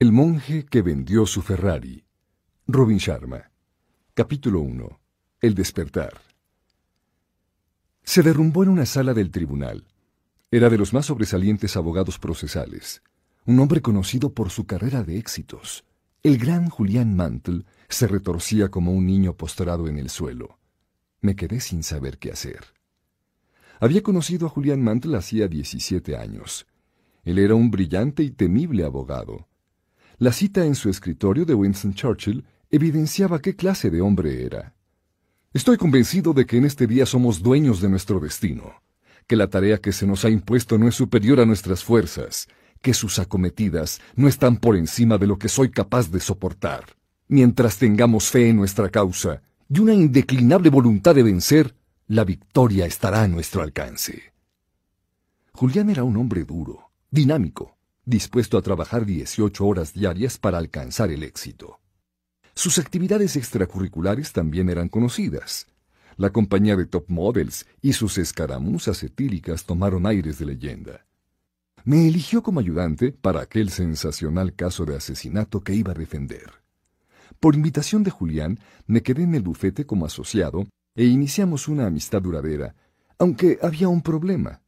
El monje que vendió su Ferrari. Robin Sharma. Capítulo 1. El despertar. Se derrumbó en una sala del tribunal. Era de los más sobresalientes abogados procesales. Un hombre conocido por su carrera de éxitos. El gran Julián Mantle se retorcía como un niño postrado en el suelo. Me quedé sin saber qué hacer. Había conocido a Julián Mantle hacía 17 años. Él era un brillante y temible abogado la cita en su escritorio de Winston Churchill evidenciaba qué clase de hombre era. Estoy convencido de que en este día somos dueños de nuestro destino, que la tarea que se nos ha impuesto no es superior a nuestras fuerzas, que sus acometidas no están por encima de lo que soy capaz de soportar. Mientras tengamos fe en nuestra causa y una indeclinable voluntad de vencer, la victoria estará a nuestro alcance. Julián era un hombre duro, dinámico, dispuesto a trabajar 18 horas diarias para alcanzar el éxito. Sus actividades extracurriculares también eran conocidas. La compañía de Top Models y sus escaramuzas etíricas tomaron aires de leyenda. Me eligió como ayudante para aquel sensacional caso de asesinato que iba a defender. Por invitación de Julián, me quedé en el bufete como asociado e iniciamos una amistad duradera, aunque había un problema.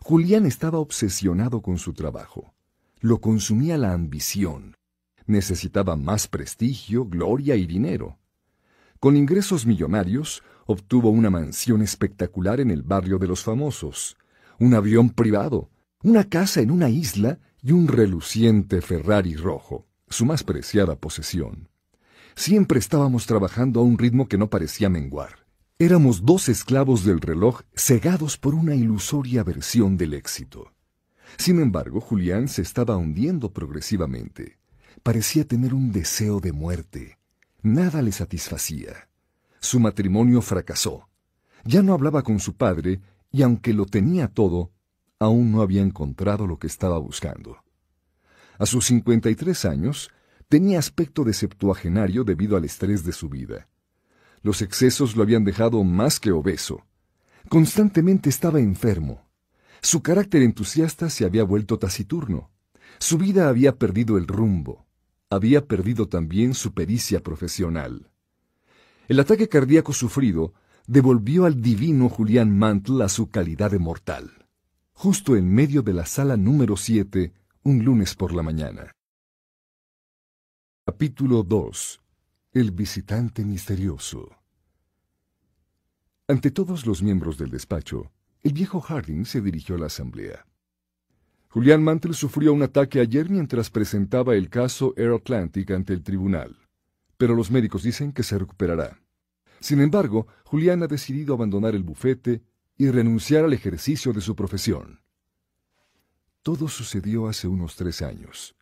Julián estaba obsesionado con su trabajo lo consumía la ambición. Necesitaba más prestigio, gloria y dinero. Con ingresos millonarios, obtuvo una mansión espectacular en el barrio de los famosos, un avión privado, una casa en una isla y un reluciente Ferrari rojo, su más preciada posesión. Siempre estábamos trabajando a un ritmo que no parecía menguar. Éramos dos esclavos del reloj cegados por una ilusoria versión del éxito. Sin embargo, Julián se estaba hundiendo progresivamente. Parecía tener un deseo de muerte. Nada le satisfacía. Su matrimonio fracasó. Ya no hablaba con su padre y aunque lo tenía todo, aún no había encontrado lo que estaba buscando. A sus 53 años, tenía aspecto de septuagenario debido al estrés de su vida. Los excesos lo habían dejado más que obeso. Constantemente estaba enfermo su carácter entusiasta se había vuelto taciturno. Su vida había perdido el rumbo. Había perdido también su pericia profesional. El ataque cardíaco sufrido devolvió al divino Julián Mantle a su calidad de mortal, justo en medio de la sala número 7, un lunes por la mañana. Capítulo 2 El visitante misterioso Ante todos los miembros del despacho, el viejo Harding se dirigió a la asamblea. Julián Mantle sufrió un ataque ayer mientras presentaba el caso Air Atlantic ante el tribunal, pero los médicos dicen que se recuperará. Sin embargo, Julián ha decidido abandonar el bufete y renunciar al ejercicio de su profesión. Todo sucedió hace unos tres años.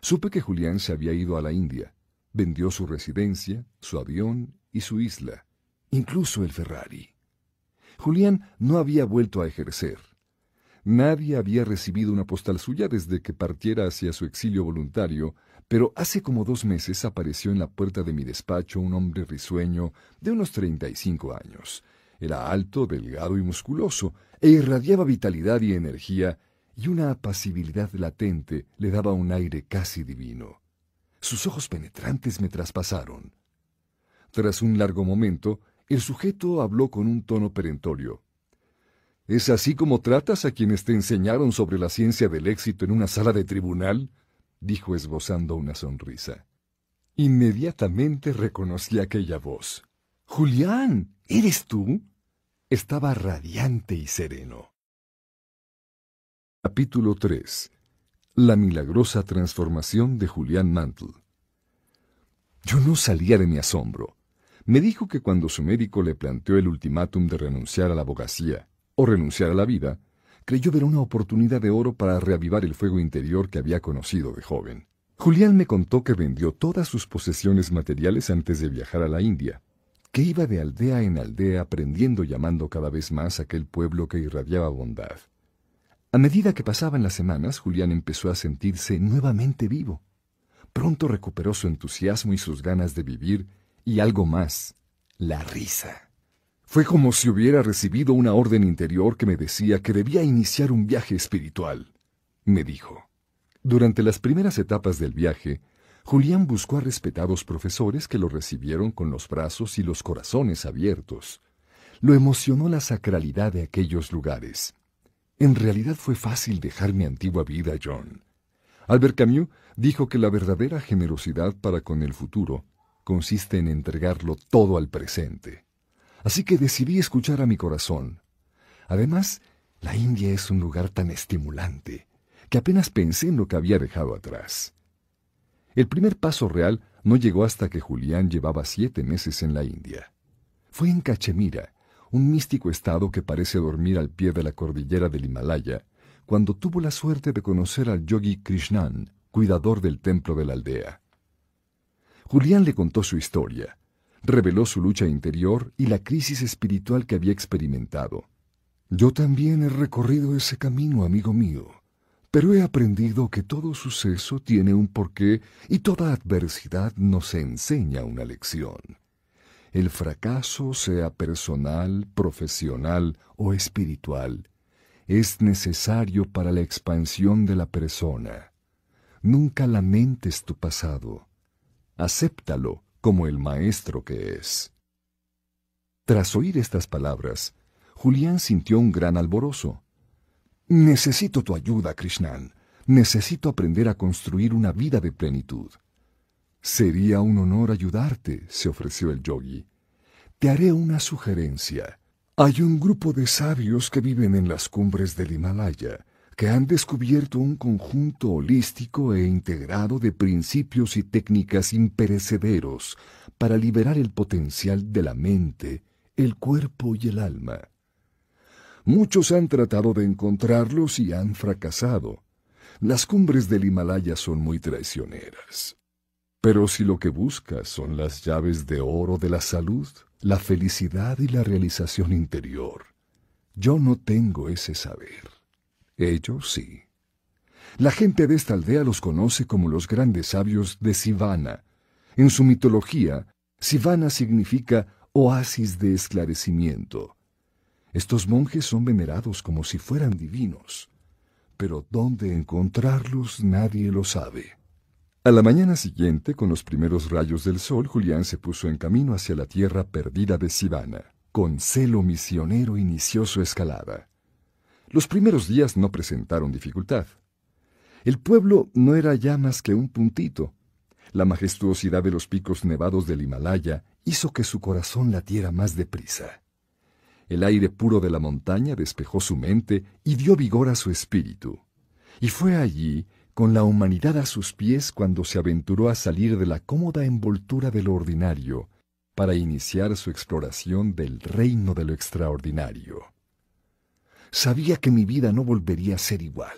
Supe que Julián se había ido a la India. Vendió su residencia, su avión y su isla, incluso el Ferrari. Julián no había vuelto a ejercer. Nadie había recibido una postal suya desde que partiera hacia su exilio voluntario, pero hace como dos meses apareció en la puerta de mi despacho un hombre risueño de unos treinta y cinco años. Era alto, delgado y musculoso, e irradiaba vitalidad y energía, y una apacibilidad latente le daba un aire casi divino. Sus ojos penetrantes me traspasaron. Tras un largo momento, el sujeto habló con un tono perentorio. ¿Es así como tratas a quienes te enseñaron sobre la ciencia del éxito en una sala de tribunal? dijo esbozando una sonrisa. Inmediatamente reconocí aquella voz. Julián, ¿eres tú? Estaba radiante y sereno. Capítulo 3 La milagrosa transformación de Julián Mantle. Yo no salía de mi asombro me dijo que cuando su médico le planteó el ultimátum de renunciar a la abogacía o renunciar a la vida, creyó ver una oportunidad de oro para reavivar el fuego interior que había conocido de joven. Julián me contó que vendió todas sus posesiones materiales antes de viajar a la India, que iba de aldea en aldea aprendiendo y amando cada vez más aquel pueblo que irradiaba bondad. A medida que pasaban las semanas, Julián empezó a sentirse nuevamente vivo. Pronto recuperó su entusiasmo y sus ganas de vivir, y algo más, la risa. Fue como si hubiera recibido una orden interior que me decía que debía iniciar un viaje espiritual. Me dijo. Durante las primeras etapas del viaje, Julián buscó a respetados profesores que lo recibieron con los brazos y los corazones abiertos. Lo emocionó la sacralidad de aquellos lugares. En realidad fue fácil dejar mi antigua vida, John. Albert Camus dijo que la verdadera generosidad para con el futuro consiste en entregarlo todo al presente. Así que decidí escuchar a mi corazón. Además, la India es un lugar tan estimulante que apenas pensé en lo que había dejado atrás. El primer paso real no llegó hasta que Julián llevaba siete meses en la India. Fue en Cachemira, un místico estado que parece dormir al pie de la cordillera del Himalaya, cuando tuvo la suerte de conocer al yogi Krishnan, cuidador del templo de la aldea. Julián le contó su historia, reveló su lucha interior y la crisis espiritual que había experimentado. Yo también he recorrido ese camino, amigo mío, pero he aprendido que todo suceso tiene un porqué y toda adversidad nos enseña una lección. El fracaso, sea personal, profesional o espiritual, es necesario para la expansión de la persona. Nunca lamentes tu pasado. Acéptalo como el maestro que es. Tras oír estas palabras, Julián sintió un gran alborozo. Necesito tu ayuda, Krishnan. Necesito aprender a construir una vida de plenitud. Sería un honor ayudarte, se ofreció el yogi. Te haré una sugerencia. Hay un grupo de sabios que viven en las cumbres del Himalaya, que han descubierto un conjunto holístico e integrado de principios y técnicas imperecederos para liberar el potencial de la mente, el cuerpo y el alma. Muchos han tratado de encontrarlos y han fracasado. Las cumbres del Himalaya son muy traicioneras. Pero si lo que buscas son las llaves de oro de la salud, la felicidad y la realización interior, yo no tengo ese saber. Ellos sí. La gente de esta aldea los conoce como los grandes sabios de Sivana. En su mitología, Sivana significa oasis de esclarecimiento. Estos monjes son venerados como si fueran divinos, pero dónde encontrarlos nadie lo sabe. A la mañana siguiente, con los primeros rayos del sol, Julián se puso en camino hacia la tierra perdida de Sivana. Con celo misionero inició su escalada. Los primeros días no presentaron dificultad. El pueblo no era ya más que un puntito. La majestuosidad de los picos nevados del Himalaya hizo que su corazón latiera más deprisa. El aire puro de la montaña despejó su mente y dio vigor a su espíritu. Y fue allí, con la humanidad a sus pies, cuando se aventuró a salir de la cómoda envoltura de lo ordinario, para iniciar su exploración del reino de lo extraordinario. Sabía que mi vida no volvería a ser igual,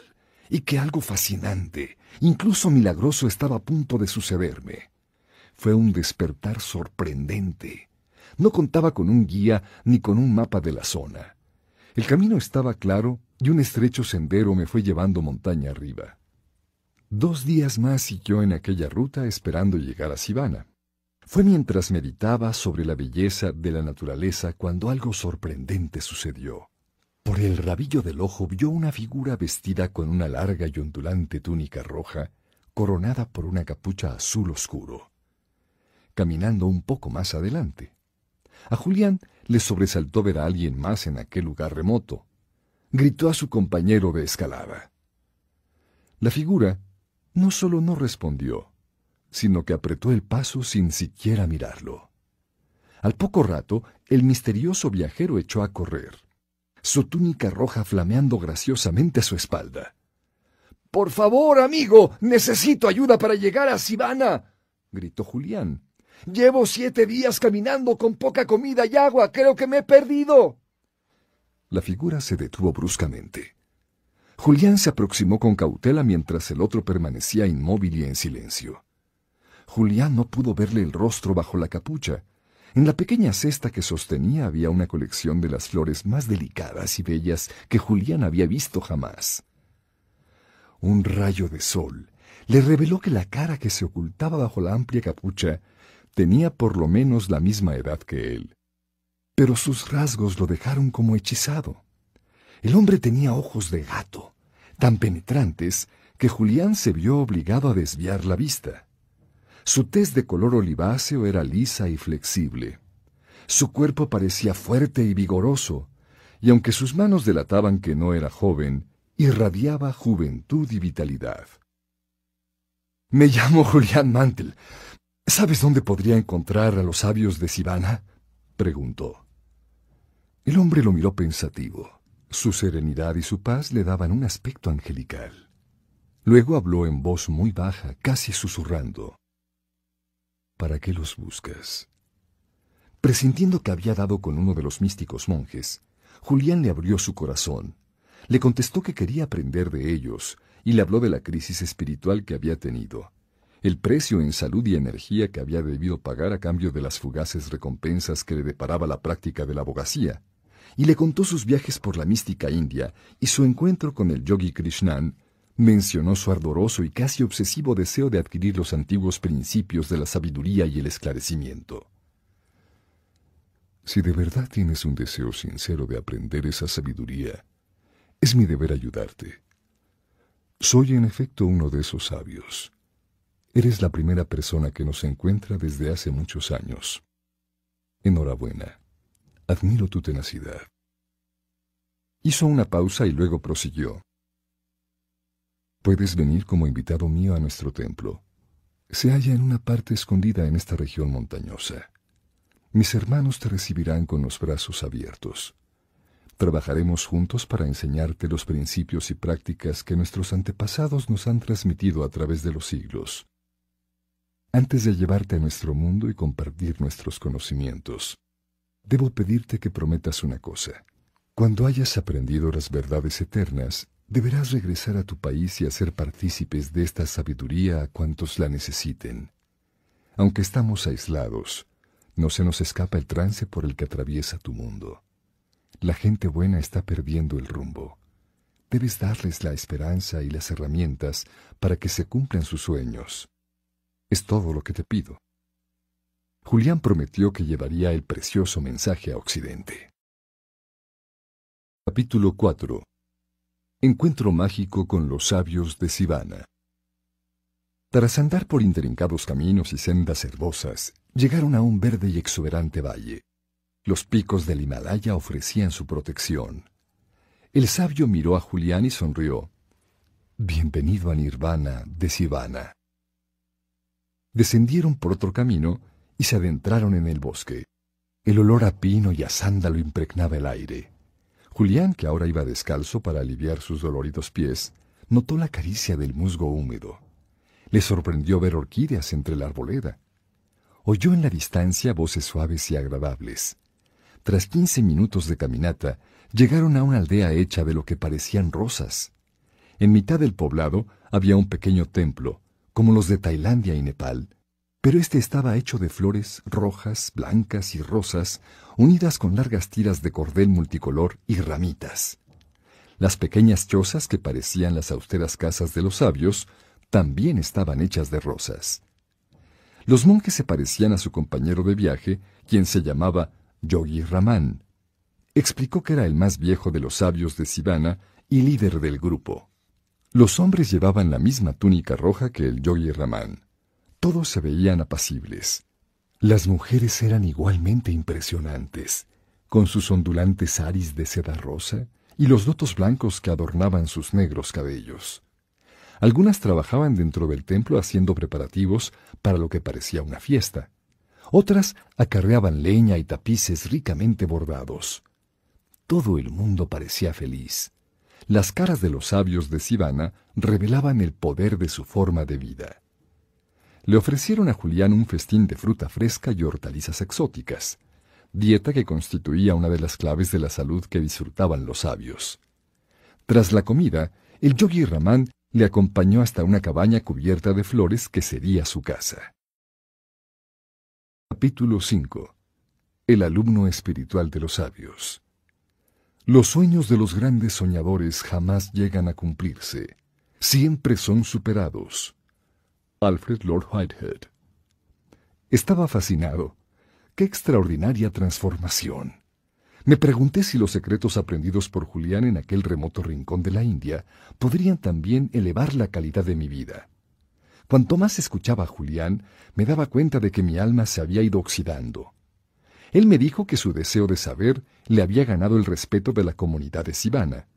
y que algo fascinante, incluso milagroso, estaba a punto de sucederme. Fue un despertar sorprendente, no contaba con un guía ni con un mapa de la zona. El camino estaba claro y un estrecho sendero me fue llevando montaña arriba. Dos días más siguió en aquella ruta esperando llegar a Sivana. Fue mientras meditaba sobre la belleza de la naturaleza cuando algo sorprendente sucedió. Por el rabillo del ojo vio una figura vestida con una larga y ondulante túnica roja, coronada por una capucha azul oscuro. Caminando un poco más adelante, a Julián le sobresaltó ver a alguien más en aquel lugar remoto. Gritó a su compañero de escalada. La figura no solo no respondió, sino que apretó el paso sin siquiera mirarlo. Al poco rato, el misterioso viajero echó a correr, su túnica roja flameando graciosamente a su espalda. Por favor, amigo, necesito ayuda para llegar a Sivana, gritó Julián. Llevo siete días caminando con poca comida y agua. Creo que me he perdido. La figura se detuvo bruscamente. Julián se aproximó con cautela mientras el otro permanecía inmóvil y en silencio. Julián no pudo verle el rostro bajo la capucha. En la pequeña cesta que sostenía había una colección de las flores más delicadas y bellas que Julián había visto jamás. Un rayo de sol le reveló que la cara que se ocultaba bajo la amplia capucha tenía por lo menos la misma edad que él. Pero sus rasgos lo dejaron como hechizado. El hombre tenía ojos de gato, tan penetrantes que Julián se vio obligado a desviar la vista. Su tez de color oliváceo era lisa y flexible. Su cuerpo parecía fuerte y vigoroso, y aunque sus manos delataban que no era joven, irradiaba juventud y vitalidad. Me llamo Julián Mantel. ¿Sabes dónde podría encontrar a los sabios de Sivana? preguntó. El hombre lo miró pensativo. Su serenidad y su paz le daban un aspecto angelical. Luego habló en voz muy baja, casi susurrando. ¿Para qué los buscas? Presintiendo que había dado con uno de los místicos monjes, Julián le abrió su corazón. Le contestó que quería aprender de ellos y le habló de la crisis espiritual que había tenido, el precio en salud y energía que había debido pagar a cambio de las fugaces recompensas que le deparaba la práctica de la abogacía, y le contó sus viajes por la mística India y su encuentro con el yogi Krishnan, mencionó su ardoroso y casi obsesivo deseo de adquirir los antiguos principios de la sabiduría y el esclarecimiento. Si de verdad tienes un deseo sincero de aprender esa sabiduría, es mi deber ayudarte. Soy en efecto uno de esos sabios. Eres la primera persona que nos encuentra desde hace muchos años. Enhorabuena. Admiro tu tenacidad. Hizo una pausa y luego prosiguió. Puedes venir como invitado mío a nuestro templo. Se halla en una parte escondida en esta región montañosa. Mis hermanos te recibirán con los brazos abiertos. Trabajaremos juntos para enseñarte los principios y prácticas que nuestros antepasados nos han transmitido a través de los siglos. Antes de llevarte a nuestro mundo y compartir nuestros conocimientos, debo pedirte que prometas una cosa. Cuando hayas aprendido las verdades eternas, deberás regresar a tu país y hacer partícipes de esta sabiduría a cuantos la necesiten. Aunque estamos aislados, no se nos escapa el trance por el que atraviesa tu mundo. La gente buena está perdiendo el rumbo. Debes darles la esperanza y las herramientas para que se cumplan sus sueños. Es todo lo que te pido. Julián prometió que llevaría el precioso mensaje a Occidente. Capítulo 4 Encuentro mágico con los sabios de Sivana. Tras andar por intrincados caminos y sendas herbosas, llegaron a un verde y exuberante valle. Los picos del Himalaya ofrecían su protección. El sabio miró a Julián y sonrió. Bienvenido a Nirvana de Sivana. Descendieron por otro camino y se adentraron en el bosque. El olor a pino y a sándalo impregnaba el aire. Julián, que ahora iba descalzo para aliviar sus doloridos pies, notó la caricia del musgo húmedo. Le sorprendió ver orquídeas entre la arboleda. Oyó en la distancia voces suaves y agradables. Tras quince minutos de caminata, llegaron a una aldea hecha de lo que parecían rosas. En mitad del poblado había un pequeño templo, como los de Tailandia y Nepal, pero este estaba hecho de flores rojas, blancas y rosas, unidas con largas tiras de cordel multicolor y ramitas. Las pequeñas chozas que parecían las austeras casas de los sabios también estaban hechas de rosas. Los monjes se parecían a su compañero de viaje, quien se llamaba Yogi Raman. Explicó que era el más viejo de los sabios de Sivana y líder del grupo. Los hombres llevaban la misma túnica roja que el Yogi Raman. Todos se veían apacibles. Las mujeres eran igualmente impresionantes, con sus ondulantes aris de seda rosa y los dotos blancos que adornaban sus negros cabellos. Algunas trabajaban dentro del templo haciendo preparativos para lo que parecía una fiesta. Otras acarreaban leña y tapices ricamente bordados. Todo el mundo parecía feliz. Las caras de los sabios de Sivana revelaban el poder de su forma de vida. Le ofrecieron a Julián un festín de fruta fresca y hortalizas exóticas, dieta que constituía una de las claves de la salud que disfrutaban los sabios. Tras la comida, el yogi Ramán le acompañó hasta una cabaña cubierta de flores que sería su casa. Capítulo 5 El alumno espiritual de los sabios Los sueños de los grandes soñadores jamás llegan a cumplirse, siempre son superados. Alfred Lord Whitehead Estaba fascinado. ¡Qué extraordinaria transformación! Me pregunté si los secretos aprendidos por Julián en aquel remoto rincón de la India podrían también elevar la calidad de mi vida. Cuanto más escuchaba a Julián, me daba cuenta de que mi alma se había ido oxidando. Él me dijo que su deseo de saber le había ganado el respeto de la comunidad de Sivana.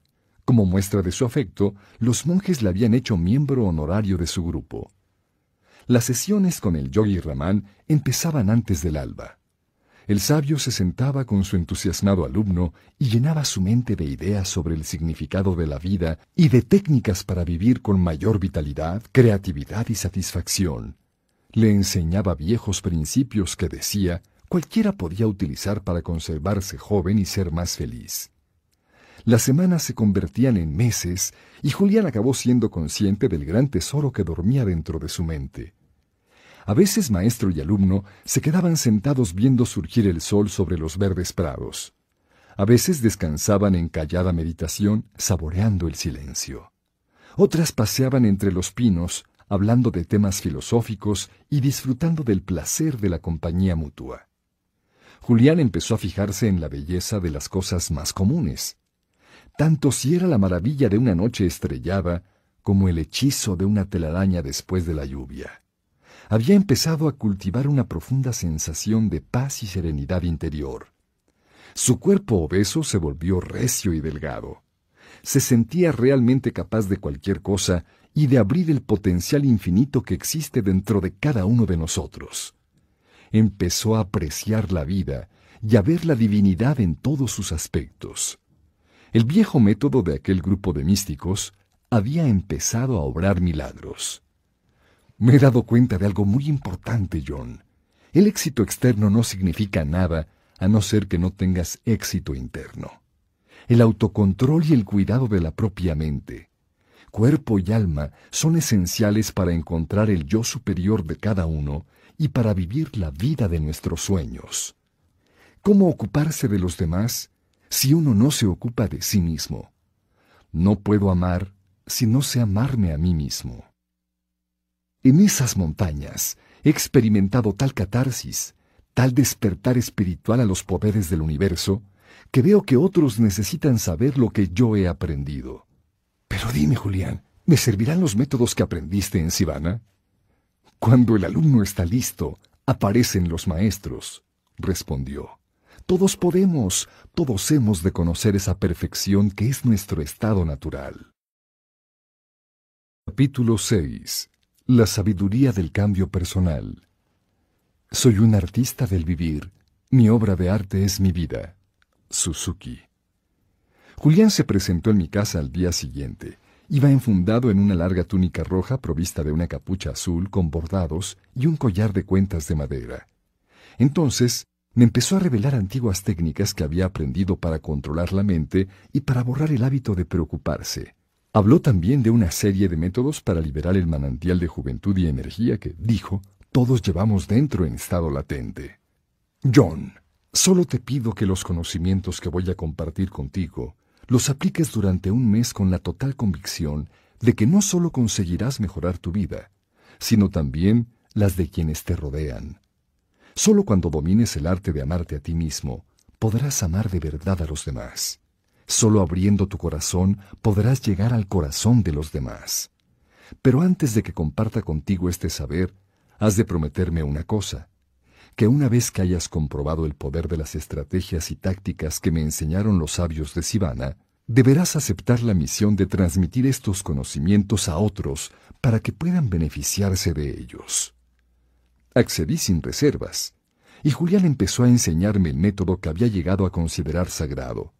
Como muestra de su afecto, los monjes le habían hecho miembro honorario de su grupo. Las sesiones con el yogi Ramán empezaban antes del alba. El sabio se sentaba con su entusiasmado alumno y llenaba su mente de ideas sobre el significado de la vida y de técnicas para vivir con mayor vitalidad, creatividad y satisfacción. Le enseñaba viejos principios que decía cualquiera podía utilizar para conservarse joven y ser más feliz. Las semanas se convertían en meses y Julián acabó siendo consciente del gran tesoro que dormía dentro de su mente. A veces maestro y alumno se quedaban sentados viendo surgir el sol sobre los verdes prados. A veces descansaban en callada meditación, saboreando el silencio. Otras paseaban entre los pinos, hablando de temas filosóficos y disfrutando del placer de la compañía mutua. Julián empezó a fijarse en la belleza de las cosas más comunes, tanto si era la maravilla de una noche estrellada como el hechizo de una telaraña después de la lluvia había empezado a cultivar una profunda sensación de paz y serenidad interior. Su cuerpo obeso se volvió recio y delgado. Se sentía realmente capaz de cualquier cosa y de abrir el potencial infinito que existe dentro de cada uno de nosotros. Empezó a apreciar la vida y a ver la divinidad en todos sus aspectos. El viejo método de aquel grupo de místicos había empezado a obrar milagros. Me he dado cuenta de algo muy importante, John. El éxito externo no significa nada a no ser que no tengas éxito interno. El autocontrol y el cuidado de la propia mente, cuerpo y alma son esenciales para encontrar el yo superior de cada uno y para vivir la vida de nuestros sueños. ¿Cómo ocuparse de los demás si uno no se ocupa de sí mismo? No puedo amar si no sé amarme a mí mismo. En esas montañas he experimentado tal catarsis, tal despertar espiritual a los poderes del universo, que veo que otros necesitan saber lo que yo he aprendido. Pero dime, Julián, ¿me servirán los métodos que aprendiste en Sivana? Cuando el alumno está listo, aparecen los maestros, respondió. Todos podemos, todos hemos de conocer esa perfección que es nuestro estado natural. Capítulo 6 la sabiduría del cambio personal. Soy un artista del vivir. Mi obra de arte es mi vida. Suzuki. Julián se presentó en mi casa al día siguiente. Iba enfundado en una larga túnica roja provista de una capucha azul con bordados y un collar de cuentas de madera. Entonces, me empezó a revelar antiguas técnicas que había aprendido para controlar la mente y para borrar el hábito de preocuparse. Habló también de una serie de métodos para liberar el manantial de juventud y energía que, dijo, todos llevamos dentro en estado latente. John, solo te pido que los conocimientos que voy a compartir contigo los apliques durante un mes con la total convicción de que no solo conseguirás mejorar tu vida, sino también las de quienes te rodean. Solo cuando domines el arte de amarte a ti mismo, podrás amar de verdad a los demás. Solo abriendo tu corazón podrás llegar al corazón de los demás. Pero antes de que comparta contigo este saber, has de prometerme una cosa, que una vez que hayas comprobado el poder de las estrategias y tácticas que me enseñaron los sabios de Sivana, deberás aceptar la misión de transmitir estos conocimientos a otros para que puedan beneficiarse de ellos. Accedí sin reservas, y Julián empezó a enseñarme el método que había llegado a considerar sagrado.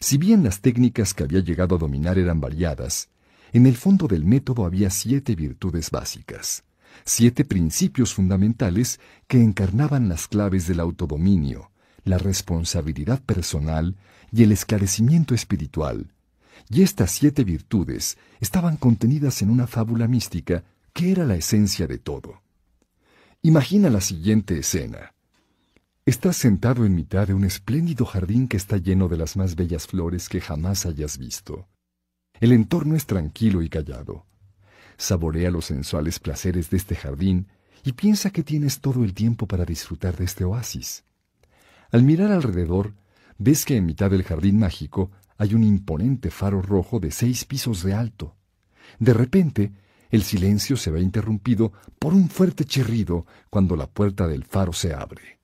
Si bien las técnicas que había llegado a dominar eran variadas, en el fondo del método había siete virtudes básicas, siete principios fundamentales que encarnaban las claves del autodominio, la responsabilidad personal y el esclarecimiento espiritual, y estas siete virtudes estaban contenidas en una fábula mística que era la esencia de todo. Imagina la siguiente escena. Estás sentado en mitad de un espléndido jardín que está lleno de las más bellas flores que jamás hayas visto. El entorno es tranquilo y callado. Saborea los sensuales placeres de este jardín y piensa que tienes todo el tiempo para disfrutar de este oasis. Al mirar alrededor, ves que en mitad del jardín mágico hay un imponente faro rojo de seis pisos de alto. De repente, el silencio se ve interrumpido por un fuerte chirrido cuando la puerta del faro se abre.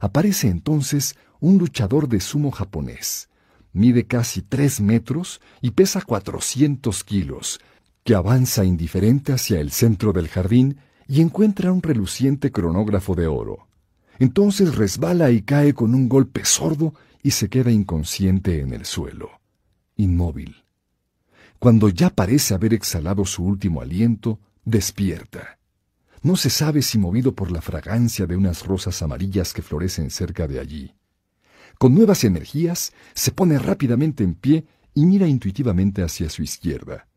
Aparece entonces un luchador de sumo japonés. Mide casi tres metros y pesa cuatrocientos kilos, que avanza indiferente hacia el centro del jardín y encuentra un reluciente cronógrafo de oro. Entonces resbala y cae con un golpe sordo y se queda inconsciente en el suelo, inmóvil. Cuando ya parece haber exhalado su último aliento, despierta. No se sabe si movido por la fragancia de unas rosas amarillas que florecen cerca de allí. Con nuevas energías, se pone rápidamente en pie y mira intuitivamente hacia su izquierda.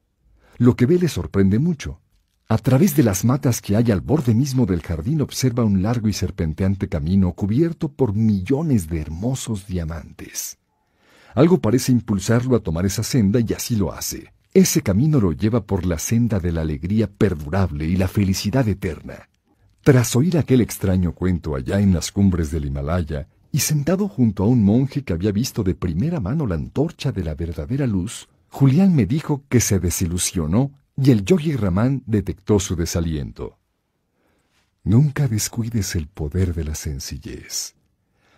Lo que ve le sorprende mucho. A través de las matas que hay al borde mismo del jardín observa un largo y serpenteante camino cubierto por millones de hermosos diamantes. Algo parece impulsarlo a tomar esa senda y así lo hace. Ese camino lo lleva por la senda de la alegría perdurable y la felicidad eterna. Tras oír aquel extraño cuento allá en las cumbres del Himalaya, y sentado junto a un monje que había visto de primera mano la antorcha de la verdadera luz, Julián me dijo que se desilusionó y el yogi Ramán detectó su desaliento. Nunca descuides el poder de la sencillez.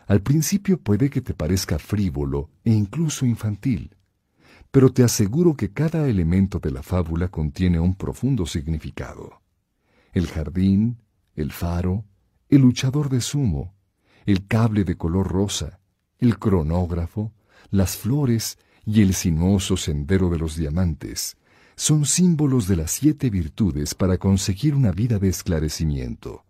Al principio puede que te parezca frívolo e incluso infantil, pero te aseguro que cada elemento de la fábula contiene un profundo significado. El jardín, el faro, el luchador de sumo, el cable de color rosa, el cronógrafo, las flores y el sinuoso sendero de los diamantes, son símbolos de las siete virtudes para conseguir una vida de esclarecimiento.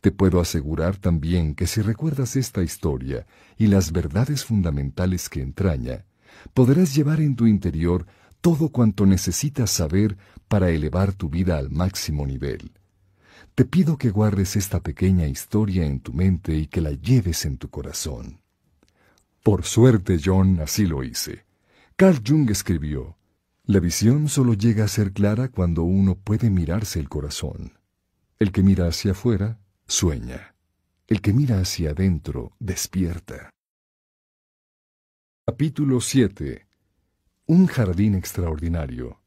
Te puedo asegurar también que si recuerdas esta historia y las verdades fundamentales que entraña, podrás llevar en tu interior todo cuanto necesitas saber para elevar tu vida al máximo nivel. Te pido que guardes esta pequeña historia en tu mente y que la lleves en tu corazón. Por suerte, John, así lo hice. Carl Jung escribió, la visión solo llega a ser clara cuando uno puede mirarse el corazón. El que mira hacia afuera, sueña. El que mira hacia adentro, despierta. Capítulo 7. Un jardín extraordinario.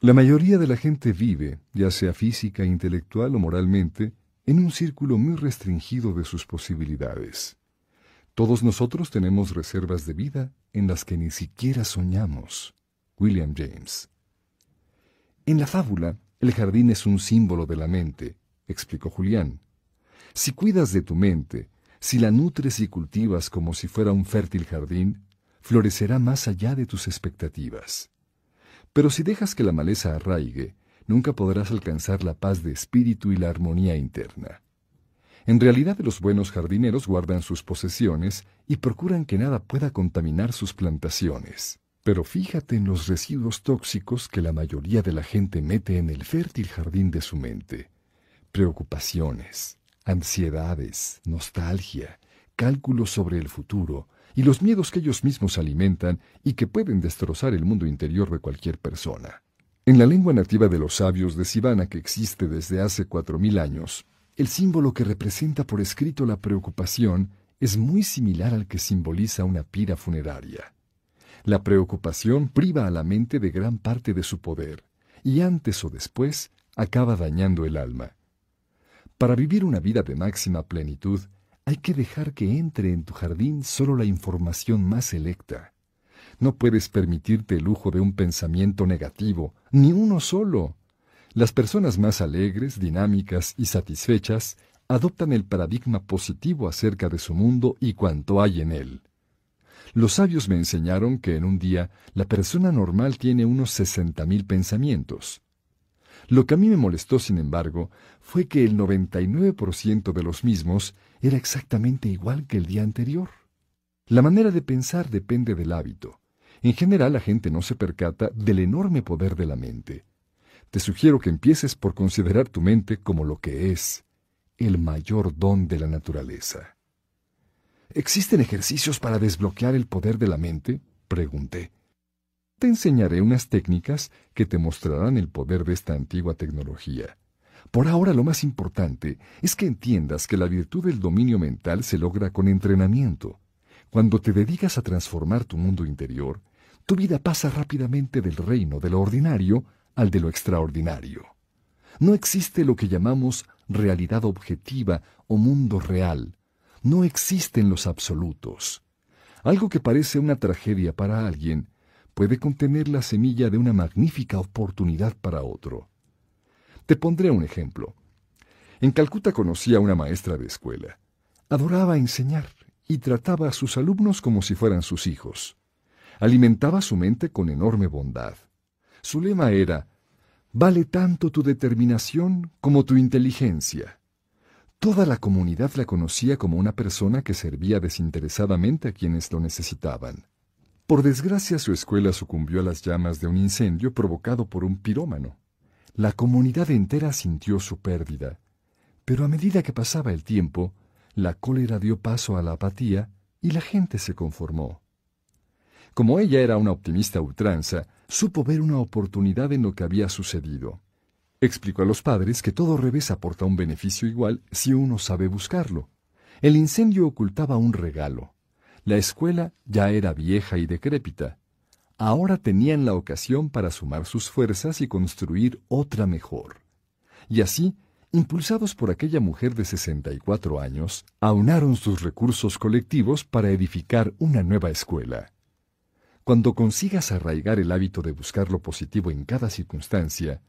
La mayoría de la gente vive, ya sea física, intelectual o moralmente, en un círculo muy restringido de sus posibilidades. Todos nosotros tenemos reservas de vida en las que ni siquiera soñamos. William James. En la fábula, el jardín es un símbolo de la mente, explicó Julián. Si cuidas de tu mente, si la nutres y cultivas como si fuera un fértil jardín, florecerá más allá de tus expectativas. Pero si dejas que la maleza arraigue, nunca podrás alcanzar la paz de espíritu y la armonía interna. En realidad los buenos jardineros guardan sus posesiones y procuran que nada pueda contaminar sus plantaciones. Pero fíjate en los residuos tóxicos que la mayoría de la gente mete en el fértil jardín de su mente. Preocupaciones, ansiedades, nostalgia, cálculos sobre el futuro y los miedos que ellos mismos alimentan y que pueden destrozar el mundo interior de cualquier persona. En la lengua nativa de los sabios de Sivana que existe desde hace cuatro mil años, el símbolo que representa por escrito la preocupación es muy similar al que simboliza una pira funeraria. La preocupación priva a la mente de gran parte de su poder, y antes o después acaba dañando el alma. Para vivir una vida de máxima plenitud, hay que dejar que entre en tu jardín solo la información más selecta. No puedes permitirte el lujo de un pensamiento negativo, ni uno solo. Las personas más alegres, dinámicas y satisfechas adoptan el paradigma positivo acerca de su mundo y cuanto hay en él. Los sabios me enseñaron que en un día la persona normal tiene unos sesenta mil pensamientos. Lo que a mí me molestó, sin embargo, fue que el 99% de los mismos era exactamente igual que el día anterior. La manera de pensar depende del hábito. En general la gente no se percata del enorme poder de la mente. Te sugiero que empieces por considerar tu mente como lo que es, el mayor don de la naturaleza. ¿Existen ejercicios para desbloquear el poder de la mente? pregunté. Te enseñaré unas técnicas que te mostrarán el poder de esta antigua tecnología. Por ahora lo más importante es que entiendas que la virtud del dominio mental se logra con entrenamiento. Cuando te dedicas a transformar tu mundo interior, tu vida pasa rápidamente del reino de lo ordinario al de lo extraordinario. No existe lo que llamamos realidad objetiva o mundo real. No existen los absolutos. Algo que parece una tragedia para alguien puede contener la semilla de una magnífica oportunidad para otro. Te pondré un ejemplo. En Calcuta conocí a una maestra de escuela. Adoraba enseñar y trataba a sus alumnos como si fueran sus hijos. Alimentaba su mente con enorme bondad. Su lema era, Vale tanto tu determinación como tu inteligencia. Toda la comunidad la conocía como una persona que servía desinteresadamente a quienes lo necesitaban. Por desgracia su escuela sucumbió a las llamas de un incendio provocado por un pirómano. La comunidad entera sintió su pérdida, pero a medida que pasaba el tiempo, la cólera dio paso a la apatía y la gente se conformó. Como ella era una optimista ultranza, supo ver una oportunidad en lo que había sucedido. Explicó a los padres que todo revés aporta un beneficio igual si uno sabe buscarlo. El incendio ocultaba un regalo. La escuela ya era vieja y decrépita. Ahora tenían la ocasión para sumar sus fuerzas y construir otra mejor. Y así, impulsados por aquella mujer de 64 años, aunaron sus recursos colectivos para edificar una nueva escuela. Cuando consigas arraigar el hábito de buscar lo positivo en cada circunstancia,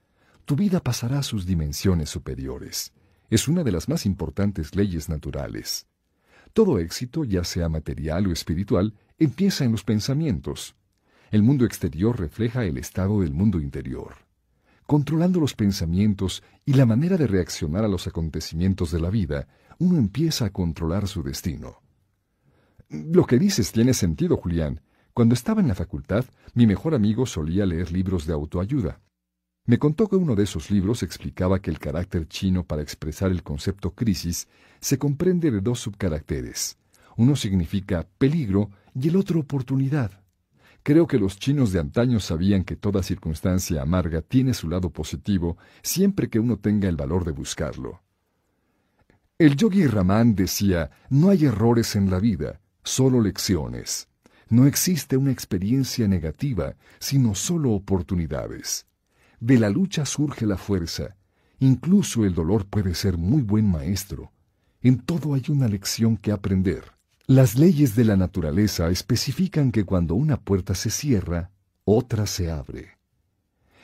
tu vida pasará a sus dimensiones superiores. Es una de las más importantes leyes naturales. Todo éxito, ya sea material o espiritual, empieza en los pensamientos. El mundo exterior refleja el estado del mundo interior. Controlando los pensamientos y la manera de reaccionar a los acontecimientos de la vida, uno empieza a controlar su destino. Lo que dices tiene sentido, Julián, cuando estaba en la facultad, mi mejor amigo solía leer libros de autoayuda. Me contó que uno de esos libros explicaba que el carácter chino para expresar el concepto crisis se comprende de dos subcaracteres. Uno significa peligro y el otro oportunidad. Creo que los chinos de antaño sabían que toda circunstancia amarga tiene su lado positivo siempre que uno tenga el valor de buscarlo. El yogi Raman decía, no hay errores en la vida, solo lecciones. No existe una experiencia negativa, sino solo oportunidades. De la lucha surge la fuerza. Incluso el dolor puede ser muy buen maestro. En todo hay una lección que aprender. Las leyes de la naturaleza especifican que cuando una puerta se cierra, otra se abre.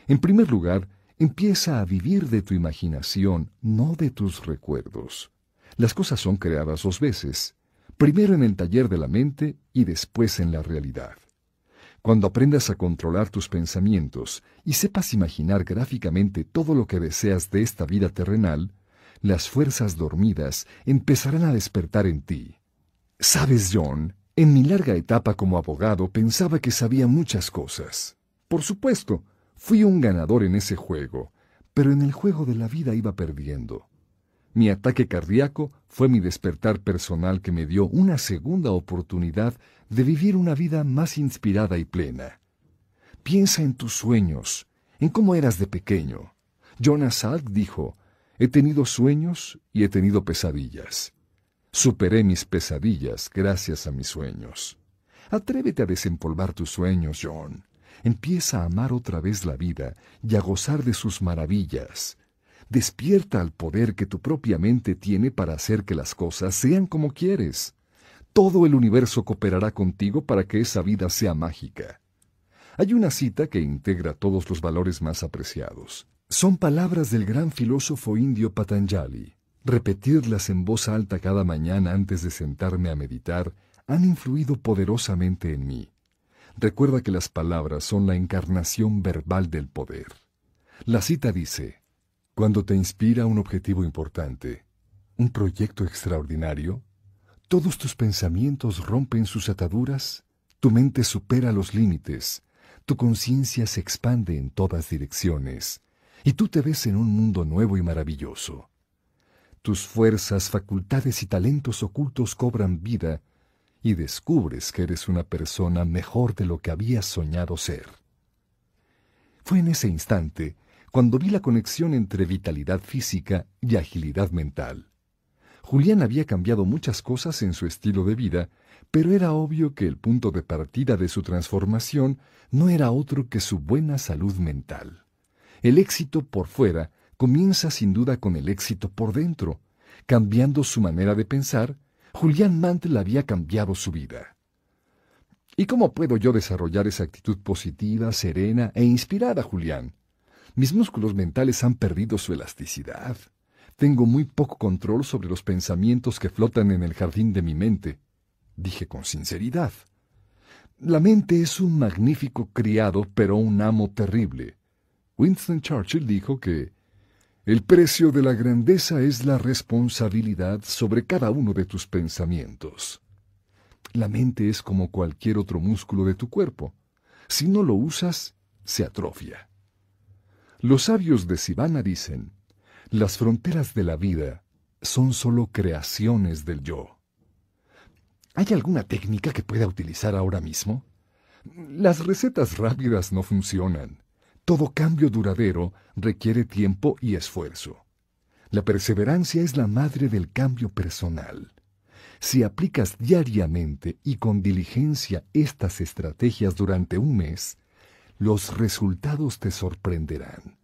En primer lugar, empieza a vivir de tu imaginación, no de tus recuerdos. Las cosas son creadas dos veces, primero en el taller de la mente y después en la realidad. Cuando aprendas a controlar tus pensamientos y sepas imaginar gráficamente todo lo que deseas de esta vida terrenal, las fuerzas dormidas empezarán a despertar en ti. Sabes, John, en mi larga etapa como abogado pensaba que sabía muchas cosas. Por supuesto, fui un ganador en ese juego, pero en el juego de la vida iba perdiendo. Mi ataque cardíaco fue mi despertar personal que me dio una segunda oportunidad de vivir una vida más inspirada y plena. Piensa en tus sueños, en cómo eras de pequeño. Jonas Salk dijo, he tenido sueños y he tenido pesadillas. Superé mis pesadillas gracias a mis sueños. Atrévete a desempolvar tus sueños, John. Empieza a amar otra vez la vida y a gozar de sus maravillas. Despierta al poder que tu propia mente tiene para hacer que las cosas sean como quieres. Todo el universo cooperará contigo para que esa vida sea mágica. Hay una cita que integra todos los valores más apreciados. Son palabras del gran filósofo indio Patanjali. Repetirlas en voz alta cada mañana antes de sentarme a meditar han influido poderosamente en mí. Recuerda que las palabras son la encarnación verbal del poder. La cita dice, cuando te inspira un objetivo importante, un proyecto extraordinario, todos tus pensamientos rompen sus ataduras Tu mente supera los límites, tu conciencia se expande en todas direcciones, y tú te ves en un mundo nuevo y maravilloso. Tus fuerzas, facultades y talentos ocultos cobran vida, y descubres que eres una persona mejor de lo que habías soñado ser. Fue en ese instante cuando vi la conexión entre vitalidad física y agilidad mental. Julián había cambiado muchas cosas en su estilo de vida, pero era obvio que el punto de partida de su transformación no era otro que su buena salud mental. El éxito por fuera comienza sin duda con el éxito por dentro. Cambiando su manera de pensar, Julián Mantel había cambiado su vida. ¿Y cómo puedo yo desarrollar esa actitud positiva, serena e inspirada, Julián? Mis músculos mentales han perdido su elasticidad. Tengo muy poco control sobre los pensamientos que flotan en el jardín de mi mente, dije con sinceridad. La mente es un magnífico criado, pero un amo terrible. Winston Churchill dijo que el precio de la grandeza es la responsabilidad sobre cada uno de tus pensamientos. La mente es como cualquier otro músculo de tu cuerpo. Si no lo usas, se atrofia. Los sabios de Sivana dicen, las fronteras de la vida son sólo creaciones del yo. ¿Hay alguna técnica que pueda utilizar ahora mismo? Las recetas rápidas no funcionan. Todo cambio duradero requiere tiempo y esfuerzo. La perseverancia es la madre del cambio personal. Si aplicas diariamente y con diligencia estas estrategias durante un mes, los resultados te sorprenderán.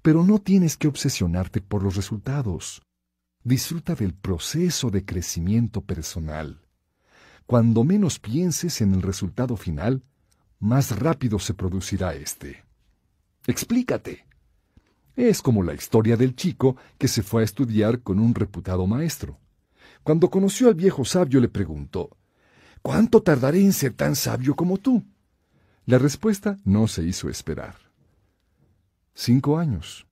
Pero no tienes que obsesionarte por los resultados. Disfruta del proceso de crecimiento personal. Cuando menos pienses en el resultado final, más rápido se producirá éste. Explícate. Es como la historia del chico que se fue a estudiar con un reputado maestro. Cuando conoció al viejo sabio le preguntó, ¿Cuánto tardaré en ser tan sabio como tú? La respuesta no se hizo esperar. Cinco años.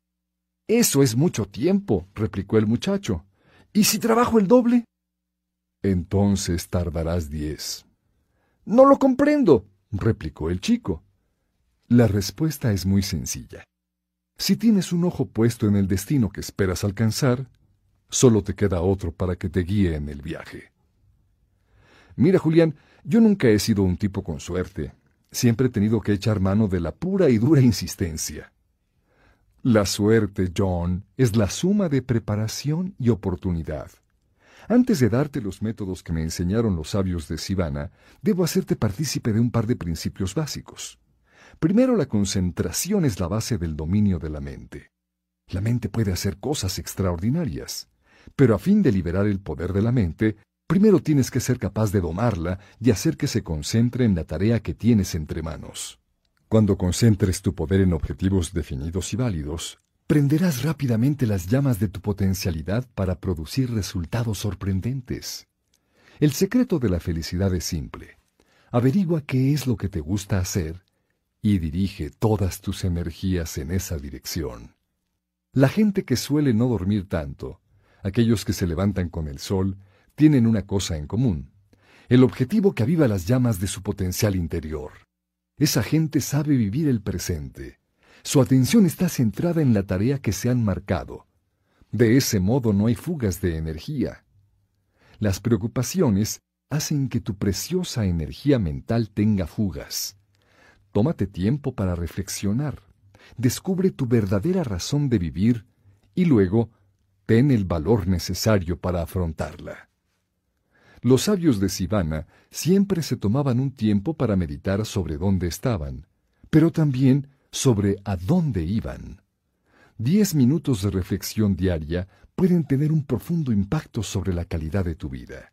Eso es mucho tiempo, replicó el muchacho. ¿Y si trabajo el doble? Entonces tardarás diez. No lo comprendo, replicó el chico. La respuesta es muy sencilla. Si tienes un ojo puesto en el destino que esperas alcanzar, solo te queda otro para que te guíe en el viaje. Mira, Julián, yo nunca he sido un tipo con suerte. Siempre he tenido que echar mano de la pura y dura insistencia. La suerte, John, es la suma de preparación y oportunidad. Antes de darte los métodos que me enseñaron los sabios de Sivana, debo hacerte partícipe de un par de principios básicos. Primero, la concentración es la base del dominio de la mente. La mente puede hacer cosas extraordinarias, pero a fin de liberar el poder de la mente, primero tienes que ser capaz de domarla y hacer que se concentre en la tarea que tienes entre manos. Cuando concentres tu poder en objetivos definidos y válidos, prenderás rápidamente las llamas de tu potencialidad para producir resultados sorprendentes. El secreto de la felicidad es simple. Averigua qué es lo que te gusta hacer y dirige todas tus energías en esa dirección. La gente que suele no dormir tanto, aquellos que se levantan con el sol, tienen una cosa en común, el objetivo que aviva las llamas de su potencial interior. Esa gente sabe vivir el presente. Su atención está centrada en la tarea que se han marcado. De ese modo no hay fugas de energía. Las preocupaciones hacen que tu preciosa energía mental tenga fugas. Tómate tiempo para reflexionar. Descubre tu verdadera razón de vivir y luego ten el valor necesario para afrontarla. Los sabios de Sivana siempre se tomaban un tiempo para meditar sobre dónde estaban, pero también sobre a dónde iban. Diez minutos de reflexión diaria pueden tener un profundo impacto sobre la calidad de tu vida.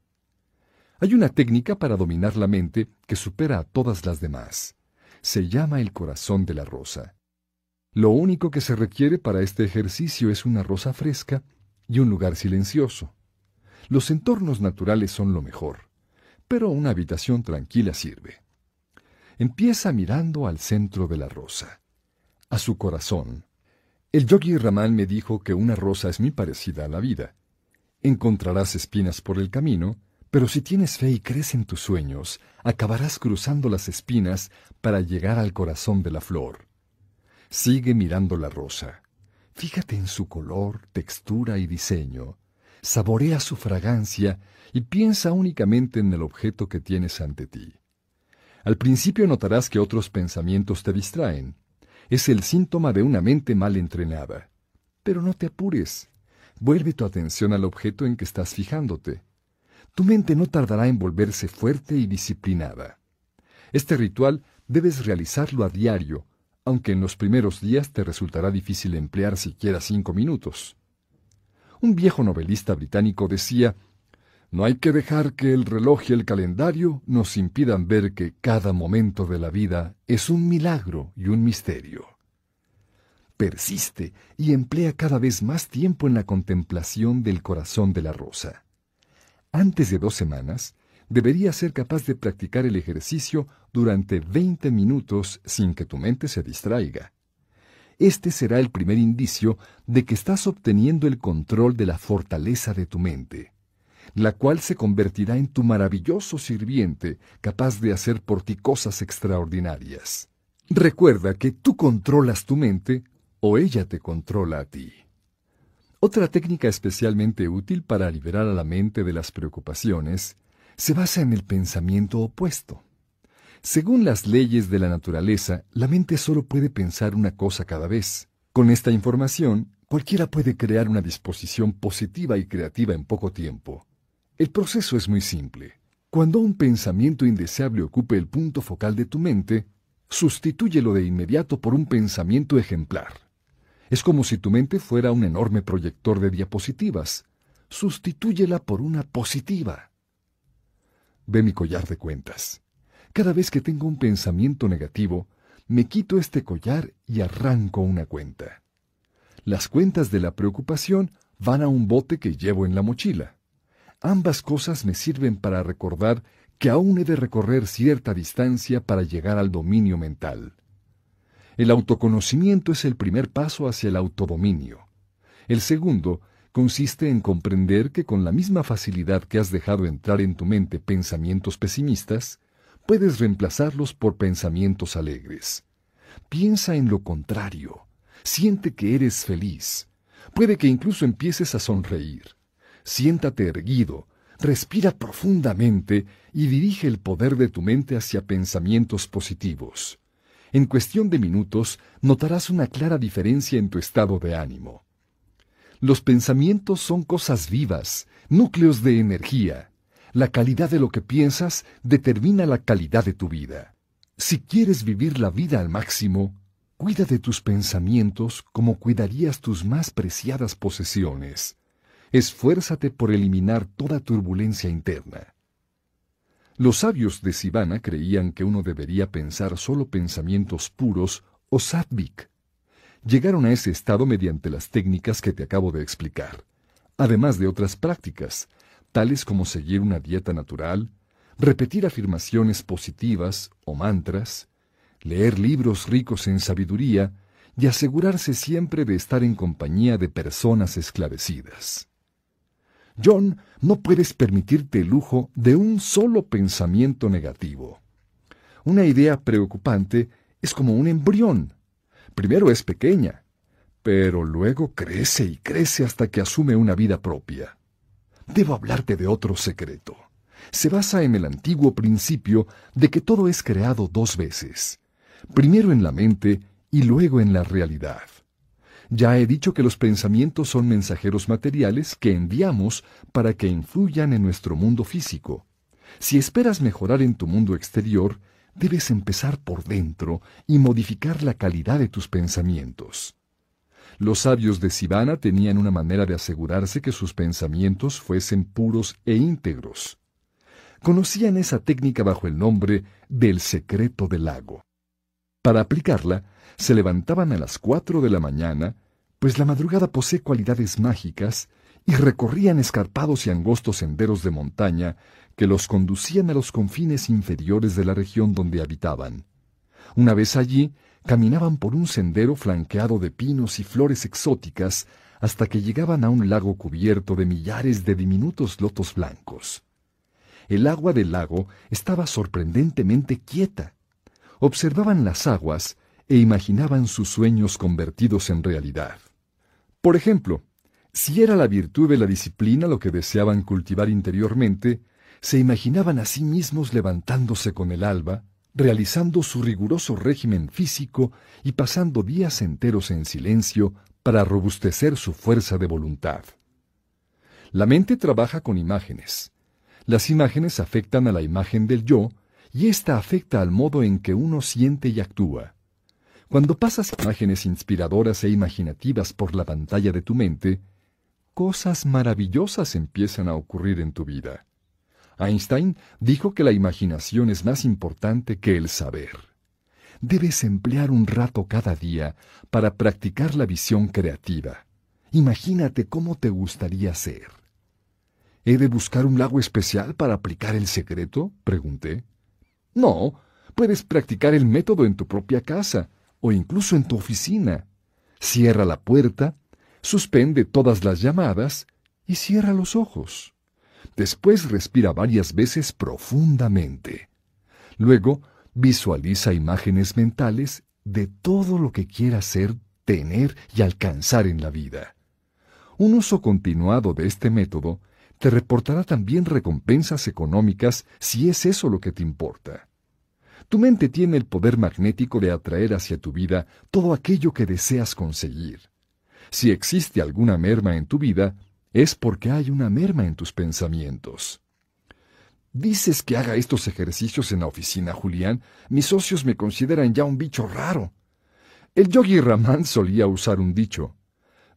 Hay una técnica para dominar la mente que supera a todas las demás se llama el corazón de la rosa. Lo único que se requiere para este ejercicio es una rosa fresca y un lugar silencioso. Los entornos naturales son lo mejor, pero una habitación tranquila sirve. Empieza mirando al centro de la rosa, a su corazón. El yogi Raman me dijo que una rosa es muy parecida a la vida. Encontrarás espinas por el camino, Pero si tienes fe y crees en tus sueños, acabarás cruzando las espinas para llegar al corazón de la flor. Sigue mirando la rosa. Fíjate en su color, textura y diseño. Saborea su fragancia y piensa únicamente en el objeto que tienes ante ti. Al principio notarás que otros pensamientos te distraen. Es el síntoma de una mente mal entrenada. Pero no te apures. Vuelve tu atención al objeto en que estás fijándote. Tu mente no tardará en volverse fuerte y disciplinada. Este ritual debes realizarlo a diario, aunque en los primeros días te resultará difícil emplear siquiera cinco minutos. Un viejo novelista británico decía, no hay que dejar que el reloj y el calendario nos impidan ver que cada momento de la vida es un milagro y un misterio. Persiste y emplea cada vez más tiempo en la contemplación del corazón de la rosa. Antes de dos semanas, deberías ser capaz de practicar el ejercicio durante 20 minutos sin que tu mente se distraiga. Este será el primer indicio de que estás obteniendo el control de la fortaleza de tu mente la cual se convertirá en tu maravilloso sirviente, capaz de hacer por ti cosas extraordinarias. Recuerda que tú controlas tu mente o ella te controla a ti. Otra técnica especialmente útil para liberar a la mente de las preocupaciones se basa en el pensamiento opuesto. Según las leyes de la naturaleza, la mente solo puede pensar una cosa cada vez. Con esta información, cualquiera puede crear una disposición positiva y creativa en poco tiempo. El proceso es muy simple. Cuando un pensamiento indeseable ocupe el punto focal de tu mente, sustitúyelo de inmediato por un pensamiento ejemplar. Es como si tu mente fuera un enorme proyector de diapositivas. Sustitúyela por una positiva. Ve mi collar de cuentas. Cada vez que tengo un pensamiento negativo, me quito este collar y arranco una cuenta. Las cuentas de la preocupación van a un bote que llevo en la mochila. Ambas cosas me sirven para recordar que aún he de recorrer cierta distancia para llegar al dominio mental. El autoconocimiento es el primer paso hacia el autodominio. El segundo consiste en comprender que con la misma facilidad que has dejado entrar en tu mente pensamientos pesimistas, puedes reemplazarlos por pensamientos alegres. Piensa en lo contrario. Siente que eres feliz. Puede que incluso empieces a sonreír siéntate erguido, respira profundamente y dirige el poder de tu mente hacia pensamientos positivos. En cuestión de minutos notarás una clara diferencia en tu estado de ánimo. Los pensamientos son cosas vivas, núcleos de energía. La calidad de lo que piensas determina la calidad de tu vida. Si quieres vivir la vida al máximo, cuida de tus pensamientos como cuidarías tus más preciadas posesiones esfuérzate por eliminar toda turbulencia interna. Los sabios de Sivana creían que uno debería pensar solo pensamientos puros o satvik. Llegaron a ese estado mediante las técnicas que te acabo de explicar, además de otras prácticas, tales como seguir una dieta natural, repetir afirmaciones positivas o mantras, leer libros ricos en sabiduría y asegurarse siempre de estar en compañía de personas esclarecidas. John, no puedes permitirte el lujo de un solo pensamiento negativo. Una idea preocupante es como un embrión. Primero es pequeña, pero luego crece y crece hasta que asume una vida propia. Debo hablarte de otro secreto. Se basa en el antiguo principio de que todo es creado dos veces, primero en la mente y luego en la realidad. Ya he dicho que los pensamientos son mensajeros materiales que enviamos para que influyan en nuestro mundo físico. Si esperas mejorar en tu mundo exterior, debes empezar por dentro y modificar la calidad de tus pensamientos. Los sabios de Sivana tenían una manera de asegurarse que sus pensamientos fuesen puros e íntegros. Conocían esa técnica bajo el nombre del secreto del lago. Para aplicarla, se levantaban a las cuatro de la mañana, pues la madrugada posee cualidades mágicas, y recorrían escarpados y angostos senderos de montaña que los conducían a los confines inferiores de la región donde habitaban. Una vez allí, caminaban por un sendero flanqueado de pinos y flores exóticas hasta que llegaban a un lago cubierto de millares de diminutos lotos blancos. el agua del lago estaba sorprendentemente quieta. Observaban las aguas e imaginaban sus sueños convertidos en realidad. Por ejemplo, si era la virtud de la disciplina lo que deseaban cultivar interiormente, se imaginaban a sí mismos levantándose con el alba, realizando su riguroso régimen físico y pasando días enteros en silencio para robustecer su fuerza de voluntad. La mente trabaja con imágenes. Las imágenes afectan a la imagen del yo y ésta afecta al modo en que uno siente y actúa. Cuando pasas imágenes inspiradoras e imaginativas por la pantalla de tu mente, cosas maravillosas empiezan a ocurrir en tu vida. Einstein dijo que la imaginación es más importante que el saber. Debes emplear un rato cada día para practicar la visión creativa. Imagínate cómo te gustaría ser. ¿He de buscar un lago especial para aplicar el secreto? pregunté. No, puedes practicar el método en tu propia casa o incluso en tu oficina. Cierra la puerta, suspende todas las llamadas y cierra los ojos. Después respira varias veces profundamente. Luego visualiza imágenes mentales de todo lo que quieras ser, tener y alcanzar en la vida. Un uso continuado de este método te reportará también recompensas económicas si es eso lo que te importa. Tu mente tiene el poder magnético de atraer hacia tu vida todo aquello que deseas conseguir. Si existe alguna merma en tu vida, es porque hay una merma en tus pensamientos. Dices que haga estos ejercicios en la oficina, Julián. Mis socios me consideran ya un bicho raro. El yogi Raman solía usar un dicho.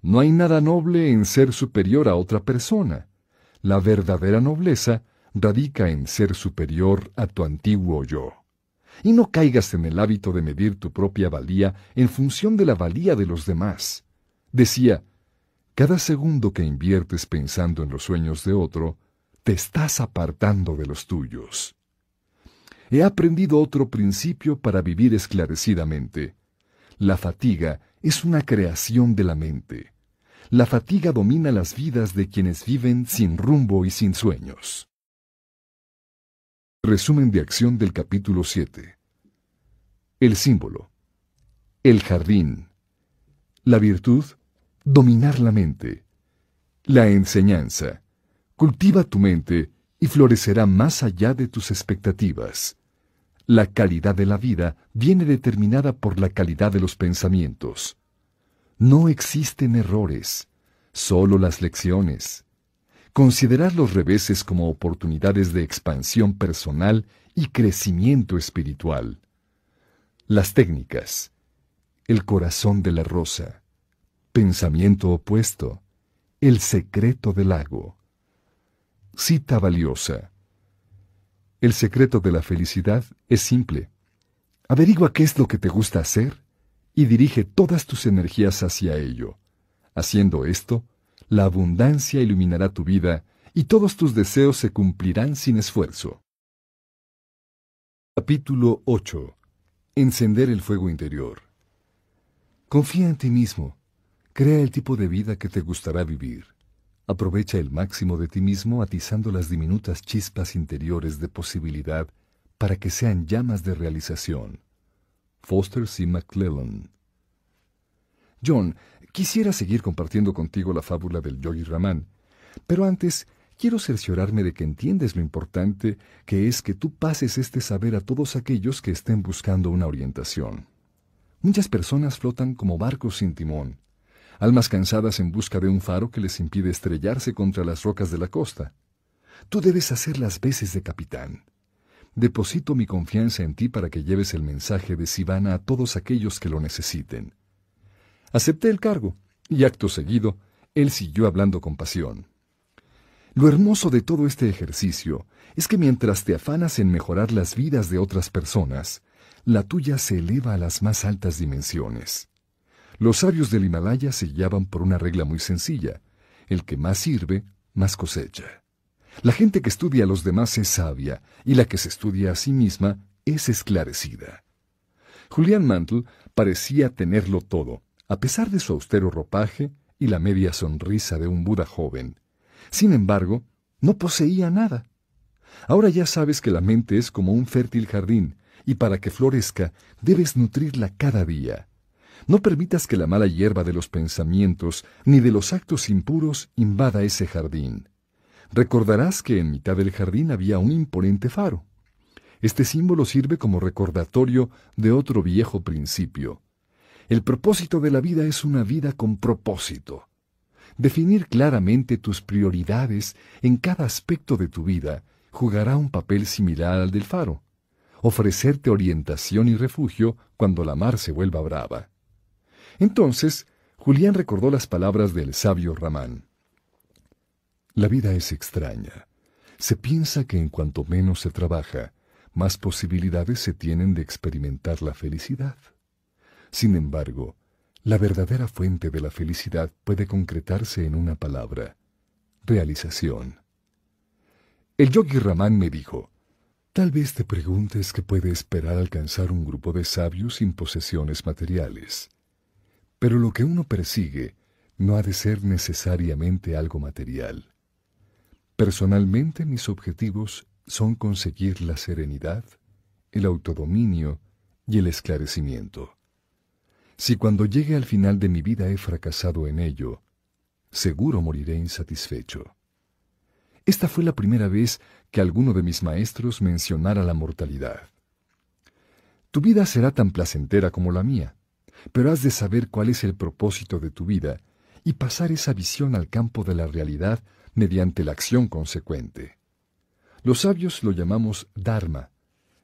No hay nada noble en ser superior a otra persona. La verdadera nobleza radica en ser superior a tu antiguo yo. Y no caigas en el hábito de medir tu propia valía en función de la valía de los demás. Decía, cada segundo que inviertes pensando en los sueños de otro, te estás apartando de los tuyos. He aprendido otro principio para vivir esclarecidamente. La fatiga es una creación de la mente. La fatiga domina las vidas de quienes viven sin rumbo y sin sueños. Resumen de acción del capítulo 7. El símbolo. El jardín. La virtud dominar la mente. La enseñanza. Cultiva tu mente y florecerá más allá de tus expectativas. La calidad de la vida viene determinada por la calidad de los pensamientos. No existen errores, solo las lecciones. Considerar los reveses como oportunidades de expansión personal y crecimiento espiritual. Las técnicas. El corazón de la rosa. Pensamiento opuesto. El secreto del lago. Cita valiosa. El secreto de la felicidad es simple. Averigua qué es lo que te gusta hacer y dirige todas tus energías hacia ello. Haciendo esto, la abundancia iluminará tu vida y todos tus deseos se cumplirán sin esfuerzo. Capítulo 8. Encender el fuego interior. Confía en ti mismo Crea el tipo de vida que te gustará vivir. Aprovecha el máximo de ti mismo atizando las diminutas chispas interiores de posibilidad para que sean llamas de realización. Foster C. McClellan. John, quisiera seguir compartiendo contigo la fábula del Yogi Raman, pero antes quiero cerciorarme de que entiendes lo importante que es que tú pases este saber a todos aquellos que estén buscando una orientación. Muchas personas flotan como barcos sin timón, almas cansadas en busca de un faro que les impide estrellarse contra las rocas de la costa. Tú debes hacer las veces de capitán. Deposito mi confianza en ti para que lleves el mensaje de Sivana a todos aquellos que lo necesiten. Acepté el cargo, y acto seguido, él siguió hablando con pasión. Lo hermoso de todo este ejercicio es que mientras te afanas en mejorar las vidas de otras personas, la tuya se eleva a las más altas dimensiones. Los sabios del Himalaya se guiaban por una regla muy sencilla. El que más sirve, más cosecha. La gente que estudia a los demás es sabia y la que se estudia a sí misma es esclarecida. Julián Mantle parecía tenerlo todo, a pesar de su austero ropaje y la media sonrisa de un Buda joven. Sin embargo, no poseía nada. Ahora ya sabes que la mente es como un fértil jardín, y para que florezca debes nutrirla cada día. No permitas que la mala hierba de los pensamientos ni de los actos impuros invada ese jardín. Recordarás que en mitad del jardín había un imponente faro. Este símbolo sirve como recordatorio de otro viejo principio. El propósito de la vida es una vida con propósito. Definir claramente tus prioridades en cada aspecto de tu vida jugará un papel similar al del faro. Ofrecerte orientación y refugio cuando la mar se vuelva brava. Entonces, Julián recordó las palabras del sabio Ramán. La vida es extraña. Se piensa que en cuanto menos se trabaja, más posibilidades se tienen de experimentar la felicidad. Sin embargo, la verdadera fuente de la felicidad puede concretarse en una palabra, realización. El yogi Ramán me dijo, tal vez te preguntes qué puede esperar alcanzar un grupo de sabios sin posesiones materiales. Pero lo que uno persigue no ha de ser necesariamente algo material. Personalmente mis objetivos son conseguir la serenidad, el autodominio y el esclarecimiento. Si cuando llegue al final de mi vida he fracasado en ello, seguro moriré insatisfecho. Esta fue la primera vez que alguno de mis maestros mencionara la mortalidad. Tu vida será tan placentera como la mía pero has de saber cuál es el propósito de tu vida y pasar esa visión al campo de la realidad mediante la acción consecuente. Los sabios lo llamamos Dharma,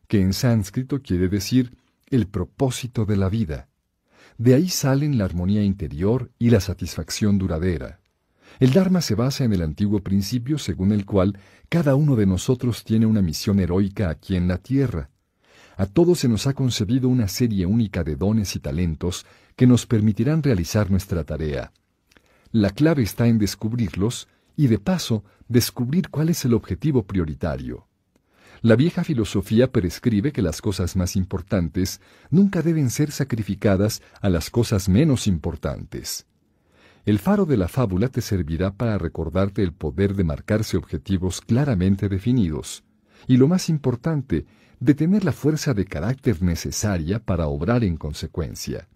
que en sánscrito quiere decir el propósito de la vida. De ahí salen la armonía interior y la satisfacción duradera. El Dharma se basa en el antiguo principio según el cual cada uno de nosotros tiene una misión heroica aquí en la tierra, a todos se nos ha concebido una serie única de dones y talentos que nos permitirán realizar nuestra tarea. La clave está en descubrirlos y, de paso, descubrir cuál es el objetivo prioritario. La vieja filosofía prescribe que las cosas más importantes nunca deben ser sacrificadas a las cosas menos importantes. El faro de la fábula te servirá para recordarte el poder de marcarse objetivos claramente definidos. Y lo más importante de tener la fuerza de carácter necesaria para obrar en consecuencia.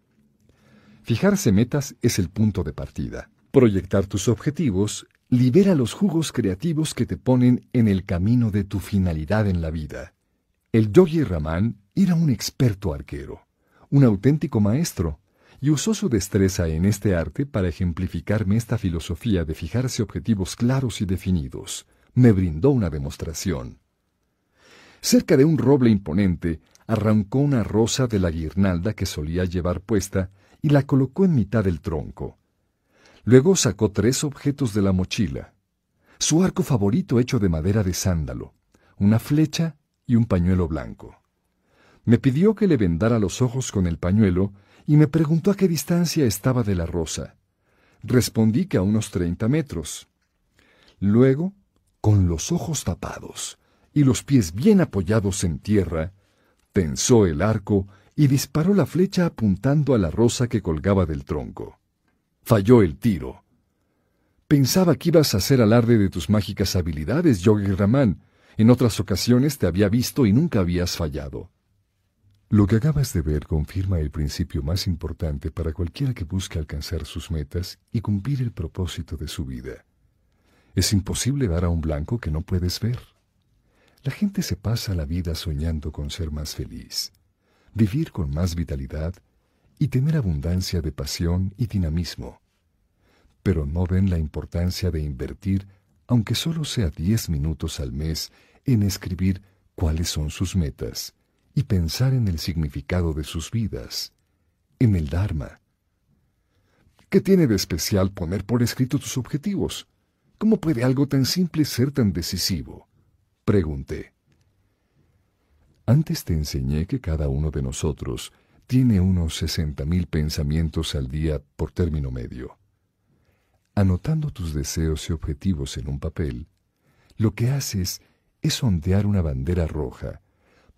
Fijarse metas es el punto de partida. Proyectar tus objetivos libera los jugos creativos que te ponen en el camino de tu finalidad en la vida. El yogi Raman era un experto arquero, un auténtico maestro, y usó su destreza en este arte para ejemplificarme esta filosofía de fijarse objetivos claros y definidos. Me brindó una demostración. Cerca de un roble imponente, arrancó una rosa de la guirnalda que solía llevar puesta y la colocó en mitad del tronco. Luego sacó tres objetos de la mochila. Su arco favorito hecho de madera de sándalo, una flecha y un pañuelo blanco. Me pidió que le vendara los ojos con el pañuelo y me preguntó a qué distancia estaba de la rosa. Respondí que a unos treinta metros. Luego, con los ojos tapados, y los pies bien apoyados en tierra, tensó el arco y disparó la flecha apuntando a la rosa que colgaba del tronco. Falló el tiro. Pensaba que ibas a hacer alarde de tus mágicas habilidades, Yogi Raman. En otras ocasiones te había visto y nunca habías fallado. Lo que acabas de ver confirma el principio más importante para cualquiera que busque alcanzar sus metas y cumplir el propósito de su vida. Es imposible dar a un blanco que no puedes ver. La gente se pasa la vida soñando con ser más feliz, vivir con más vitalidad y tener abundancia de pasión y dinamismo. Pero no ven la importancia de invertir, aunque solo sea diez minutos al mes, en escribir cuáles son sus metas y pensar en el significado de sus vidas, en el Dharma. ¿Qué tiene de especial poner por escrito tus objetivos? ¿Cómo puede algo tan simple ser tan decisivo? Pregunté. Antes te enseñé que cada uno de nosotros tiene unos sesenta mil pensamientos al día por término medio. Anotando tus deseos y objetivos en un papel, lo que haces es ondear una bandera roja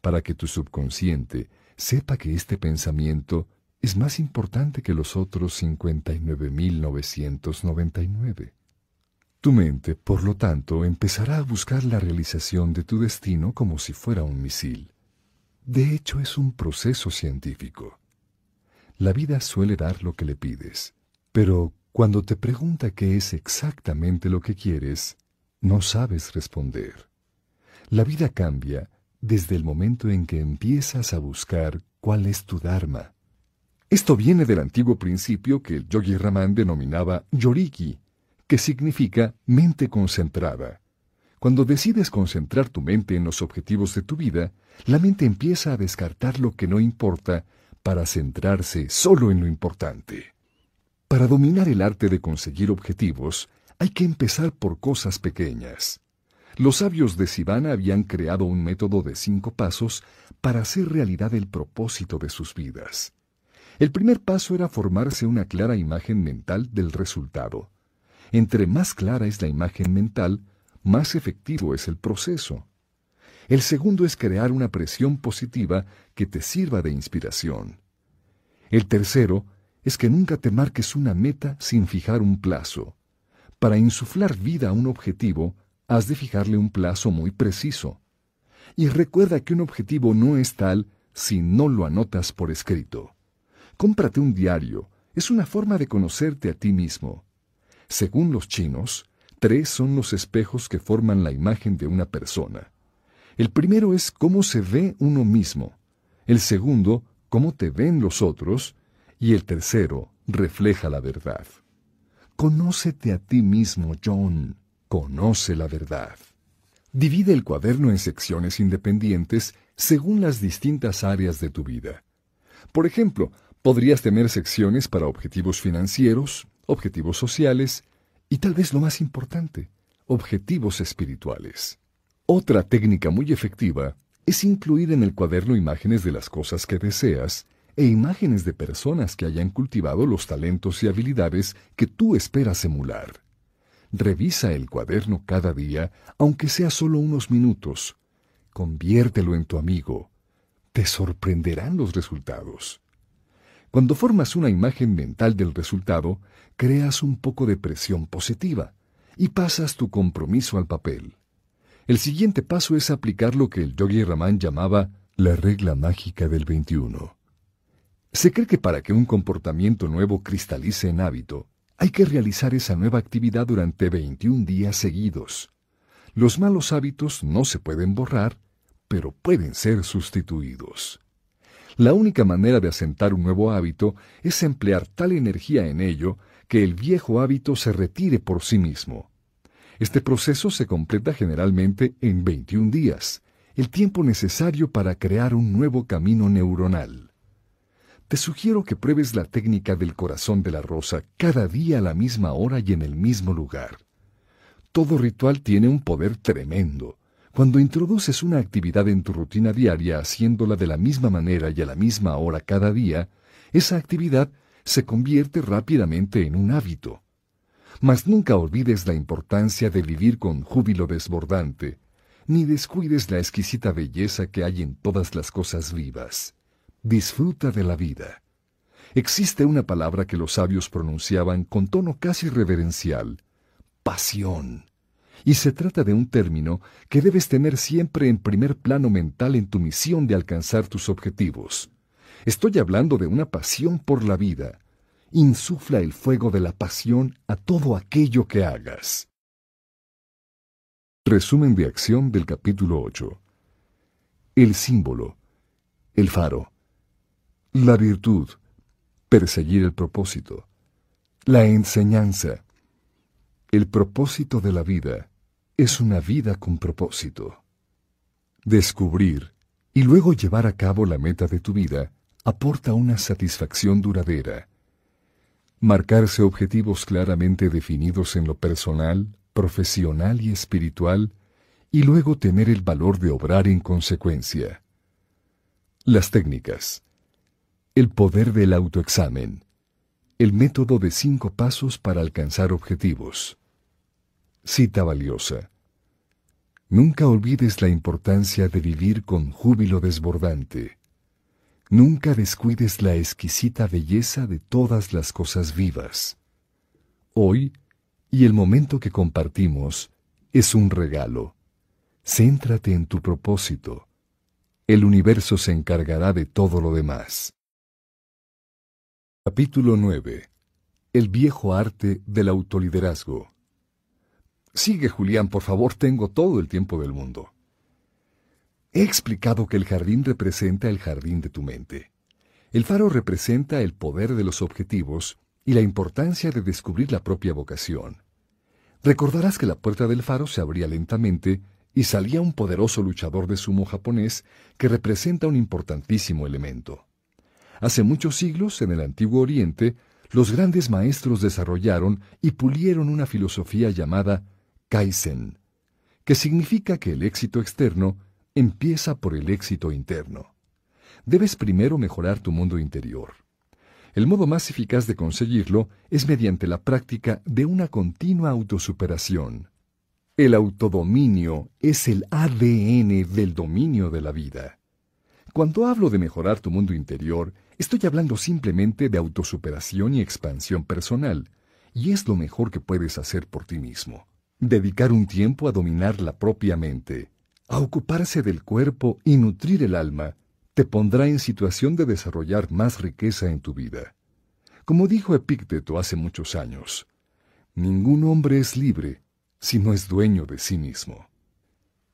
para que tu subconsciente sepa que este pensamiento es más importante que los otros 59.999. Tu mente, por lo tanto, empezará a buscar la realización de tu destino como si fuera un misil. De hecho, es un proceso científico. La vida suele dar lo que le pides, pero cuando te pregunta qué es exactamente lo que quieres, no sabes responder. La vida cambia desde el momento en que empiezas a buscar cuál es tu Dharma. Esto viene del antiguo principio que el Yogi Raman denominaba Yoriki, que significa mente concentrada. Cuando decides concentrar tu mente en los objetivos de tu vida, la mente empieza a descartar lo que no importa para centrarse solo en lo importante. Para dominar el arte de conseguir objetivos, hay que empezar por cosas pequeñas. Los sabios de Sivana habían creado un método de cinco pasos para hacer realidad el propósito de sus vidas. El primer paso era formarse una clara imagen mental del resultado. Entre más clara es la imagen mental, más efectivo es el proceso. El segundo es crear una presión positiva que te sirva de inspiración. El tercero es que nunca te marques una meta sin fijar un plazo. Para insuflar vida a un objetivo, has de fijarle un plazo muy preciso. Y recuerda que un objetivo no es tal si no lo anotas por escrito. Cómprate un diario. Es una forma de conocerte a ti mismo. Según los chinos, tres son los espejos que forman la imagen de una persona. El primero es cómo se ve uno mismo, el segundo, cómo te ven los otros, y el tercero refleja la verdad. Conócete a ti mismo, John. Conoce la verdad. Divide el cuaderno en secciones independientes según las distintas áreas de tu vida. Por ejemplo, podrías tener secciones para objetivos financieros, objetivos sociales y tal vez lo más importante, objetivos espirituales. Otra técnica muy efectiva es incluir en el cuaderno imágenes de las cosas que deseas e imágenes de personas que hayan cultivado los talentos y habilidades que tú esperas emular. Revisa el cuaderno cada día, aunque sea solo unos minutos. Conviértelo en tu amigo. Te sorprenderán los resultados. Cuando formas una imagen mental del resultado, creas un poco de presión positiva y pasas tu compromiso al papel. El siguiente paso es aplicar lo que el yogi Raman llamaba la regla mágica del 21. Se cree que para que un comportamiento nuevo cristalice en hábito, hay que realizar esa nueva actividad durante 21 días seguidos. Los malos hábitos no se pueden borrar, pero pueden ser sustituidos. La única manera de asentar un nuevo hábito es emplear tal energía en ello que el viejo hábito se retire por sí mismo. Este proceso se completa generalmente en 21 días, el tiempo necesario para crear un nuevo camino neuronal. Te sugiero que pruebes la técnica del corazón de la rosa cada día a la misma hora y en el mismo lugar. Todo ritual tiene un poder tremendo, cuando introduces una actividad en tu rutina diaria haciéndola de la misma manera y a la misma hora cada día, esa actividad se convierte rápidamente en un hábito. Mas nunca olvides la importancia de vivir con júbilo desbordante, ni descuides la exquisita belleza que hay en todas las cosas vivas. Disfruta de la vida. Existe una palabra que los sabios pronunciaban con tono casi reverencial, pasión y se trata de un término que debes tener siempre en primer plano mental en tu misión de alcanzar tus objetivos. Estoy hablando de una pasión por la vida. Insufla el fuego de la pasión a todo aquello que hagas. Resumen de acción del capítulo 8. El símbolo. El faro. La virtud. Perseguir el propósito. La enseñanza. El propósito de la vida es una vida con propósito. Descubrir y luego llevar a cabo la meta de tu vida aporta una satisfacción duradera. Marcarse objetivos claramente definidos en lo personal, profesional y espiritual, y luego tener el valor de obrar en consecuencia. Las técnicas. El poder del autoexamen. El método de cinco pasos para alcanzar objetivos. Cita valiosa. Nunca olvides la importancia de vivir con júbilo desbordante. Nunca descuides la exquisita belleza de todas las cosas vivas. Hoy Y el momento que compartimos es un regalo. Céntrate en tu propósito. El universo se encargará de todo lo demás. Capítulo 9. El viejo arte del autoliderazgo. Sigue, Julián, por favor, tengo todo el tiempo del mundo. He explicado que el jardín representa el jardín de tu mente. El faro representa el poder de los objetivos y la importancia de descubrir la propia vocación. Recordarás que la puerta del faro se abría lentamente y salía un poderoso luchador de sumo japonés que representa un importantísimo elemento. Hace muchos siglos, en el Antiguo Oriente, los grandes maestros desarrollaron y pulieron una filosofía llamada Kaizen, que significa que el éxito externo empieza por el éxito interno debes primero mejorar tu mundo interior. El modo más eficaz de conseguirlo es mediante la práctica de una continua autosuperación. El autodominio es el ADN del dominio de la vida. Cuando hablo de mejorar tu mundo interior, estoy hablando simplemente de autosuperación y expansión personal, y es lo mejor que puedes hacer por ti mismo. Dedicar un tiempo a dominar la propia mente, a ocuparse del cuerpo y nutrir el alma, te pondrá en situación de desarrollar más riqueza en tu vida. Como dijo Epícteto hace muchos años, ningún hombre es libre si no es dueño de sí mismo.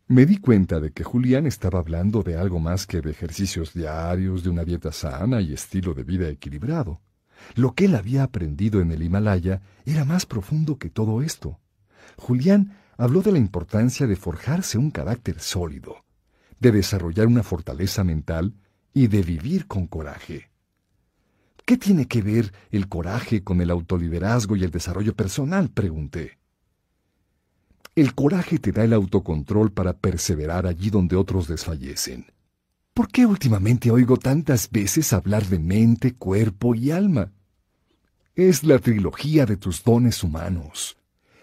Me di cuenta de que Julián estaba hablando de algo más que de ejercicios diarios, de una dieta sana y estilo de vida equilibrado. Lo que él había aprendido en el Himalaya era más profundo que todo esto. Julián habló de la importancia de forjarse un carácter sólido, de desarrollar una fortaleza mental y de vivir con coraje. ¿Qué tiene que ver el coraje con el autoliderazgo y el desarrollo personal? pregunté. El coraje te da el autocontrol para perseverar allí donde otros desfallecen. ¿Por qué últimamente oigo tantas veces hablar de mente, cuerpo y alma? Es la trilogía de tus dones humanos.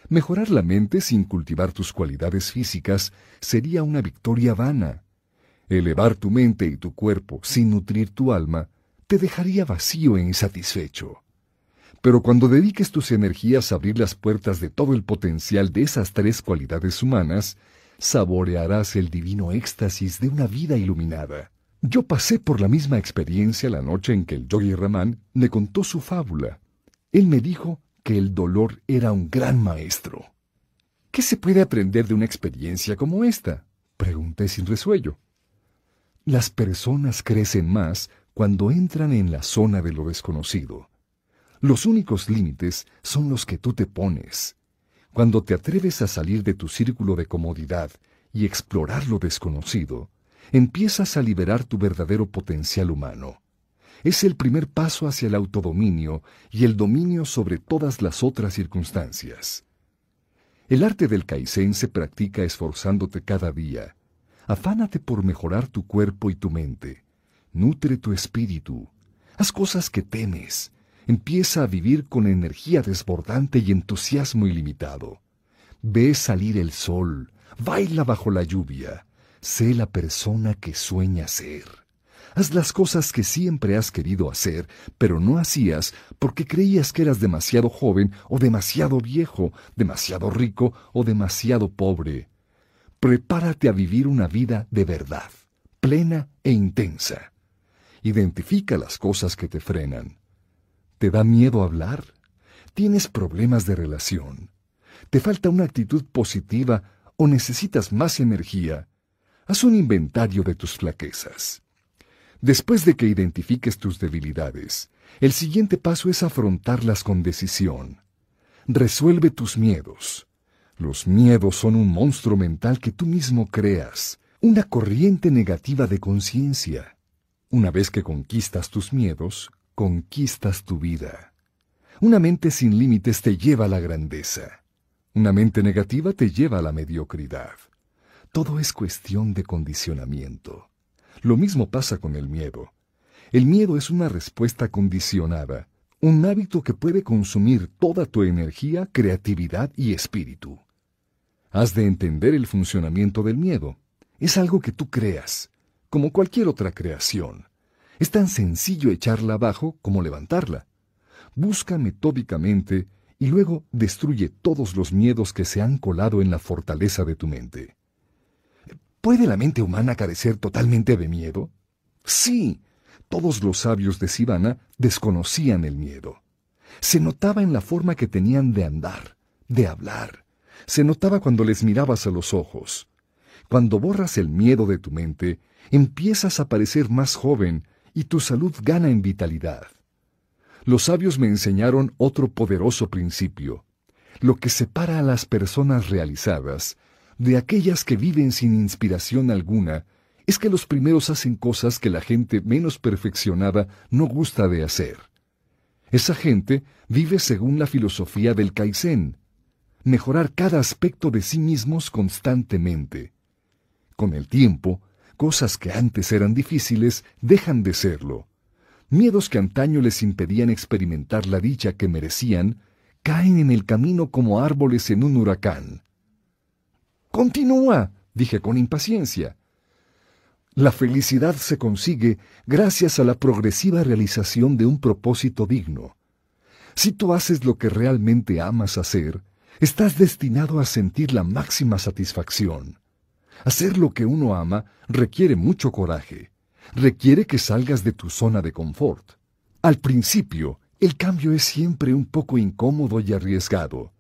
Mejorar la mente sin cultivar tus cualidades físicas sería una victoria vana. Elevar tu mente y tu cuerpo sin nutrir tu alma te dejaría vacío e insatisfecho. Pero cuando dediques tus energías a abrir las puertas de todo el potencial de esas tres cualidades humanas, saborearás el divino éxtasis de una vida iluminada. Yo pasé por la misma experiencia la noche en que el yogi Raman me contó su fábula. Él me dijo que el dolor era un gran maestro. ¿Qué se puede aprender de una experiencia como esta? Pregunté sin resuello. Las personas crecen más cuando entran en la zona de lo desconocido. Los únicos límites son los que tú te pones. Cuando te atreves a salir de tu círculo de comodidad y explorar lo desconocido, empiezas a liberar tu verdadero potencial humano. Es el primer paso hacia el autodominio y el dominio sobre todas las otras circunstancias. El arte del Kaizen se practica esforzándote cada día, Afánate por mejorar tu cuerpo y tu mente. Nutre tu espíritu. Haz cosas que temes. Empieza a vivir con energía desbordante y entusiasmo ilimitado. Ve salir el sol. Baila bajo la lluvia. Sé la persona que sueña ser. Haz las cosas que siempre has querido hacer, pero no hacías porque creías que eras demasiado joven o demasiado viejo, demasiado rico o demasiado pobre prepárate a vivir una vida de verdad, plena e intensa. Identifica las cosas que te frenan. ¿Te da miedo hablar? ¿Tienes problemas de relación? ¿Te falta una actitud positiva o necesitas más energía? Haz un inventario de tus flaquezas. Después de que identifiques tus debilidades, el siguiente paso es afrontarlas con decisión. Resuelve tus miedos. Los miedos son un monstruo mental que tú mismo creas, una corriente negativa de conciencia. Una vez que conquistas tus miedos, conquistas tu vida. Una mente sin límites te lleva a la grandeza. Una mente negativa te lleva a la mediocridad. Todo es cuestión de condicionamiento. Lo mismo pasa con el miedo. El miedo es una respuesta condicionada, un hábito que puede consumir toda tu energía, creatividad y espíritu. Has de entender el funcionamiento del miedo. Es algo que tú creas, como cualquier otra creación. Es tan sencillo echarla abajo como levantarla. Busca metódicamente y luego destruye todos los miedos que se han colado en la fortaleza de tu mente. ¿Puede la mente humana carecer totalmente de miedo? Sí, todos los sabios de Sivana desconocían el miedo. Se notaba en la forma que tenían de andar, de hablar. Se notaba cuando les mirabas a los ojos. Cuando borras el miedo de tu mente, empiezas a parecer más joven y tu salud gana en vitalidad. Los sabios me enseñaron otro poderoso principio. Lo que separa a las personas realizadas de aquellas que viven sin inspiración alguna es que los primeros hacen cosas que la gente menos perfeccionada no gusta de hacer. Esa gente vive según la filosofía del Kaizen, mejorar cada aspecto de sí mismos constantemente. Con el tiempo, cosas que antes eran difíciles dejan de serlo. Miedos que antaño les impedían experimentar la dicha que merecían, caen en el camino como árboles en un huracán. Continúa, dije con impaciencia. La felicidad se consigue gracias a la progresiva realización de un propósito digno. Si tú haces lo que realmente amas hacer, estás destinado a sentir la máxima satisfacción. Hacer lo que uno ama requiere mucho coraje, requiere que salgas de tu zona de confort. Al principio, el cambio es siempre un poco incómodo y arriesgado,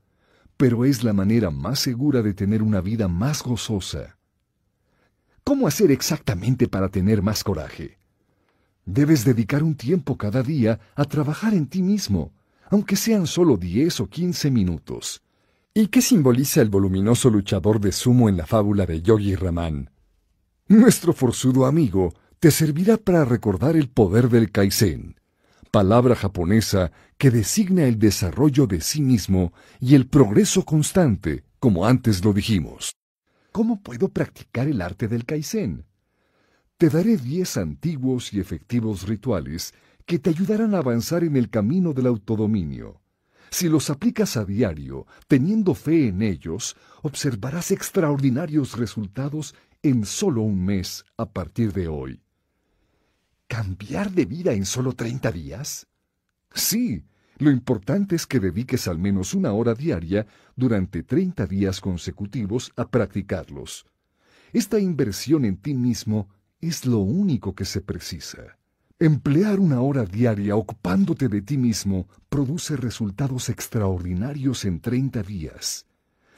pero es la manera más segura de tener una vida más gozosa. ¿Cómo hacer exactamente para tener más coraje? Debes dedicar un tiempo cada día a trabajar en ti mismo, aunque sean solo 10 o 15 minutos. ¿Y qué simboliza el voluminoso luchador de sumo en la fábula de Yogi Raman? Nuestro forzudo amigo te servirá para recordar el poder del Kaizen, palabra japonesa que designa el desarrollo de sí mismo y el progreso constante, como antes lo dijimos. ¿Cómo puedo practicar el arte del Kaizen? Te daré diez antiguos y efectivos rituales que te ayudarán a avanzar en el camino del autodominio. Si los aplicas a diario, teniendo fe en ellos, observarás extraordinarios resultados en solo un mes a partir de hoy. ¿Cambiar de vida en solo 30 días? Sí, lo importante es que dediques al menos una hora diaria durante 30 días consecutivos a practicarlos. Esta inversión en ti mismo es lo único que se precisa. Emplear una hora diaria ocupándote de ti mismo produce resultados extraordinarios en 30 días.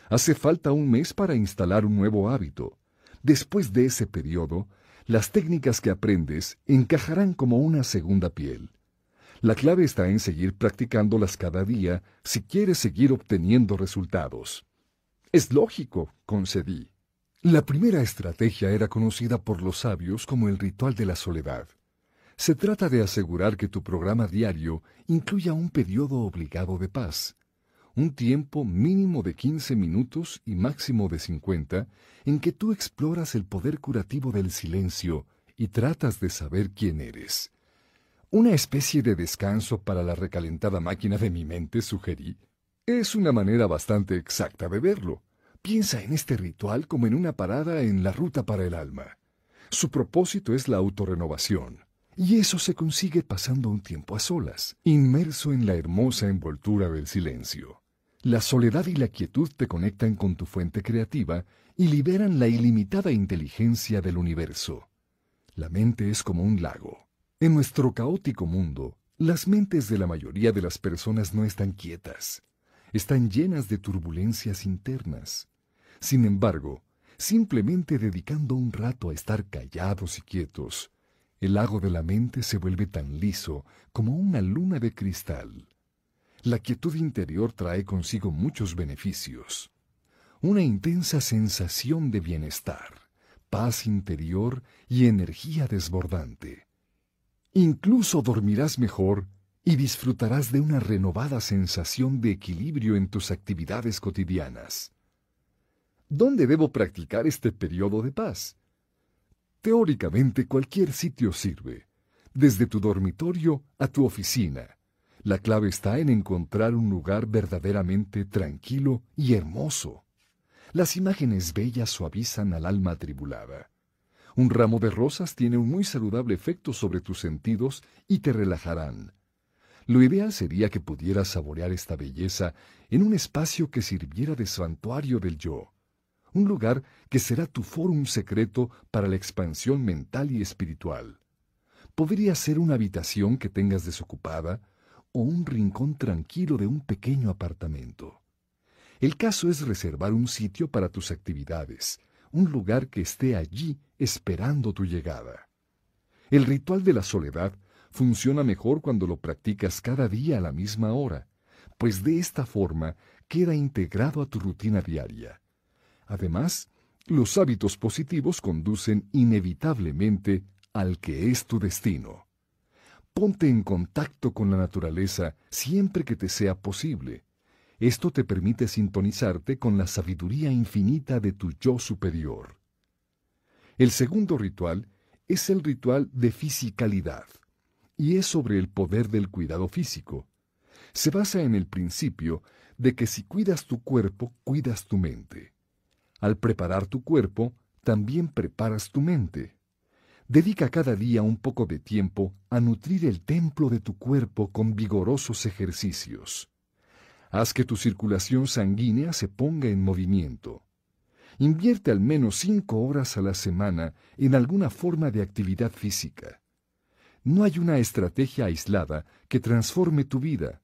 Hace falta un mes para instalar un nuevo hábito. Después de ese periodo, las técnicas que aprendes encajarán como una segunda piel. La clave está en seguir practicándolas cada día si quieres seguir obteniendo resultados. Es lógico, concedí. La primera estrategia era conocida por los sabios como el ritual de la soledad. Se trata de asegurar que tu programa diario incluya un periodo obligado de paz, un tiempo mínimo de 15 minutos y máximo de 50 en que tú exploras el poder curativo del silencio y tratas de saber quién eres. Una especie de descanso para la recalentada máquina de mi mente, sugerí. Es una manera bastante exacta de verlo. Piensa en este ritual como en una parada en la ruta para el alma. Su propósito es la autorrenovación, y eso se consigue pasando un tiempo a solas, inmerso en la hermosa envoltura del silencio. La soledad y la quietud te conectan con tu fuente creativa y liberan la ilimitada inteligencia del universo. La mente es como un lago. En nuestro caótico mundo, las mentes de la mayoría de las personas no están quietas, están llenas de turbulencias internas. Sin embargo, simplemente dedicando un rato a estar callados y quietos, el lago de la mente se vuelve tan liso como una luna de cristal. La quietud interior trae consigo muchos beneficios. Una intensa sensación de bienestar, paz interior y energía desbordante. Incluso dormirás mejor y disfrutarás de una renovada sensación de equilibrio en tus actividades cotidianas. ¿Dónde debo practicar este periodo de paz? Teóricamente cualquier sitio sirve, desde tu dormitorio a tu oficina. La clave está en encontrar un lugar verdaderamente tranquilo y hermoso. Las imágenes bellas suavizan al alma atribulada. Un ramo de rosas tiene un muy saludable efecto sobre tus sentidos y te relajarán. Lo ideal sería que pudieras saborear esta belleza en un espacio que sirviera de santuario del yo, un lugar que será tu fórum secreto para la expansión mental y espiritual. Podría ser una habitación que tengas desocupada o un rincón tranquilo de un pequeño apartamento. El caso es reservar un sitio para tus actividades, un lugar que esté allí esperando tu llegada. El ritual de la soledad funciona mejor cuando lo practicas cada día a la misma hora, pues de esta forma queda integrado a tu rutina diaria. Además, los hábitos positivos conducen inevitablemente al que es tu destino. Ponte en contacto con la naturaleza siempre que te sea posible. Esto te permite sintonizarte con la sabiduría infinita de tu yo superior. El segundo ritual es el ritual de fisicalidad y es sobre el poder del cuidado físico. Se basa en el principio de que si cuidas tu cuerpo, cuidas tu mente. Al preparar tu cuerpo, también preparas tu mente. Dedica cada día un poco de tiempo a nutrir el templo de tu cuerpo con vigorosos ejercicios. Haz que tu circulación sanguínea se ponga en movimiento. Invierte al menos cinco horas a la semana en alguna forma de actividad física. No hay una estrategia aislada que transforme tu vida.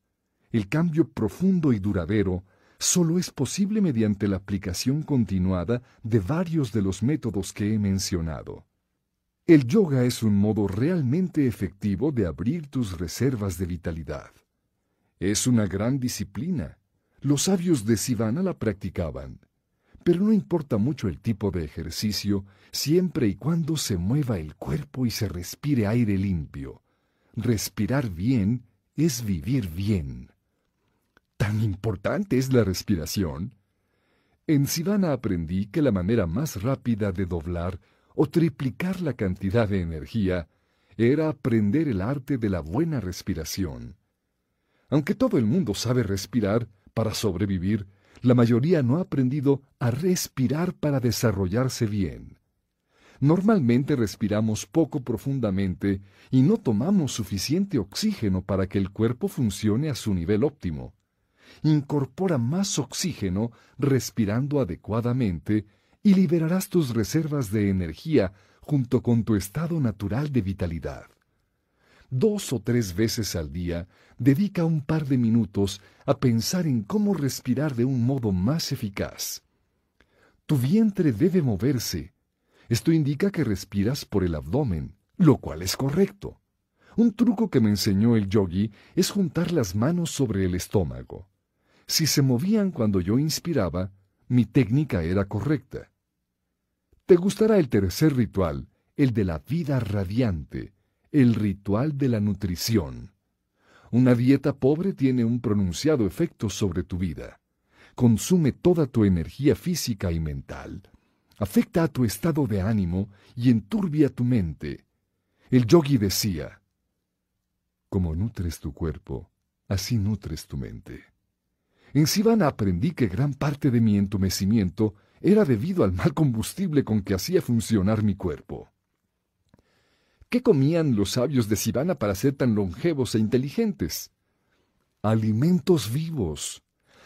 El cambio profundo y duradero solo es posible mediante la aplicación continuada de varios de los métodos que he mencionado. El yoga es un modo realmente efectivo de abrir tus reservas de vitalidad. Es una gran disciplina. Los sabios de Sivana la practicaban. Pero no importa mucho el tipo de ejercicio, siempre y cuando se mueva el cuerpo y se respire aire limpio. Respirar bien es vivir bien. ¿Tan importante es la respiración? En Sivana aprendí que la manera más rápida de doblar o triplicar la cantidad de energía era aprender el arte de la buena respiración. Aunque todo el mundo sabe respirar para sobrevivir, la mayoría no ha aprendido a respirar para desarrollarse bien. Normalmente respiramos poco profundamente y no tomamos suficiente oxígeno para que el cuerpo funcione a su nivel óptimo. Incorpora más oxígeno respirando adecuadamente y liberarás tus reservas de energía junto con tu estado natural de vitalidad dos o tres veces al día, dedica un par de minutos a pensar en cómo respirar de un modo más eficaz. Tu vientre debe moverse. Esto indica que respiras por el abdomen, lo cual es correcto. Un truco que me enseñó el yogi es juntar las manos sobre el estómago. Si se movían cuando yo inspiraba, mi técnica era correcta. Te gustará el tercer ritual, el de la vida radiante, el ritual de la nutrición. Una dieta pobre tiene un pronunciado efecto sobre tu vida. Consume toda tu energía física y mental. Afecta a tu estado de ánimo y enturbia tu mente. El yogi decía, Como nutres tu cuerpo, así nutres tu mente. En Sivana aprendí que gran parte de mi entumecimiento era debido al mal combustible con que hacía funcionar mi cuerpo. ¿Qué comían los sabios de Sivana para ser tan longevos e inteligentes? Alimentos vivos.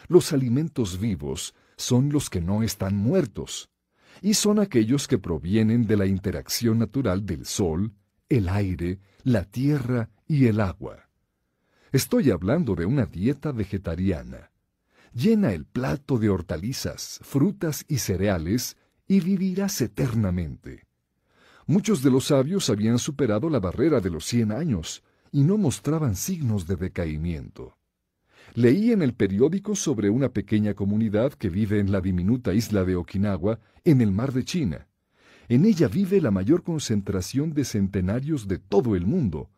Los alimentos vivos son los que no están muertos, y son aquellos que provienen de la interacción natural del sol, el aire, la tierra y el agua. Estoy hablando de una dieta vegetariana. Llena el plato de hortalizas, frutas y cereales y vivirás eternamente. Muchos de los sabios habían superado la barrera de los cien años y no mostraban signos de decaimiento. Leí en el periódico sobre una pequeña comunidad que vive en la diminuta isla de Okinawa, en el mar de China. En ella vive la mayor concentración de centenarios de todo el mundo,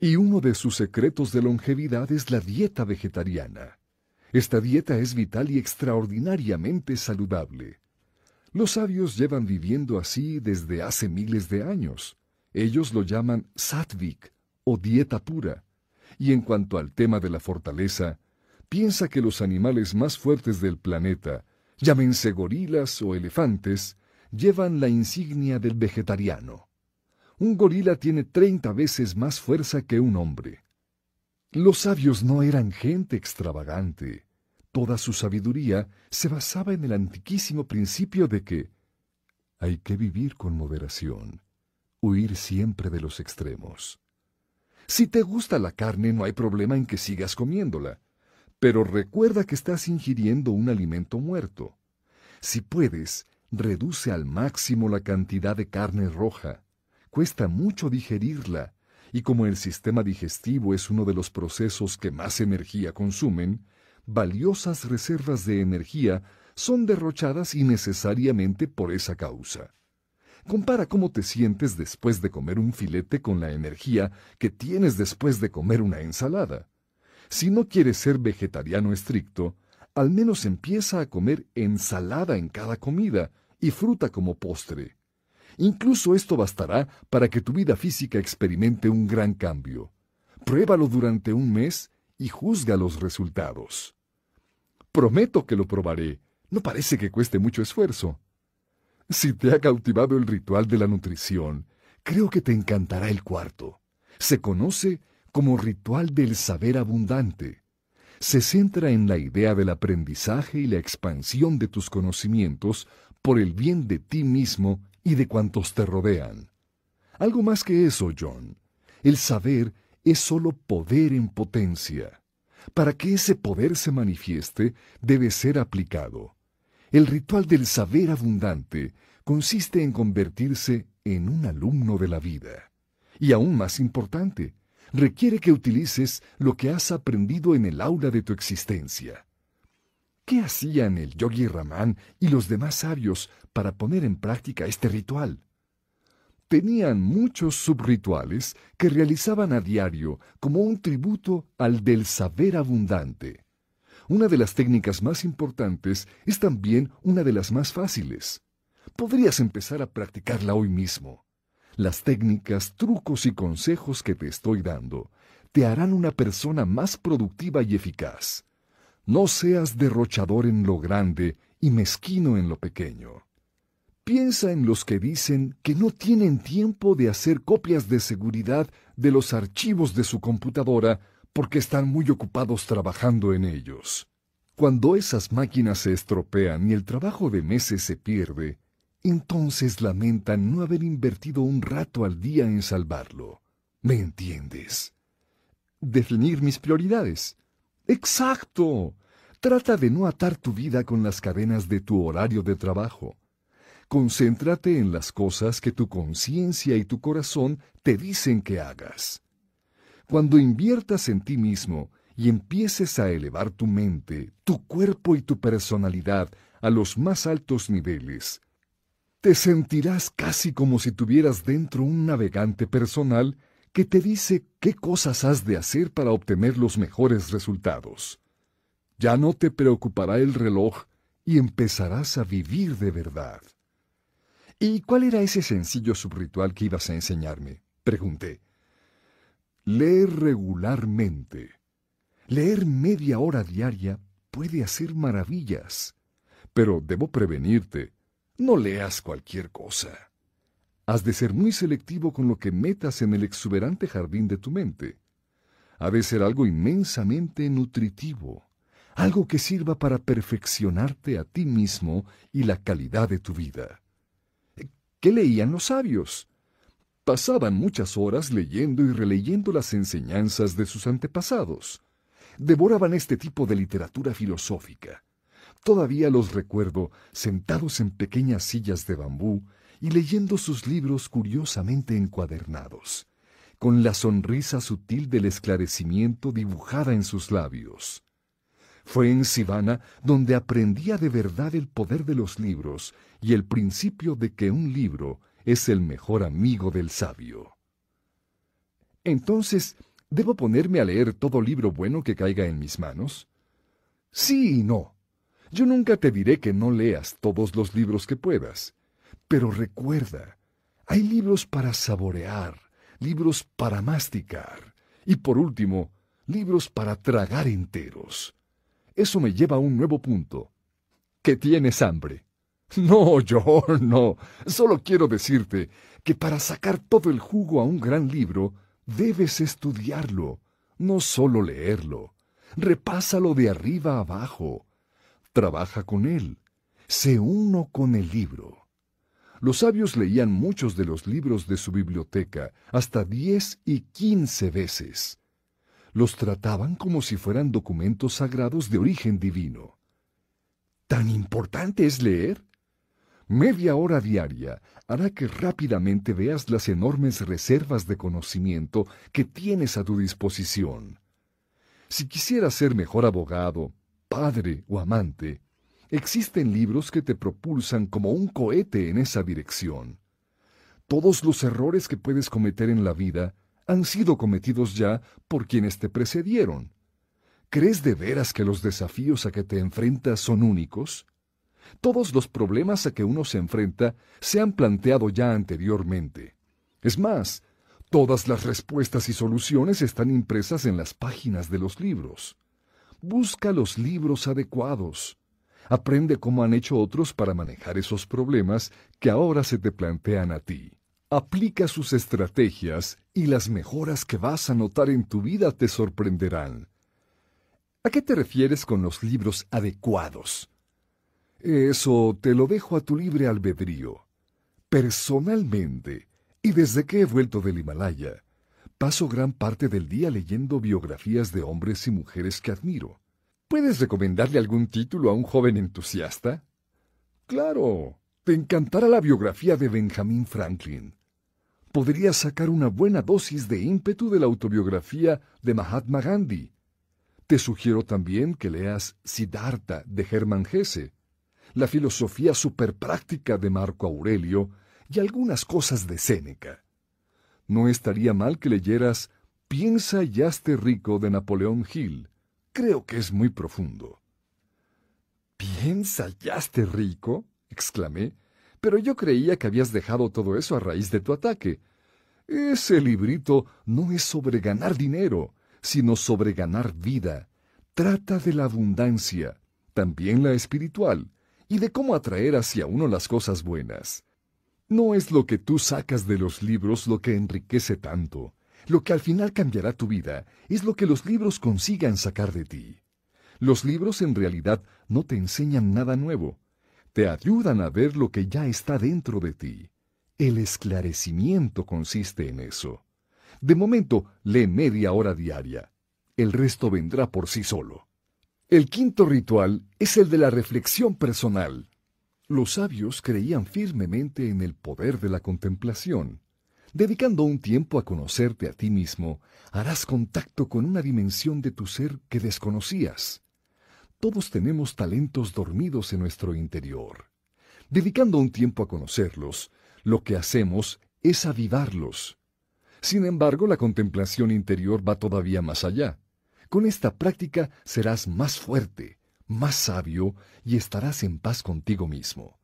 y uno de sus secretos de longevidad es la dieta vegetariana. Esta dieta es vital y extraordinariamente saludable. Los sabios llevan viviendo así desde hace miles de años. Ellos lo llaman sattvic o dieta pura. Y en cuanto al tema de la fortaleza, piensa que los animales más fuertes del planeta, llámense gorilas o elefantes, llevan la insignia del vegetariano. Un gorila tiene treinta veces más fuerza que un hombre. Los sabios no eran gente extravagante. Toda su sabiduría se basaba en el antiquísimo principio de que hay que vivir con moderación, huir siempre de los extremos. Si te gusta la carne, no hay problema en que sigas comiéndola, pero recuerda que estás ingiriendo un alimento muerto. Si puedes, reduce al máximo la cantidad de carne roja. Cuesta mucho digerirla, y como el sistema digestivo es uno de los procesos que más energía consumen, valiosas reservas de energía son derrochadas innecesariamente por esa causa. Compara cómo te sientes después de comer un filete con la energía que tienes después de comer una ensalada. Si no quieres ser vegetariano estricto, al menos empieza a comer ensalada en cada comida y fruta como postre. Incluso esto bastará para que tu vida física experimente un gran cambio. Pruébalo durante un mes y juzga los resultados. Prometo que lo probaré. No parece que cueste mucho esfuerzo. Si te ha cautivado el ritual de la nutrición, creo que te encantará el cuarto. Se conoce como ritual del saber abundante. Se centra en la idea del aprendizaje y la expansión de tus conocimientos por el bien de ti mismo y de cuantos te rodean. Algo más que eso, John. El saber es sólo poder en potencia. Para que ese poder se manifieste, debe ser aplicado. El ritual del saber abundante consiste en convertirse en un alumno de la vida. Y aún más importante, requiere que utilices lo que has aprendido en el aula de tu existencia. ¿Qué hacían el yogi Ramán y los demás sabios para poner en práctica este ritual? tenían muchos subrituales que realizaban a diario como un tributo al del saber abundante. Una de las técnicas más importantes es también una de las más fáciles. Podrías empezar a practicarla hoy mismo. Las técnicas, trucos y consejos que te estoy dando te harán una persona más productiva y eficaz. No seas derrochador en lo grande y mezquino en lo pequeño. Piensa en los que dicen que no tienen tiempo de hacer copias de seguridad de los archivos de su computadora porque están muy ocupados trabajando en ellos. Cuando esas máquinas se estropean y el trabajo de meses se pierde, entonces lamentan no haber invertido un rato al día en salvarlo. ¿Me entiendes? Definir mis prioridades. Exacto. Trata de no atar tu vida con las cadenas de tu horario de trabajo. Concéntrate en las cosas que tu conciencia y tu corazón te dicen que hagas. Cuando inviertas en ti mismo y empieces a elevar tu mente, tu cuerpo y tu personalidad a los más altos niveles, te sentirás casi como si tuvieras dentro un navegante personal que te dice qué cosas has de hacer para obtener los mejores resultados. Ya no te preocupará el reloj y empezarás a vivir de verdad. ¿Y cuál era ese sencillo subritual que ibas a enseñarme? Pregunté. Leer regularmente. Leer media hora diaria puede hacer maravillas. Pero debo prevenirte, no leas cualquier cosa. Has de ser muy selectivo con lo que metas en el exuberante jardín de tu mente. Ha de ser algo inmensamente nutritivo, algo que sirva para perfeccionarte a ti mismo y la calidad de tu vida. ¿Qué leían los sabios? Pasaban muchas horas leyendo y releyendo las enseñanzas de sus antepasados. Devoraban este tipo de literatura filosófica. Todavía los recuerdo sentados en pequeñas sillas de bambú y leyendo sus libros curiosamente encuadernados, con la sonrisa sutil del esclarecimiento dibujada en sus labios. Fue en Sivana donde aprendía de verdad el poder de los libros y el principio de que un libro es el mejor amigo del sabio. Entonces, ¿debo ponerme a leer todo libro bueno que caiga en mis manos? Sí y no. Yo nunca te diré que no leas todos los libros que puedas. Pero recuerda, hay libros para saborear, libros para masticar y por último, libros para tragar enteros. Eso me lleva a un nuevo punto. ¿Que tienes hambre? No, yo no. Solo quiero decirte que para sacar todo el jugo a un gran libro, debes estudiarlo, No solo leerlo, repásalo de arriba abajo. Trabaja con él. Sé uno con el libro. Los sabios leían muchos de los libros de su biblioteca, hasta diez y quince veces. Los trataban como si fueran documentos sagrados de origen divino. ¿Tan importante es leer? Media hora diaria hará que rápidamente veas las enormes reservas de conocimiento que tienes a tu disposición. Si quisieras ser mejor abogado, padre o amante, existen libros que te propulsan como un cohete en esa dirección. Todos los errores que puedes cometer en la vida han sido cometidos ya por quienes te precedieron. ¿Crees de veras que los desafíos a que te enfrentas son únicos? Todos los problemas a que uno se enfrenta se han planteado ya anteriormente. Es más, todas las respuestas y soluciones están impresas en las páginas de los libros. Busca los libros adecuados. Aprende cómo han hecho otros para manejar esos problemas que ahora se te plantean a ti. Aplica sus estrategias y las mejoras que vas a notar en tu vida te sorprenderán. ¿A qué te refieres con los libros adecuados? Eso te lo dejo a tu libre albedrío. Personalmente, y desde que he vuelto del Himalaya, paso gran parte del día leyendo biografías de hombres y mujeres que admiro. ¿Puedes recomendarle algún título a un joven entusiasta? Claro, te encantará la biografía de Benjamin Franklin. Podrías sacar una buena dosis de ímpetu de la autobiografía de Mahatma Gandhi. Te sugiero también que leas Siddhartha de Hermann Hesse, la filosofía superpráctica de Marco Aurelio y algunas cosas de Séneca. No estaría mal que leyeras Piensa y hazte rico de Napoleón Hill, Creo que es muy profundo. ¿Piensa ya esté rico? exclamé. Pero yo creía que habías dejado todo eso a raíz de tu ataque. Ese librito no es sobre ganar dinero, sino sobre ganar vida. Trata de la abundancia, también la espiritual, y de cómo atraer hacia uno las cosas buenas. No es lo que tú sacas de los libros lo que enriquece tanto, lo que al final cambiará tu vida es lo que los libros consigan sacar de ti. Los libros en realidad no te enseñan nada nuevo, te ayudan a ver lo que ya está dentro de ti. El esclarecimiento consiste en eso. De momento, lee media hora diaria. El resto vendrá por sí solo. El quinto ritual es el de la reflexión personal. Los sabios creían firmemente en el poder de la contemplación. Dedicando un tiempo a conocerte a ti mismo, harás contacto con una dimensión de tu ser que desconocías. Todos tenemos talentos dormidos en nuestro interior. Dedicando un tiempo a conocerlos, lo que hacemos es avivarlos. Sin embargo, la contemplación interior va todavía más allá. Con esta práctica serás más fuerte, más sabio y estarás en paz contigo mismo.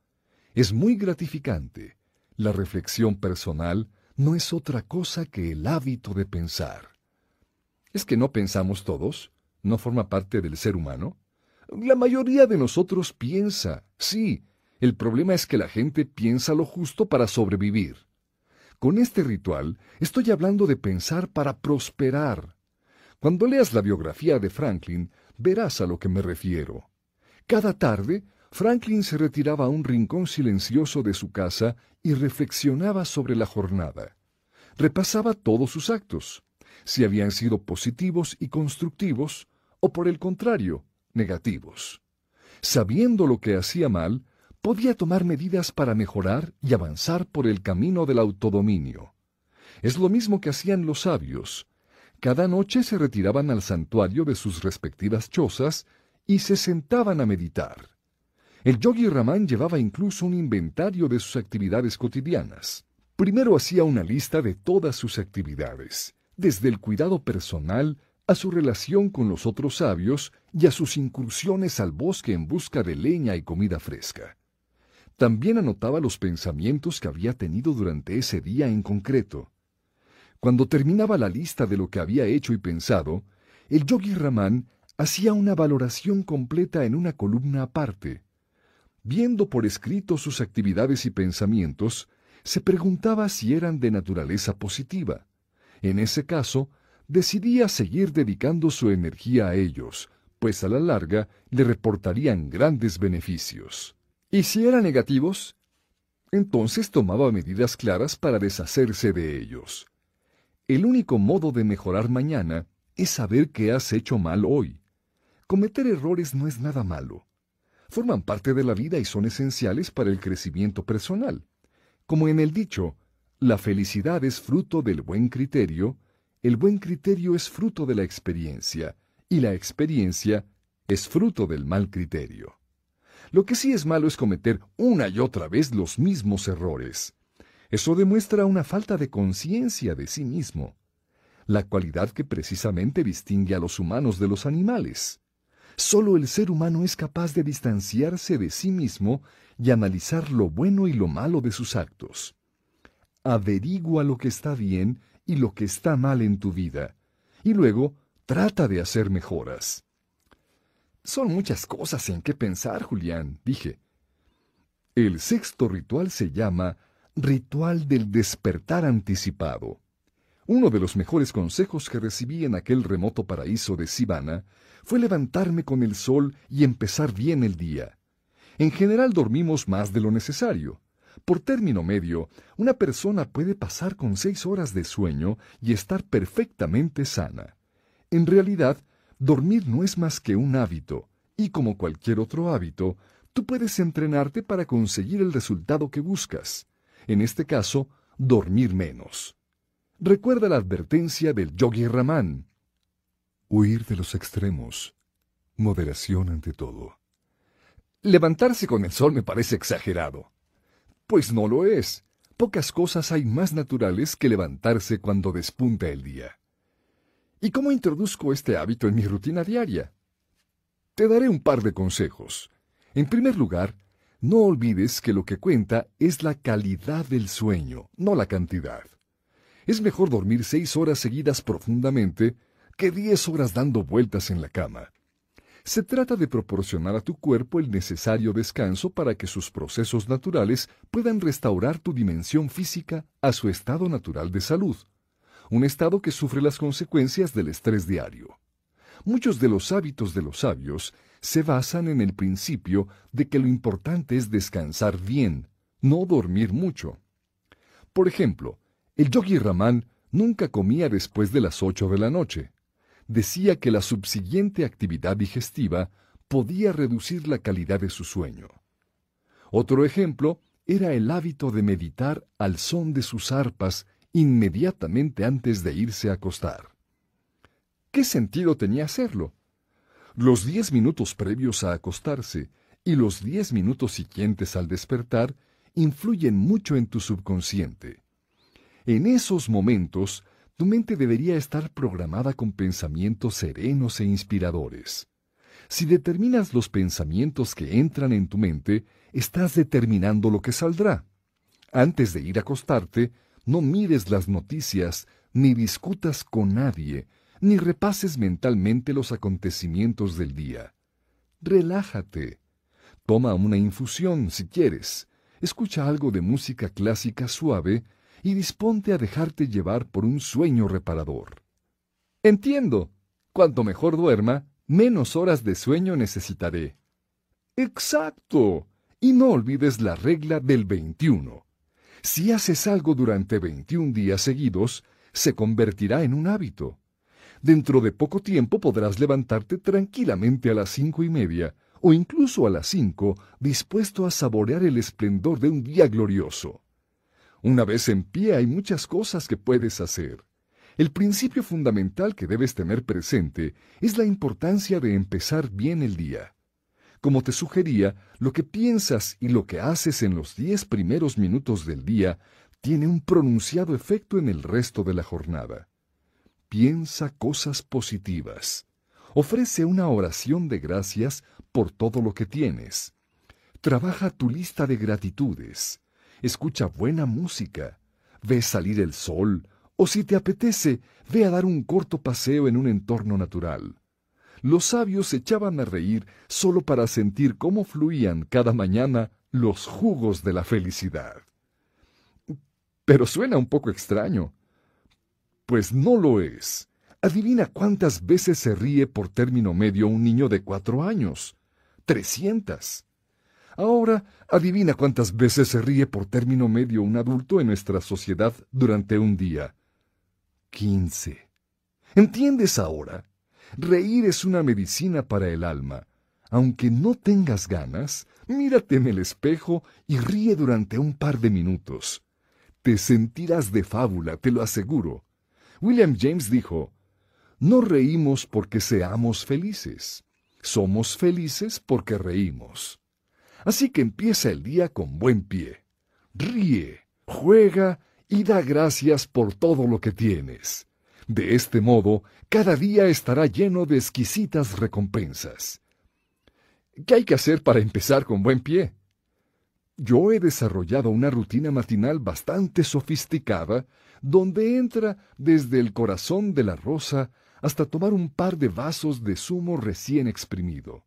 Es muy gratificante. La reflexión personal no es otra cosa que el hábito de pensar. ¿Es que no pensamos todos? ¿No forma parte del ser humano? La mayoría de nosotros piensa, sí. El problema es que la gente piensa lo justo para sobrevivir. Con este ritual estoy hablando de pensar para prosperar. Cuando leas la biografía de Franklin, verás a lo que me refiero. Cada tarde, Franklin se retiraba a un rincón silencioso de su casa y reflexionaba sobre la jornada. Repasaba todos sus actos, si habían sido positivos y constructivos, o por el contrario, negativos. Sabiendo lo que hacía mal, podía tomar medidas para mejorar y avanzar por el camino del autodominio. Es lo mismo que hacían los sabios. Cada noche se retiraban al santuario de sus respectivas chozas y se sentaban a meditar. El yogi Ramán llevaba incluso un inventario de sus actividades cotidianas. Primero hacía una lista de todas sus actividades, desde el cuidado personal a su relación con los otros sabios y a sus incursiones al bosque en busca de leña y comida fresca. También anotaba los pensamientos que había tenido durante ese día en concreto. Cuando terminaba la lista de lo que había hecho y pensado, el yogi Ramán hacía una valoración completa en una columna aparte, viendo por escrito sus actividades y pensamientos, se preguntaba si eran de naturaleza positiva. En ese caso, decidía seguir dedicando su energía a ellos, pues a la larga le reportarían grandes beneficios. ¿Y si eran negativos? Entonces tomaba medidas claras para deshacerse de ellos. El único modo de mejorar mañana es saber que has hecho mal hoy. Cometer errores no es nada malo. Forman parte de la vida y son esenciales para el crecimiento personal. Como en el dicho, la felicidad es fruto del buen criterio, el buen criterio es fruto de la experiencia, y la experiencia es fruto del mal criterio. Lo que sí es malo es cometer una y otra vez los mismos errores. Eso demuestra una falta de conciencia de sí mismo, la cualidad que precisamente distingue a los humanos de los animales. Solo el ser humano es capaz de distanciarse de sí mismo y analizar lo bueno y lo malo de sus actos. Averigua lo que está bien y lo que está mal en tu vida, y luego Trata de hacer mejoras. Son muchas cosas en qué pensar, Julián, dije. El sexto ritual se llama Ritual del Despertar Anticipado. Uno de los mejores consejos que recibí en aquel remoto paraíso de Sibana fue levantarme con el sol y empezar bien el día. En general dormimos más de lo necesario. Por término medio, una persona puede pasar con seis horas de sueño y estar perfectamente sana. En realidad, dormir no es más que un hábito, y como cualquier otro hábito, tú puedes entrenarte para conseguir el resultado que buscas. En este caso, dormir menos. Recuerda la advertencia del Yogi Raman. Huir de los extremos. Moderación ante todo. Levantarse con el sol me parece exagerado. Pues no lo es. Pocas cosas hay más naturales que levantarse cuando despunta el día. ¿Y cómo introduzco este hábito en mi rutina diaria? Te daré un par de consejos. En primer lugar, no olvides que lo que cuenta es la calidad del sueño, no la cantidad. Es mejor dormir seis horas seguidas profundamente que diez horas dando vueltas en la cama. Se trata de proporcionar a tu cuerpo el necesario descanso para que sus procesos naturales puedan restaurar tu dimensión física a su estado natural de salud un estado que sufre las consecuencias del estrés diario. Muchos de los hábitos de los sabios se basan en el principio de que lo importante es descansar bien, no dormir mucho. Por ejemplo, el yogi Raman nunca comía después de las ocho de la noche. Decía que la subsiguiente actividad digestiva podía reducir la calidad de su sueño. Otro ejemplo era el hábito de meditar al son de sus arpas inmediatamente antes de irse a acostar. ¿Qué sentido tenía hacerlo? Los diez minutos previos a acostarse y los diez minutos siguientes al despertar influyen mucho en tu subconsciente. En esos momentos, tu mente debería estar programada con pensamientos serenos e inspiradores. Si determinas los pensamientos que entran en tu mente, estás determinando lo que saldrá. Antes de ir a acostarte, no mires las noticias, ni discutas con nadie, ni repases mentalmente los acontecimientos del día. Relájate. Toma una infusión si quieres. Escucha algo de música clásica suave y disponte a dejarte llevar por un sueño reparador. Entiendo. Cuanto mejor duerma, menos horas de sueño necesitaré. Exacto. Y no olvides la regla del 21. Si haces algo durante 21 días seguidos, se convertirá en un hábito. Dentro de poco tiempo podrás levantarte tranquilamente a las cinco y media, o incluso a las cinco, dispuesto a saborear el esplendor de un día glorioso. Una vez en pie hay muchas cosas que puedes hacer. El principio fundamental que debes tener presente es la importancia de empezar bien el día. Como te sugería, lo que piensas y lo que haces en los diez primeros minutos del día tiene un pronunciado efecto en el resto de la jornada. Piensa cosas positivas. Ofrece una oración de gracias por todo lo que tienes. Trabaja tu lista de gratitudes. Escucha buena música. Ve salir el sol. O si te apetece, ve a dar un corto paseo en un entorno natural los sabios se echaban a reír solo para sentir cómo fluían cada mañana los jugos de la felicidad. Pero suena un poco extraño. Pues no lo es. Adivina cuántas veces se ríe por término medio un niño de cuatro años. Trescientas. Ahora, adivina cuántas veces se ríe por término medio un adulto en nuestra sociedad durante un día. Quince. ¿Entiendes ahora? Reír es una medicina para el alma. Aunque no tengas ganas, mírate en el espejo y ríe durante un par de minutos. Te sentirás de fábula, te lo aseguro. William James dijo, No reímos porque seamos felices, somos felices porque reímos. Así que empieza el día con buen pie. Ríe, juega y da gracias por todo lo que tienes. De este modo, cada día estará lleno de exquisitas recompensas. ¿Qué hay que hacer para empezar con buen pie? Yo he desarrollado una rutina matinal bastante sofisticada, donde entra desde el corazón de la rosa hasta tomar un par de vasos de zumo recién exprimido.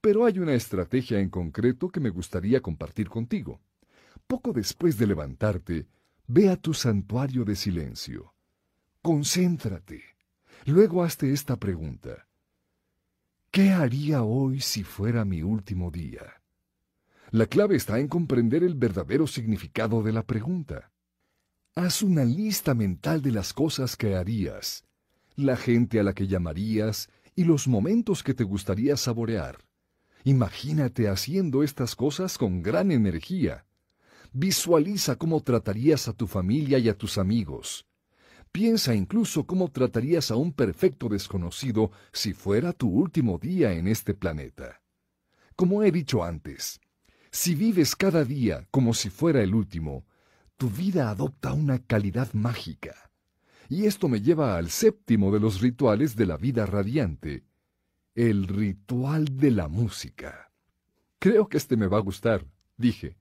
Pero hay una estrategia en concreto que me gustaría compartir contigo. Poco después de levantarte, ve a tu santuario de silencio. Concéntrate. Luego hazte esta pregunta. ¿Qué haría hoy si fuera mi último día? La clave está en comprender el verdadero significado de la pregunta. Haz una lista mental de las cosas que harías, la gente a la que llamarías y los momentos que te gustaría saborear. Imagínate haciendo estas cosas con gran energía. Visualiza cómo tratarías a tu familia y a tus amigos. Piensa incluso cómo tratarías a un perfecto desconocido si fuera tu último día en este planeta. Como he dicho antes, si vives cada día como si fuera el último, tu vida adopta una calidad mágica. Y esto me lleva al séptimo de los rituales de la vida radiante, el ritual de la música. Creo que este me va a gustar, dije.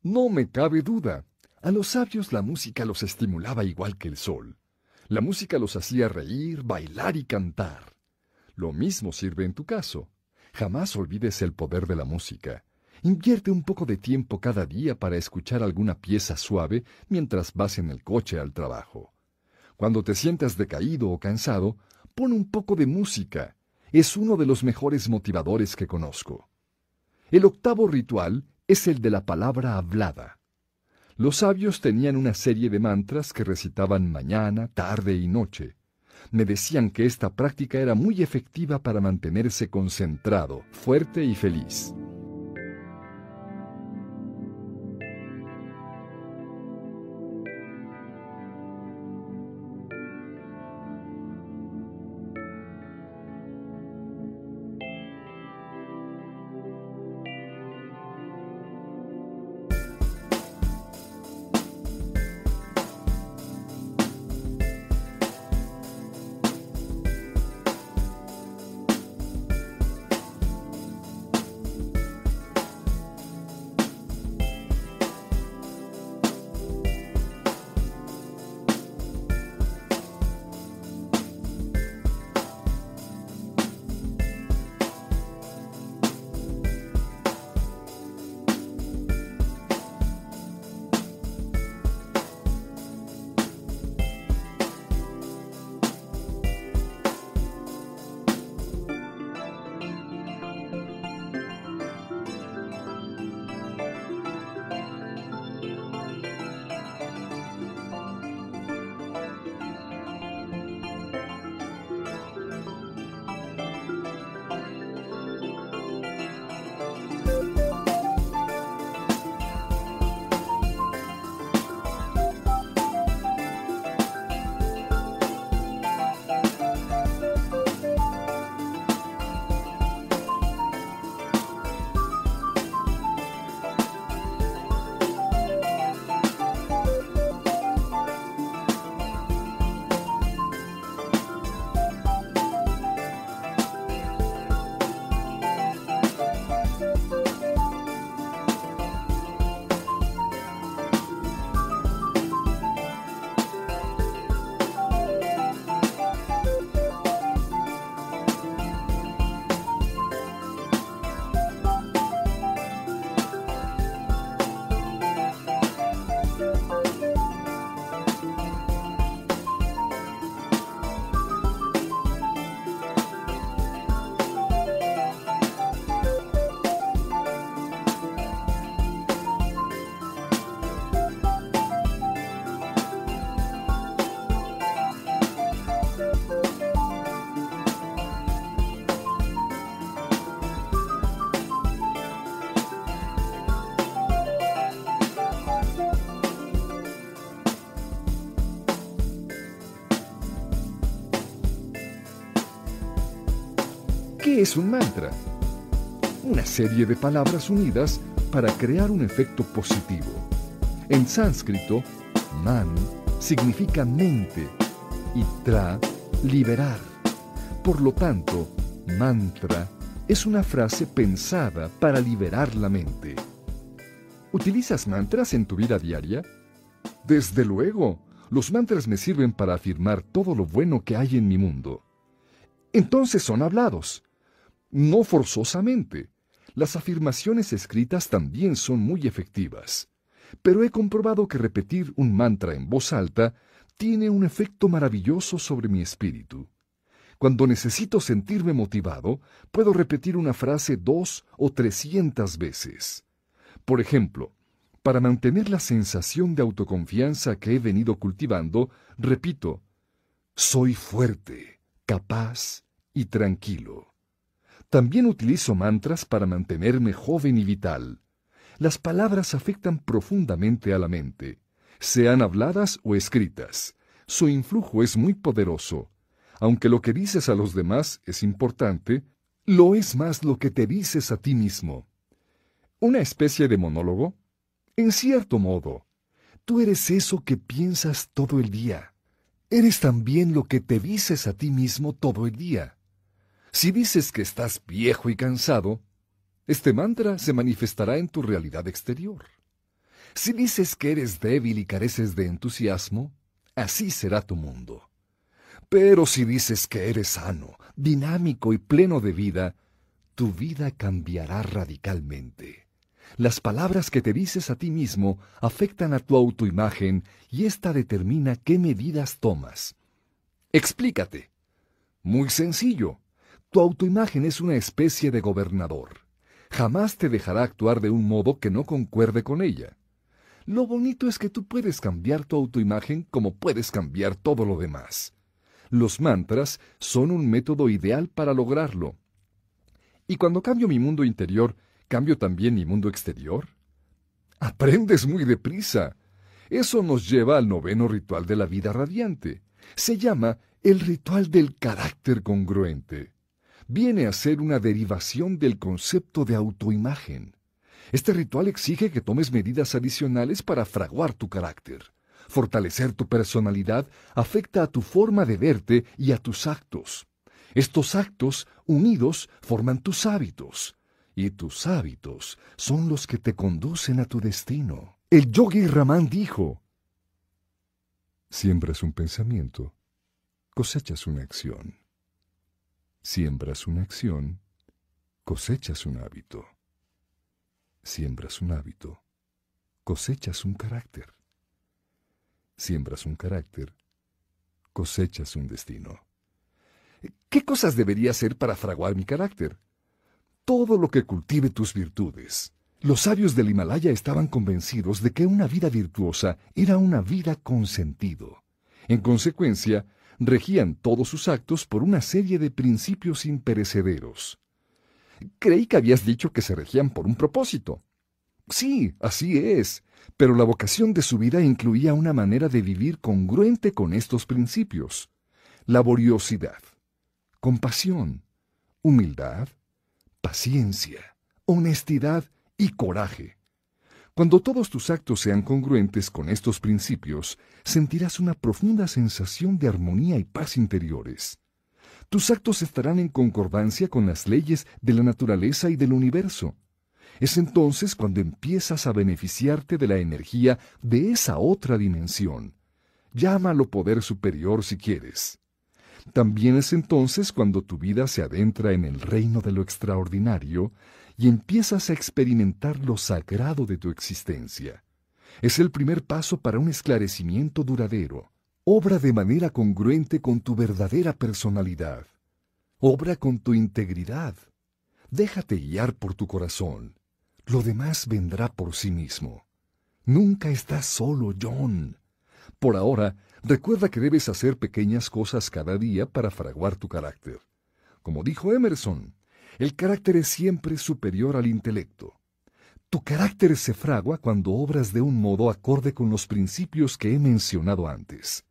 No me cabe duda. A los sabios la música los estimulaba igual que el sol. La música los hacía reír, bailar y cantar. Lo mismo sirve en tu caso. Jamás olvides el poder de la música. Invierte un poco de tiempo cada día para escuchar alguna pieza suave mientras vas en el coche al trabajo. Cuando te sientas decaído o cansado, pon un poco de música es uno de los mejores motivadores que conozco. El octavo ritual es el de la palabra hablada. Los sabios tenían una serie de mantras que recitaban mañana, tarde y noche. Me decían que esta práctica era muy efectiva para mantenerse concentrado, fuerte y feliz. ¿Qué es un mantra? Una serie de palabras unidas para crear un efecto positivo. En sánscrito, man significa mente y tra, liberar. Por lo tanto, mantra es una frase pensada para liberar la mente. ¿Utilizas mantras en tu vida diaria? Desde luego, los mantras me sirven para afirmar todo lo bueno que hay en mi mundo. Entonces son hablados. No forzosamente. Las afirmaciones escritas también son muy efectivas. Pero he comprobado que repetir un mantra en voz alta tiene un efecto maravilloso sobre mi espíritu. Cuando necesito sentirme motivado, puedo repetir una frase dos o trescientas veces. Por ejemplo, para mantener la sensación de autoconfianza que he venido cultivando, repito, soy fuerte, capaz y tranquilo. También utilizo mantras para mantenerme joven y vital. Las palabras afectan profundamente a la mente, sean habladas o escritas. Su influjo es muy poderoso. Aunque lo que dices a los demás es importante, lo es más lo que te dices a ti mismo. ¿Una especie de monólogo? En cierto modo, tú eres eso que piensas todo el día. Eres también lo que te dices a ti mismo todo el día. Si dices que estás viejo y cansado, este mantra se manifestará en tu realidad exterior. Si dices que eres débil y careces de entusiasmo, así será tu mundo. Pero si dices que eres sano, dinámico y pleno de vida, tu vida cambiará radicalmente. Las palabras que te dices a ti mismo afectan a tu autoimagen y ésta determina qué medidas tomas. Explícate. Muy sencillo. Tu autoimagen es una especie de gobernador. Jamás te dejará actuar de un modo que no concuerde con ella. Lo bonito es que tú puedes cambiar tu autoimagen como puedes cambiar todo lo demás. Los mantras son un método ideal para lograrlo. Y cuando cambio mi mundo interior, ¿cambio también mi mundo exterior? Aprendes muy deprisa. Eso nos lleva al noveno ritual de la vida radiante. Se llama el ritual del carácter congruente. Viene a ser una derivación del concepto de autoimagen. Este ritual exige que tomes medidas adicionales para fraguar tu carácter. Fortalecer tu personalidad afecta a tu forma de verte y a tus actos. Estos actos, unidos, forman tus hábitos. Y tus hábitos son los que te conducen a tu destino. El yogi Raman dijo, Siembras un pensamiento, cosechas una acción. Siembras una acción, cosechas un hábito. Siembras un hábito, cosechas un carácter. Siembras un carácter, cosechas un destino. ¿Qué cosas debería hacer para fraguar mi carácter? Todo lo que cultive tus virtudes. Los sabios del Himalaya estaban convencidos de que una vida virtuosa era una vida con sentido. En consecuencia, regían todos sus actos por una serie de principios imperecederos. Creí que habías dicho que se regían por un propósito. Sí, así es, pero la vocación de su vida incluía una manera de vivir congruente con estos principios. Laboriosidad, compasión, humildad, paciencia, honestidad y coraje. Cuando todos tus actos sean congruentes con estos principios, sentirás una profunda sensación de armonía y paz interiores. Tus actos estarán en concordancia con las leyes de la naturaleza y del universo. Es entonces cuando empiezas a beneficiarte de la energía de esa otra dimensión. Llámalo poder superior si quieres. También es entonces cuando tu vida se adentra en el reino de lo extraordinario y empiezas a experimentar lo sagrado de tu existencia. Es el primer paso para un esclarecimiento duradero. Obra de manera congruente con tu verdadera personalidad. Obra con tu integridad. Déjate guiar por tu corazón. Lo demás vendrá por sí mismo. Nunca estás solo, John. Por ahora, recuerda que debes hacer pequeñas cosas cada día para fraguar tu carácter. Como dijo Emerson, el carácter es siempre superior al intelecto. Tu carácter se fragua cuando obras de un modo acorde con los principios que he mencionado antes.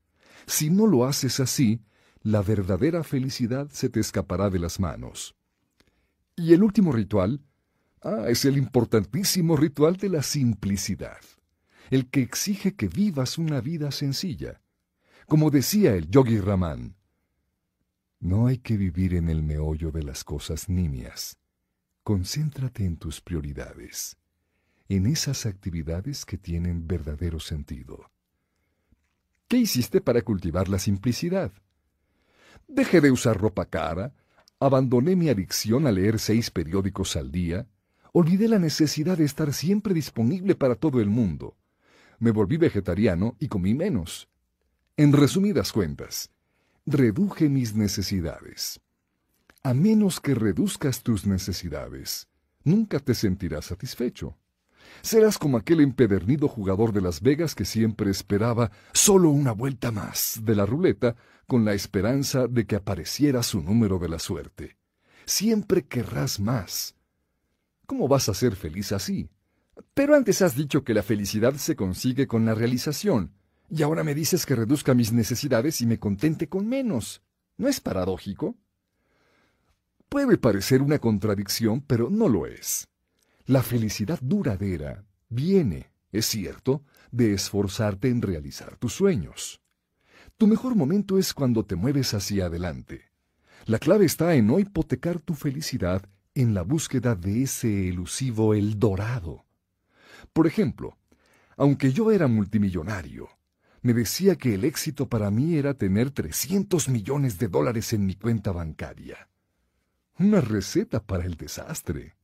Si no lo haces así, la verdadera felicidad se te escapará de las manos. Y el último ritual, ah, es el importantísimo ritual de la simplicidad, el que exige que vivas una vida sencilla. Como decía el yogi Raman, no hay que vivir en el meollo de las cosas nimias. Concéntrate en tus prioridades, en esas actividades que tienen verdadero sentido. ¿Qué hiciste para cultivar la simplicidad? Dejé de usar ropa cara, abandoné mi adicción a leer seis periódicos al día, olvidé la necesidad de estar siempre disponible para todo el mundo. Me volví vegetariano y comí menos. En resumidas cuentas, reduje mis necesidades. A menos que reduzcas tus necesidades, nunca te sentirás satisfecho. Serás como aquel empedernido jugador de Las Vegas que siempre esperaba solo una vuelta más de la ruleta con la esperanza de que apareciera su número de la suerte. Siempre querrás más. ¿Cómo vas a ser feliz así? Pero antes has dicho que la felicidad se consigue con la realización, y ahora me dices que reduzca mis necesidades y me contente con menos. ¿No es paradójico? Puede parecer una contradicción, pero no lo es. La felicidad duradera viene, es cierto, de esforzarte en realizar tus sueños. Tu mejor momento es cuando te mueves hacia adelante. La clave está en no hipotecar tu felicidad en la búsqueda de ese elusivo El Dorado. Por ejemplo, aunque yo era multimillonario, me decía que el éxito para mí era tener 300 millones de dólares en mi cuenta bancaria. Una receta para el desastre.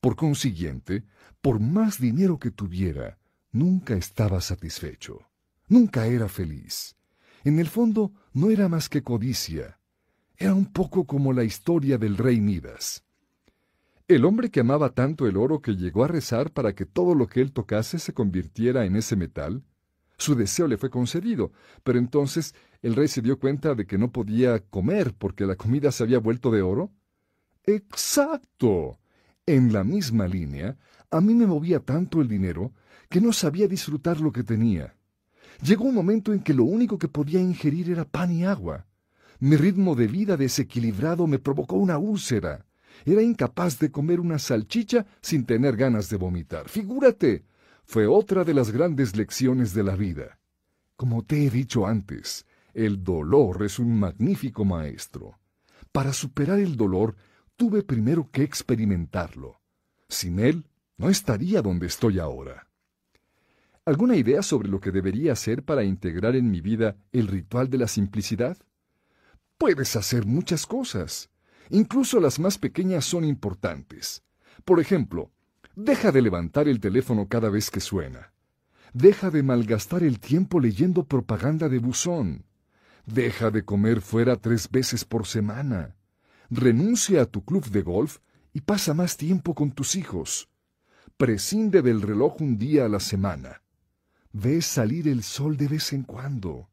Por consiguiente, por más dinero que tuviera, nunca estaba satisfecho. Nunca era feliz. En el fondo, no era más que codicia. Era un poco como la historia del rey Midas. El hombre que amaba tanto el oro que llegó a rezar para que todo lo que él tocase se convirtiera en ese metal, su deseo le fue concedido, pero entonces el rey se dio cuenta de que no podía comer porque la comida se había vuelto de oro. Exacto. En la misma línea, a mí me movía tanto el dinero que no sabía disfrutar lo que tenía. Llegó un momento en que lo único que podía ingerir era pan y agua. Mi ritmo de vida desequilibrado me provocó una úlcera. Era incapaz de comer una salchicha sin tener ganas de vomitar. Figúrate, fue otra de las grandes lecciones de la vida. Como te he dicho antes, el dolor es un magnífico maestro. Para superar el dolor, tuve primero que experimentarlo. Sin él, no estaría donde estoy ahora. ¿Alguna idea sobre lo que debería hacer para integrar en mi vida el ritual de la simplicidad? Puedes hacer muchas cosas. Incluso las más pequeñas son importantes. Por ejemplo, Deja de levantar el teléfono cada vez que suena. Deja de malgastar el tiempo leyendo propaganda de buzón. Deja de comer fuera tres veces por semana. Renuncia a tu club de golf y pasa más tiempo con tus hijos. Prescinde del reloj un día a la semana. Ve salir el sol de vez en cuando.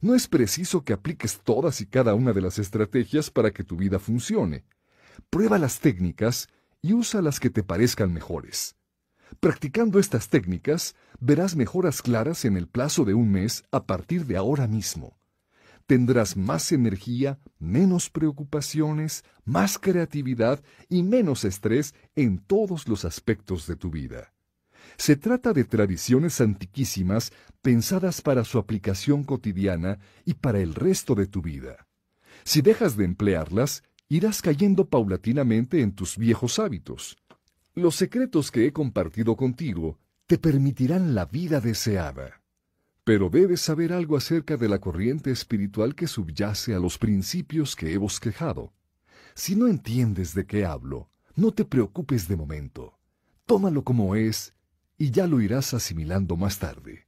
No es preciso que apliques todas y cada una de las estrategias para que tu vida funcione. Prueba las técnicas y usa las que te parezcan mejores. Practicando estas técnicas, verás mejoras claras en el plazo de un mes a partir de ahora mismo. Tendrás más energía, menos preocupaciones, más creatividad y menos estrés en todos los aspectos de tu vida. Se trata de tradiciones antiquísimas pensadas para su aplicación cotidiana y para el resto de tu vida. Si dejas de emplearlas, irás cayendo paulatinamente en tus viejos hábitos. Los secretos que he compartido contigo te permitirán la vida deseada. Pero debes saber algo acerca de la corriente espiritual que subyace a los principios que he bosquejado. Si no entiendes de qué hablo, no te preocupes de momento. Tómalo como es y ya lo irás asimilando más tarde.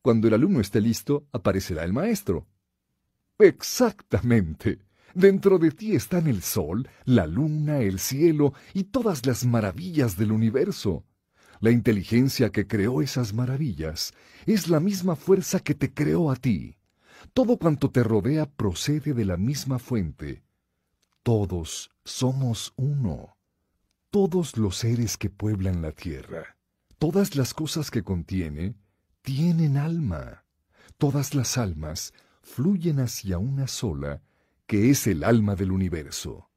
Cuando el alumno esté listo, aparecerá el maestro. Exactamente. Dentro de ti están el sol, la luna, el cielo y todas las maravillas del universo. La inteligencia que creó esas maravillas es la misma fuerza que te creó a ti. Todo cuanto te rodea procede de la misma fuente. Todos somos uno. Todos los seres que pueblan la tierra, todas las cosas que contiene, tienen alma. Todas las almas fluyen hacia una sola que es el alma del universo.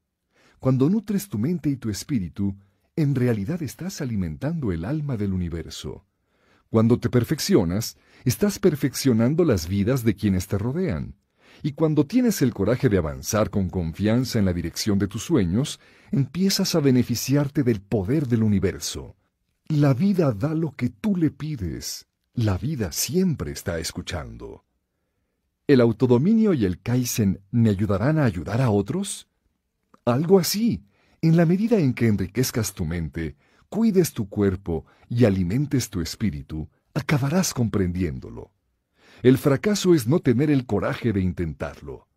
Cuando nutres tu mente y tu espíritu, en realidad estás alimentando el alma del universo. Cuando te perfeccionas, estás perfeccionando las vidas de quienes te rodean. Y cuando tienes el coraje de avanzar con confianza en la dirección de tus sueños, empiezas a beneficiarte del poder del universo. La vida da lo que tú le pides. La vida siempre está escuchando. ¿El autodominio y el Kaizen me ayudarán a ayudar a otros? Algo así. En la medida en que enriquezcas tu mente, cuides tu cuerpo y alimentes tu espíritu, acabarás comprendiéndolo. El fracaso es no tener el coraje de intentarlo.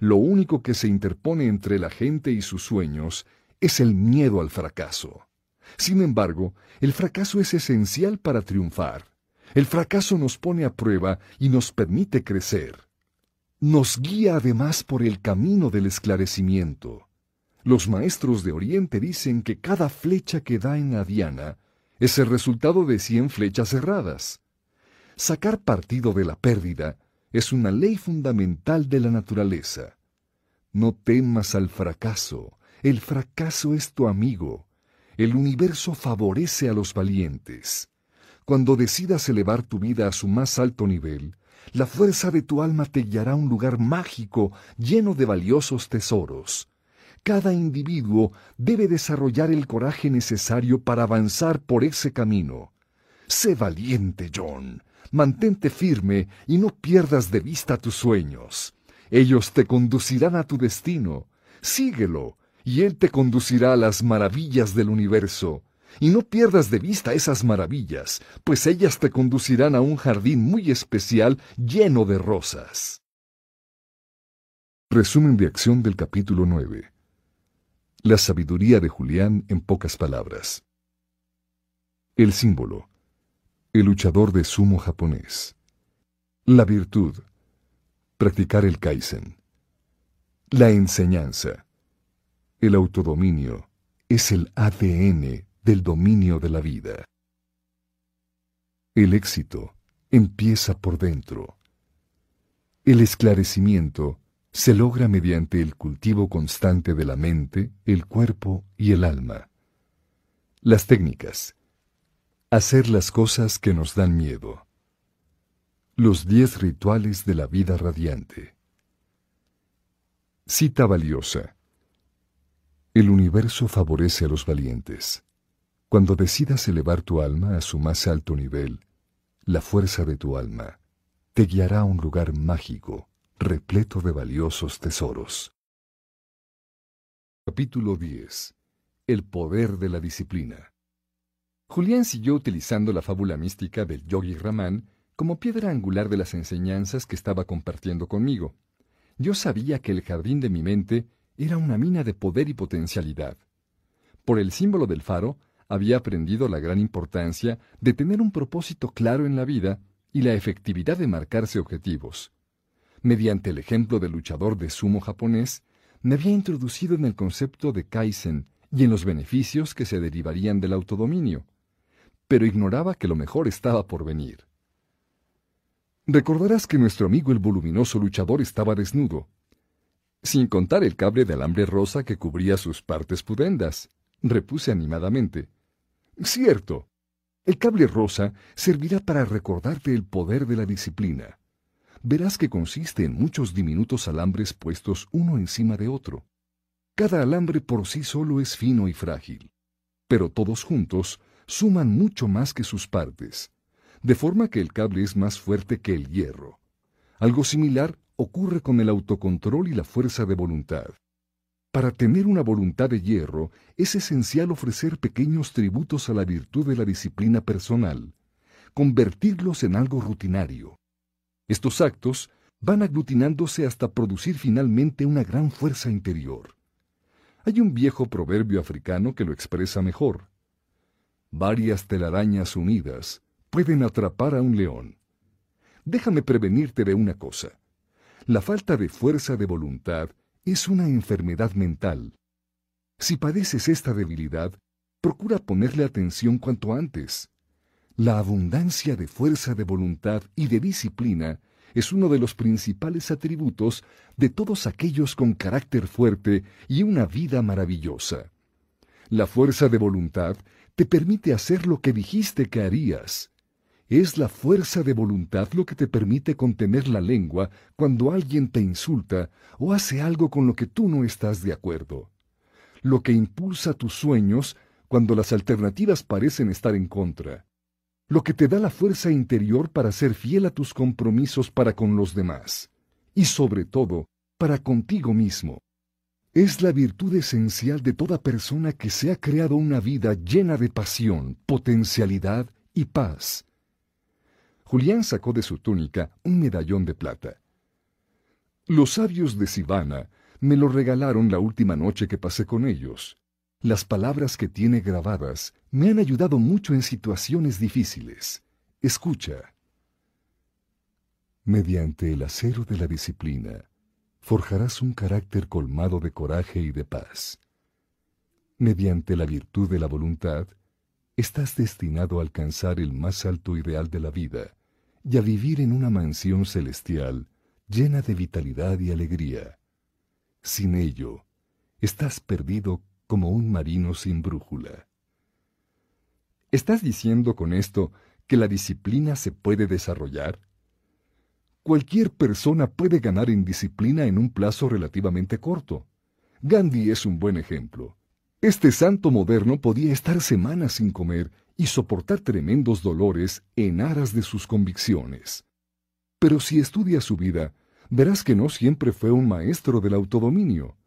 Lo único que se interpone entre la gente y sus sueños es el miedo al fracaso. Sin embargo, el fracaso es esencial para triunfar. El fracaso nos pone a prueba y nos permite crecer. Nos guía además por el camino del esclarecimiento. Los maestros de Oriente dicen que cada flecha que da en la diana es el resultado de cien flechas erradas. Sacar partido de la pérdida es una ley fundamental de la naturaleza. No temas al fracaso, el fracaso es tu amigo. El universo favorece a los valientes. Cuando decidas elevar tu vida a su más alto nivel, la fuerza de tu alma te guiará a un lugar mágico lleno de valiosos tesoros. Cada individuo debe desarrollar el coraje necesario para avanzar por ese camino. Sé valiente, John. Mantente firme y no pierdas de vista tus sueños. Ellos te conducirán a tu destino. Síguelo, y Él te conducirá a las maravillas del universo. Y no pierdas de vista esas maravillas, pues ellas te conducirán a un jardín muy especial lleno de rosas. Resumen de acción del capítulo 9. La sabiduría de Julián en pocas palabras. El símbolo el luchador de sumo japonés. La virtud, practicar el kaizen. La enseñanza, el autodominio, es el ADN del dominio de la vida. El éxito empieza por dentro. El esclarecimiento se logra mediante el cultivo constante de la mente, el cuerpo y el alma. Las técnicas Hacer las cosas que nos dan miedo. Los diez rituales de la vida radiante. Cita valiosa. El universo favorece a los valientes. Cuando decidas elevar tu alma a su más alto nivel, la fuerza de tu alma te guiará a un lugar mágico, repleto de valiosos tesoros. Capítulo 10. El poder de la disciplina. Julián siguió utilizando la fábula mística del Yogi Ramán como piedra angular de las enseñanzas que estaba compartiendo conmigo. Yo sabía que el jardín de mi mente era una mina de poder y potencialidad. Por el símbolo del faro, había aprendido la gran importancia de tener un propósito claro en la vida y la efectividad de marcarse objetivos. Mediante el ejemplo del luchador de sumo japonés, me había introducido en el concepto de Kaizen y en los beneficios que se derivarían del autodominio pero ignoraba que lo mejor estaba por venir. Recordarás que nuestro amigo el voluminoso luchador estaba desnudo, sin contar el cable de alambre rosa que cubría sus partes pudendas, repuse animadamente. Cierto. El cable rosa servirá para recordarte el poder de la disciplina. Verás que consiste en muchos diminutos alambres puestos uno encima de otro. Cada alambre por sí solo es fino y frágil, pero todos juntos suman mucho más que sus partes, de forma que el cable es más fuerte que el hierro. Algo similar ocurre con el autocontrol y la fuerza de voluntad. Para tener una voluntad de hierro es esencial ofrecer pequeños tributos a la virtud de la disciplina personal, convertirlos en algo rutinario. Estos actos van aglutinándose hasta producir finalmente una gran fuerza interior. Hay un viejo proverbio africano que lo expresa mejor. Varias telarañas unidas pueden atrapar a un león. Déjame prevenirte de una cosa. La falta de fuerza de voluntad es una enfermedad mental. Si padeces esta debilidad, procura ponerle atención cuanto antes. La abundancia de fuerza de voluntad y de disciplina es uno de los principales atributos de todos aquellos con carácter fuerte y una vida maravillosa. La fuerza de voluntad te permite hacer lo que dijiste que harías. Es la fuerza de voluntad lo que te permite contener la lengua cuando alguien te insulta o hace algo con lo que tú no estás de acuerdo. Lo que impulsa tus sueños cuando las alternativas parecen estar en contra. Lo que te da la fuerza interior para ser fiel a tus compromisos para con los demás. Y sobre todo, para contigo mismo. Es la virtud esencial de toda persona que se ha creado una vida llena de pasión, potencialidad y paz. Julián sacó de su túnica un medallón de plata. Los sabios de Sivana me lo regalaron la última noche que pasé con ellos. Las palabras que tiene grabadas me han ayudado mucho en situaciones difíciles. Escucha. Mediante el acero de la disciplina, forjarás un carácter colmado de coraje y de paz. Mediante la virtud de la voluntad, estás destinado a alcanzar el más alto ideal de la vida y a vivir en una mansión celestial llena de vitalidad y alegría. Sin ello, estás perdido como un marino sin brújula. ¿Estás diciendo con esto que la disciplina se puede desarrollar? Cualquier persona puede ganar en disciplina en un plazo relativamente corto. Gandhi es un buen ejemplo. Este santo moderno podía estar semanas sin comer y soportar tremendos dolores en aras de sus convicciones. Pero si estudias su vida, verás que no siempre fue un maestro del autodominio.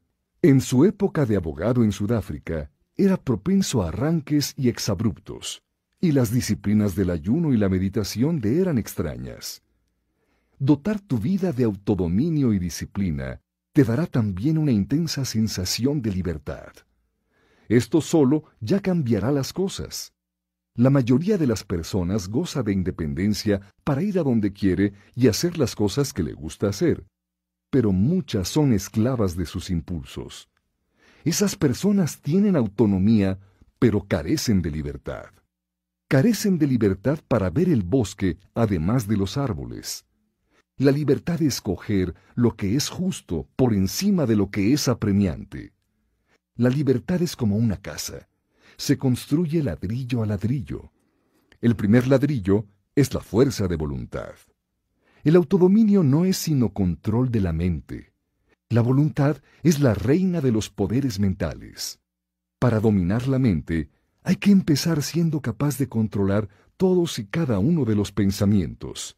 En su época de abogado en Sudáfrica, era propenso a arranques y exabruptos, y las disciplinas del ayuno y la meditación le eran extrañas. Dotar tu vida de autodominio y disciplina te dará también una intensa sensación de libertad. Esto solo ya cambiará las cosas. La mayoría de las personas goza de independencia para ir a donde quiere y hacer las cosas que le gusta hacer, pero muchas son esclavas de sus impulsos. Esas personas tienen autonomía, pero carecen de libertad. Carecen de libertad para ver el bosque además de los árboles la libertad de escoger lo que es justo por encima de lo que es apremiante. La libertad es como una casa. Se construye ladrillo a ladrillo. El primer ladrillo es la fuerza de voluntad. El autodominio no es sino control de la mente. La voluntad es la reina de los poderes mentales. Para dominar la mente, hay que empezar siendo capaz de controlar todos y cada uno de los pensamientos.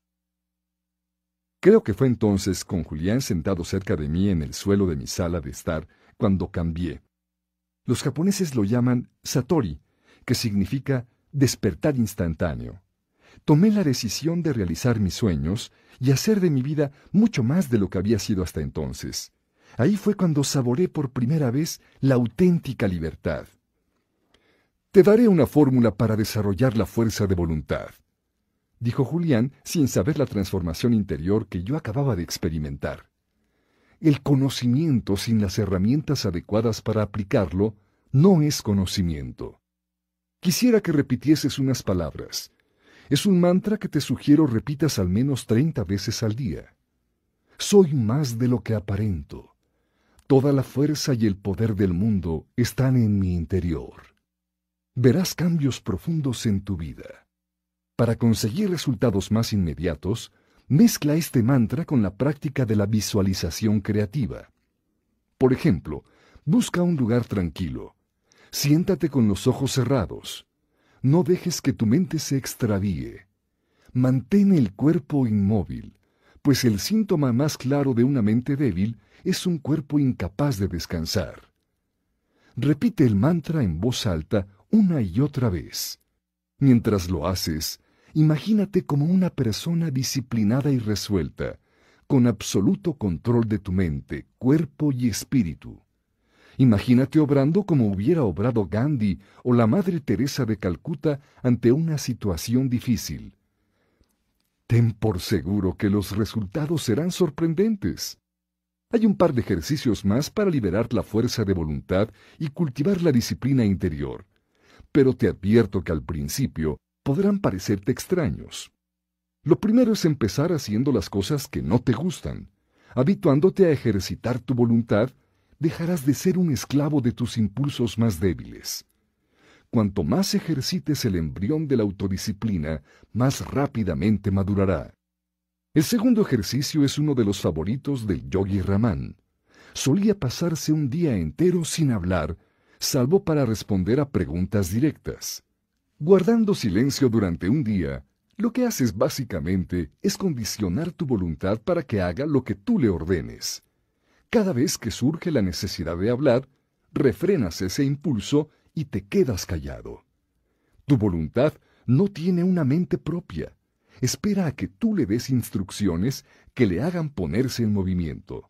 Creo que fue entonces con Julián sentado cerca de mí en el suelo de mi sala de estar cuando cambié. Los japoneses lo llaman Satori, que significa despertar instantáneo. Tomé la decisión de realizar mis sueños y hacer de mi vida mucho más de lo que había sido hasta entonces. Ahí fue cuando saboré por primera vez la auténtica libertad. Te daré una fórmula para desarrollar la fuerza de voluntad dijo Julián sin saber la transformación interior que yo acababa de experimentar. El conocimiento sin las herramientas adecuadas para aplicarlo no es conocimiento. Quisiera que repitieses unas palabras. Es un mantra que te sugiero repitas al menos treinta veces al día. Soy más de lo que aparento. Toda la fuerza y el poder del mundo están en mi interior. Verás cambios profundos en tu vida. Para conseguir resultados más inmediatos, mezcla este mantra con la práctica de la visualización creativa. Por ejemplo, busca un lugar tranquilo. Siéntate con los ojos cerrados. No dejes que tu mente se extravíe. Mantén el cuerpo inmóvil, pues el síntoma más claro de una mente débil es un cuerpo incapaz de descansar. Repite el mantra en voz alta una y otra vez. Mientras lo haces, Imagínate como una persona disciplinada y resuelta, con absoluto control de tu mente, cuerpo y espíritu. Imagínate obrando como hubiera obrado Gandhi o la Madre Teresa de Calcuta ante una situación difícil. Ten por seguro que los resultados serán sorprendentes. Hay un par de ejercicios más para liberar la fuerza de voluntad y cultivar la disciplina interior, pero te advierto que al principio podrán parecerte extraños. Lo primero es empezar haciendo las cosas que no te gustan. Habituándote a ejercitar tu voluntad, dejarás de ser un esclavo de tus impulsos más débiles. Cuanto más ejercites el embrión de la autodisciplina, más rápidamente madurará. El segundo ejercicio es uno de los favoritos del yogi Raman. Solía pasarse un día entero sin hablar, salvo para responder a preguntas directas. Guardando silencio durante un día, lo que haces básicamente es condicionar tu voluntad para que haga lo que tú le ordenes. Cada vez que surge la necesidad de hablar, refrenas ese impulso y te quedas callado. Tu voluntad no tiene una mente propia espera a que tú le des instrucciones que le hagan ponerse en movimiento.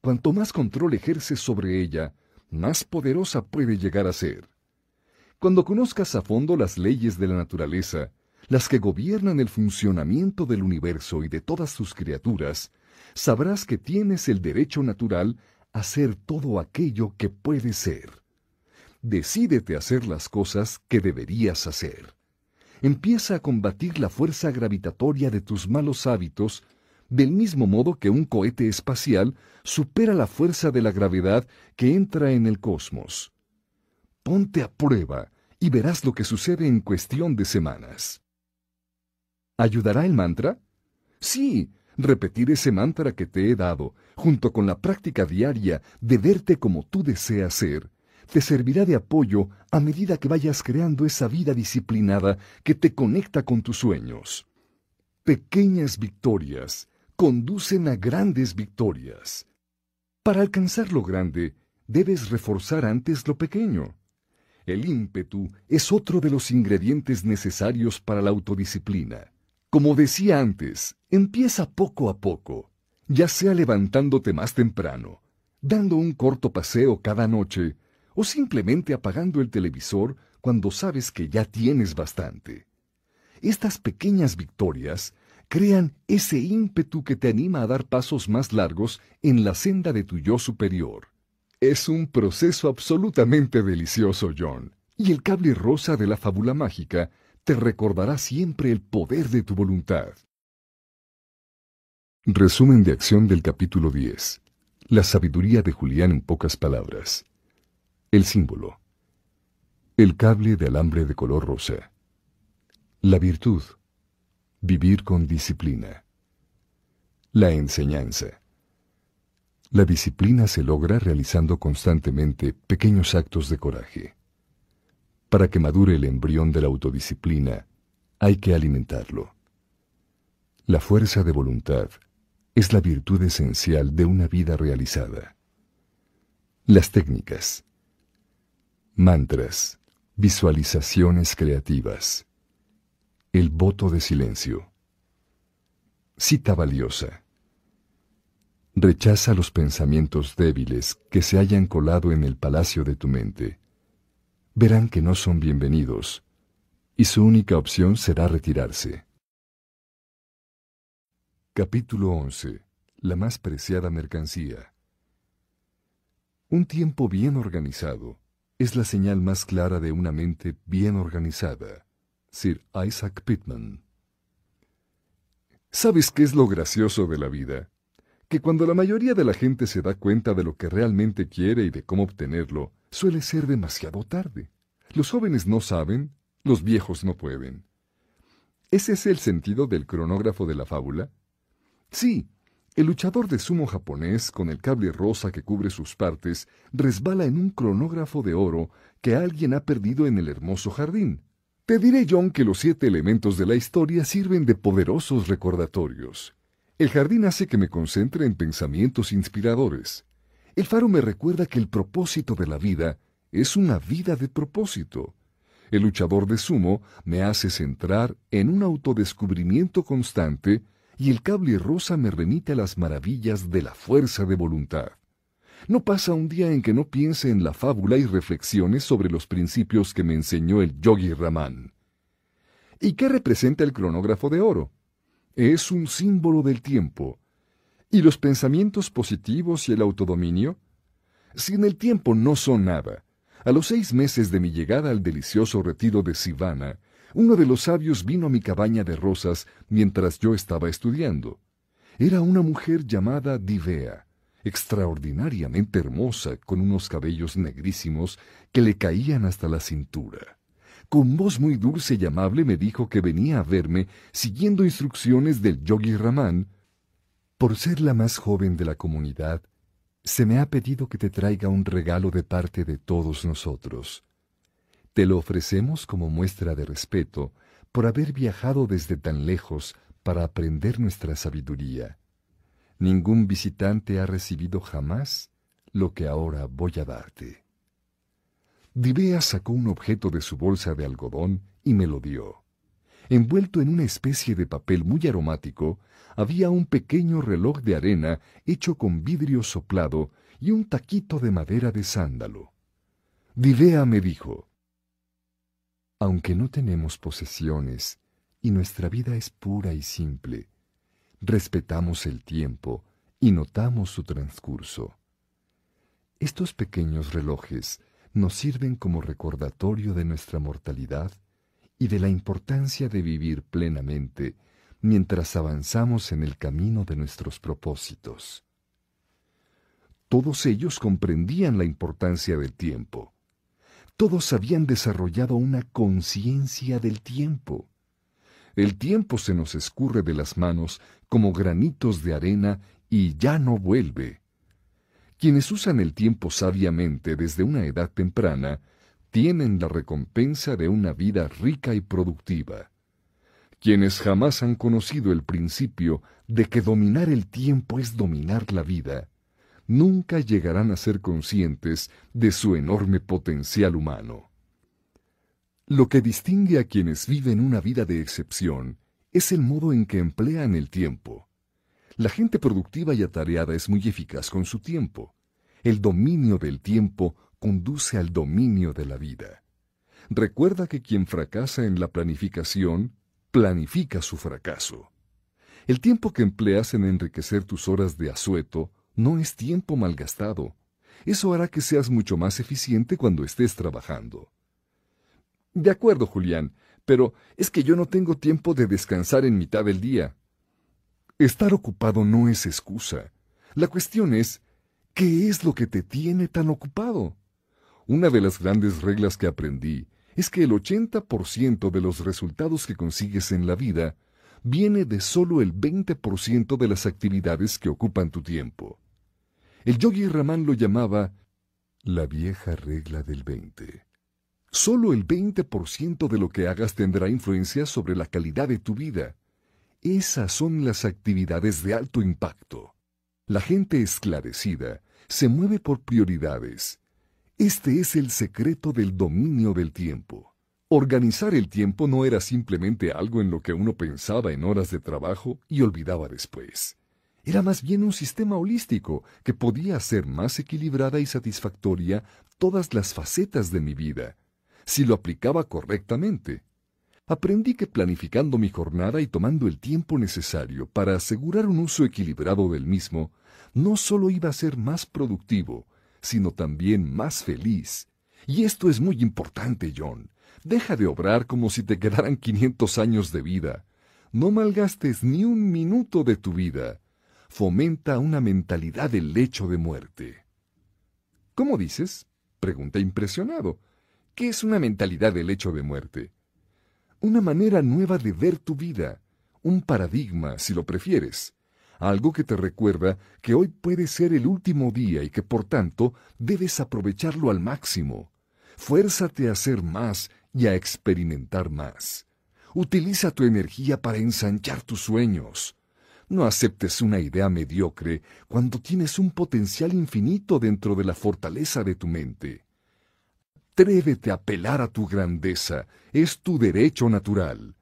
Cuanto más control ejerces sobre ella, más poderosa puede llegar a ser. Cuando conozcas a fondo las leyes de la naturaleza, las que gobiernan el funcionamiento del universo y de todas sus criaturas, sabrás que tienes el derecho natural a ser todo aquello que puedes ser. Decídete a hacer las cosas que deberías hacer empieza a combatir la fuerza gravitatoria de tus malos hábitos, del mismo modo que un cohete espacial supera la fuerza de la gravedad que entra en el cosmos. Ponte a prueba y verás lo que sucede en cuestión de semanas. ¿Ayudará el mantra? Sí, repetir ese mantra que te he dado, junto con la práctica diaria de verte como tú deseas ser, te servirá de apoyo a medida que vayas creando esa vida disciplinada que te conecta con tus sueños. Pequeñas victorias conducen a grandes victorias. Para alcanzar lo grande, debes reforzar antes lo pequeño. El ímpetu es otro de los ingredientes necesarios para la autodisciplina. Como decía antes, empieza poco a poco, ya sea levantándote más temprano, dando un corto paseo cada noche, o simplemente apagando el televisor cuando sabes que ya tienes bastante. Estas pequeñas victorias crean ese ímpetu que te anima a dar pasos más largos en la senda de tu yo superior. Es un proceso absolutamente delicioso, John, y el cable rosa de la fábula mágica te recordará siempre el poder de tu voluntad. Resumen de acción del capítulo 10. La sabiduría de Julián en pocas palabras. El símbolo. El cable de alambre de color rosa. La virtud. Vivir con disciplina. La enseñanza. La disciplina se logra realizando constantemente pequeños actos de coraje. Para que madure el embrión de la autodisciplina, hay que alimentarlo. La fuerza de voluntad es la virtud esencial de una vida realizada. Las técnicas. Mantras. Visualizaciones creativas. El voto de silencio. Cita valiosa. Rechaza los pensamientos débiles que se hayan colado en el palacio de tu mente. Verán que no son bienvenidos, y su única opción será retirarse. Capítulo 11. La más preciada mercancía. Un tiempo bien organizado es la señal más clara de una mente bien organizada. Sir Isaac Pittman. ¿Sabes qué es lo gracioso de la vida? Que cuando la mayoría de la gente se da cuenta de lo que realmente quiere y de cómo obtenerlo, suele ser demasiado tarde. Los jóvenes no saben, los viejos no pueden. ¿Ese es el sentido del cronógrafo de la fábula? Sí, el luchador de sumo japonés, con el cable rosa que cubre sus partes, resbala en un cronógrafo de oro que alguien ha perdido en el hermoso jardín. Te diré, John, que los siete elementos de la historia sirven de poderosos recordatorios. El jardín hace que me concentre en pensamientos inspiradores. El faro me recuerda que el propósito de la vida es una vida de propósito. El luchador de sumo me hace centrar en un autodescubrimiento constante y el cable rosa me remite a las maravillas de la fuerza de voluntad. No pasa un día en que no piense en la fábula y reflexiones sobre los principios que me enseñó el yogi Raman. ¿Y qué representa el cronógrafo de oro? Es un símbolo del tiempo. ¿Y los pensamientos positivos y el autodominio? Sin el tiempo no son nada. A los seis meses de mi llegada al delicioso retiro de Sivana, Uno de los sabios vino a mi cabaña de rosas mientras yo estaba estudiando. Era una mujer llamada Divea, extraordinariamente hermosa, con unos cabellos negrísimos que le caían hasta la cintura. Con voz muy dulce y amable me dijo que venía a verme siguiendo instrucciones del yogi Ramán. Por ser la más joven de la comunidad, se me ha pedido que te traiga un regalo de parte de todos nosotros. Te lo ofrecemos como muestra de respeto por haber viajado desde tan lejos para aprender nuestra sabiduría. Ningún visitante ha recibido jamás lo que ahora voy a darte. Divea sacó un objeto de su bolsa de algodón y me lo dio. Envuelto en una especie de papel muy aromático, había un pequeño reloj de arena hecho con vidrio soplado y un taquito de madera de sándalo. Divea me dijo, Aunque no tenemos posesiones y nuestra vida es pura y simple, respetamos el tiempo y notamos su transcurso. Estos pequeños relojes nos sirven como recordatorio de nuestra mortalidad y de la importancia de vivir plenamente mientras avanzamos en el camino de nuestros propósitos. Todos ellos comprendían la importancia del tiempo. Todos habían desarrollado una conciencia del tiempo. El tiempo se nos escurre de las manos como granitos de arena y ya no vuelve. Quienes usan el tiempo sabiamente desde una edad temprana tienen la recompensa de una vida rica y productiva. Quienes jamás han conocido el principio de que dominar el tiempo es dominar la vida, nunca llegarán a ser conscientes de su enorme potencial humano. Lo que distingue a quienes viven una vida de excepción es el modo en que emplean el tiempo. La gente productiva y atareada es muy eficaz con su tiempo. El dominio del tiempo conduce al dominio de la vida. Recuerda que quien fracasa en la planificación, planifica su fracaso. El tiempo que empleas en enriquecer tus horas de asueto no es tiempo malgastado. Eso hará que seas mucho más eficiente cuando estés trabajando. De acuerdo, Julián, pero es que yo no tengo tiempo de descansar en mitad del día. Estar ocupado no es excusa. La cuestión es, ¿qué es lo que te tiene tan ocupado? Una de las grandes reglas que aprendí es que el 80% de los resultados que consigues en la vida viene de solo el 20% de las actividades que ocupan tu tiempo. El yogi Ramán lo llamaba la vieja regla del 20. Solo el 20% de lo que hagas tendrá influencia sobre la calidad de tu vida. Esas son las actividades de alto impacto. La gente esclarecida se mueve por prioridades. Este es el secreto del dominio del tiempo. Organizar el tiempo no era simplemente algo en lo que uno pensaba en horas de trabajo y olvidaba después. Era más bien un sistema holístico que podía hacer más equilibrada y satisfactoria todas las facetas de mi vida, si lo aplicaba correctamente. Aprendí que planificando mi jornada y tomando el tiempo necesario para asegurar un uso equilibrado del mismo, no solo iba a ser más productivo, sino también más feliz. Y esto es muy importante, John. Deja de obrar como si te quedaran 500 años de vida. No malgastes ni un minuto de tu vida. Fomenta una mentalidad del lecho de muerte. ¿Cómo dices? Pregunté impresionado. ¿Qué es una mentalidad del hecho de muerte? Una manera nueva de ver tu vida, un paradigma, si lo prefieres, algo que te recuerda que hoy puede ser el último día y que por tanto debes aprovecharlo al máximo. Fuérzate a hacer más y a experimentar más. Utiliza tu energía para ensanchar tus sueños. No aceptes una idea mediocre cuando tienes un potencial infinito dentro de la fortaleza de tu mente. Atrévete a apelar a tu grandeza, es tu derecho natural.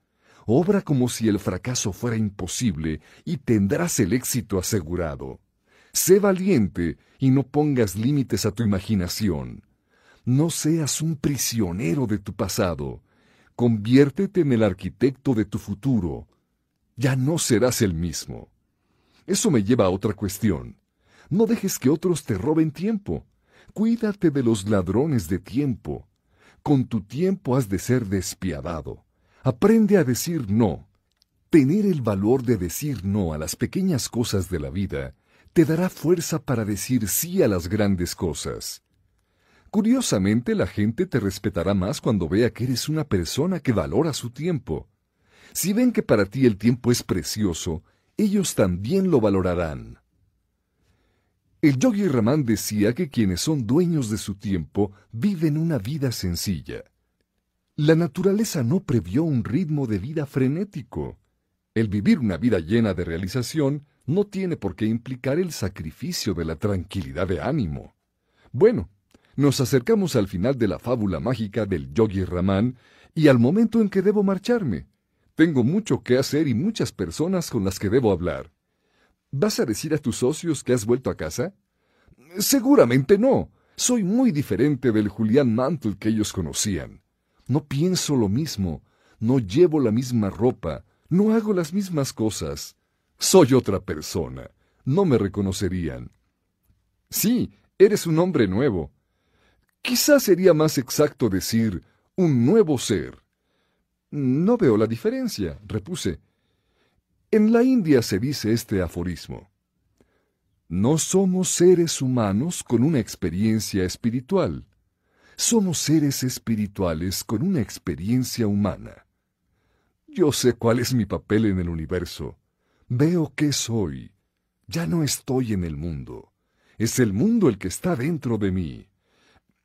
Obra como si el fracaso fuera imposible y tendrás el éxito asegurado. Sé valiente y no pongas límites a tu imaginación. No seas un prisionero de tu pasado. Conviértete en el arquitecto de tu futuro. Ya no serás el mismo. Eso me lleva a otra cuestión. No dejes que otros te roben tiempo. Cuídate de los ladrones de tiempo. Con tu tiempo has de ser despiadado. Aprende a decir no. Tener el valor de decir no a las pequeñas cosas de la vida te dará fuerza para decir sí a las grandes cosas. Curiosamente, la gente te respetará más cuando vea que eres una persona que valora su tiempo. Si ven que para ti el tiempo es precioso, ellos también lo valorarán. El yogi Ramán decía que quienes son dueños de su tiempo viven una vida sencilla. La naturaleza no previó un ritmo de vida frenético. El vivir una vida llena de realización no tiene por qué implicar el sacrificio de la tranquilidad de ánimo. Bueno, nos acercamos al final de la fábula mágica del yogi Ramán y al momento en que debo marcharme. Tengo mucho que hacer y muchas personas con las que debo hablar. ¿Vas a decir a tus socios que has vuelto a casa? Seguramente no. Soy muy diferente del Julián Mantle que ellos conocían. No pienso lo mismo, no llevo la misma ropa, no hago las mismas cosas. Soy otra persona. No me reconocerían. Sí, eres un hombre nuevo. Quizás sería más exacto decir un nuevo ser. No veo la diferencia, repuse. En la India se dice este aforismo. No somos seres humanos con una experiencia espiritual. Somos seres espirituales con una experiencia humana. Yo sé cuál es mi papel en el universo. Veo qué soy. Ya no estoy en el mundo. Es el mundo el que está dentro de mí.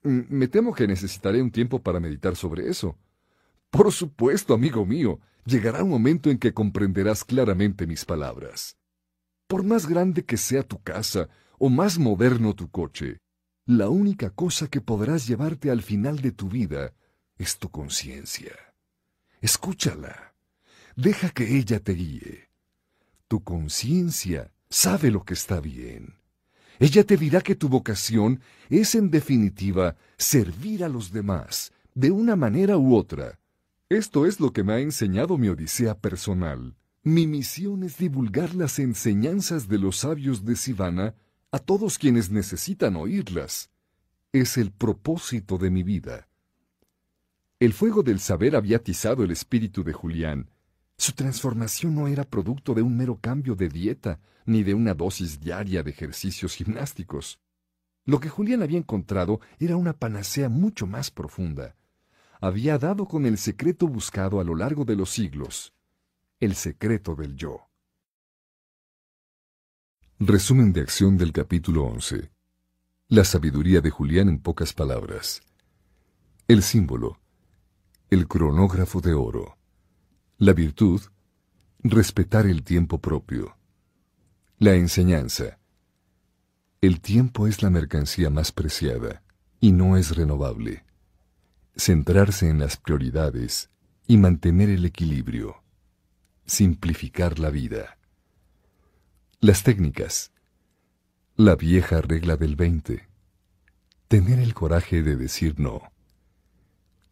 Mm, me temo que necesitaré un tiempo para meditar sobre eso. Por supuesto, amigo mío, llegará un momento en que comprenderás claramente mis palabras. Por más grande que sea tu casa o más moderno tu coche, la única cosa que podrás llevarte al final de tu vida es tu conciencia. Escúchala. Deja que ella te guíe. Tu conciencia sabe lo que está bien. Ella te dirá que tu vocación es en definitiva servir a los demás, de una manera u otra, esto es lo que me ha enseñado mi Odisea personal. Mi misión es divulgar las enseñanzas de los sabios de Sivana a todos quienes necesitan oírlas. Es el propósito de mi vida. El fuego del saber había atizado el espíritu de Julián. Su transformación no era producto de un mero cambio de dieta ni de una dosis diaria de ejercicios gimnásticos. Lo que Julián había encontrado era una panacea mucho más profunda había dado con el secreto buscado a lo largo de los siglos, el secreto del yo. Resumen de acción del capítulo 11. La sabiduría de Julián en pocas palabras. El símbolo. El cronógrafo de oro. La virtud. Respetar el tiempo propio. La enseñanza. El tiempo es la mercancía más preciada y no es renovable centrarse en las prioridades y mantener el equilibrio. Simplificar la vida. Las técnicas. La vieja regla del 20. Tener el coraje de decir no.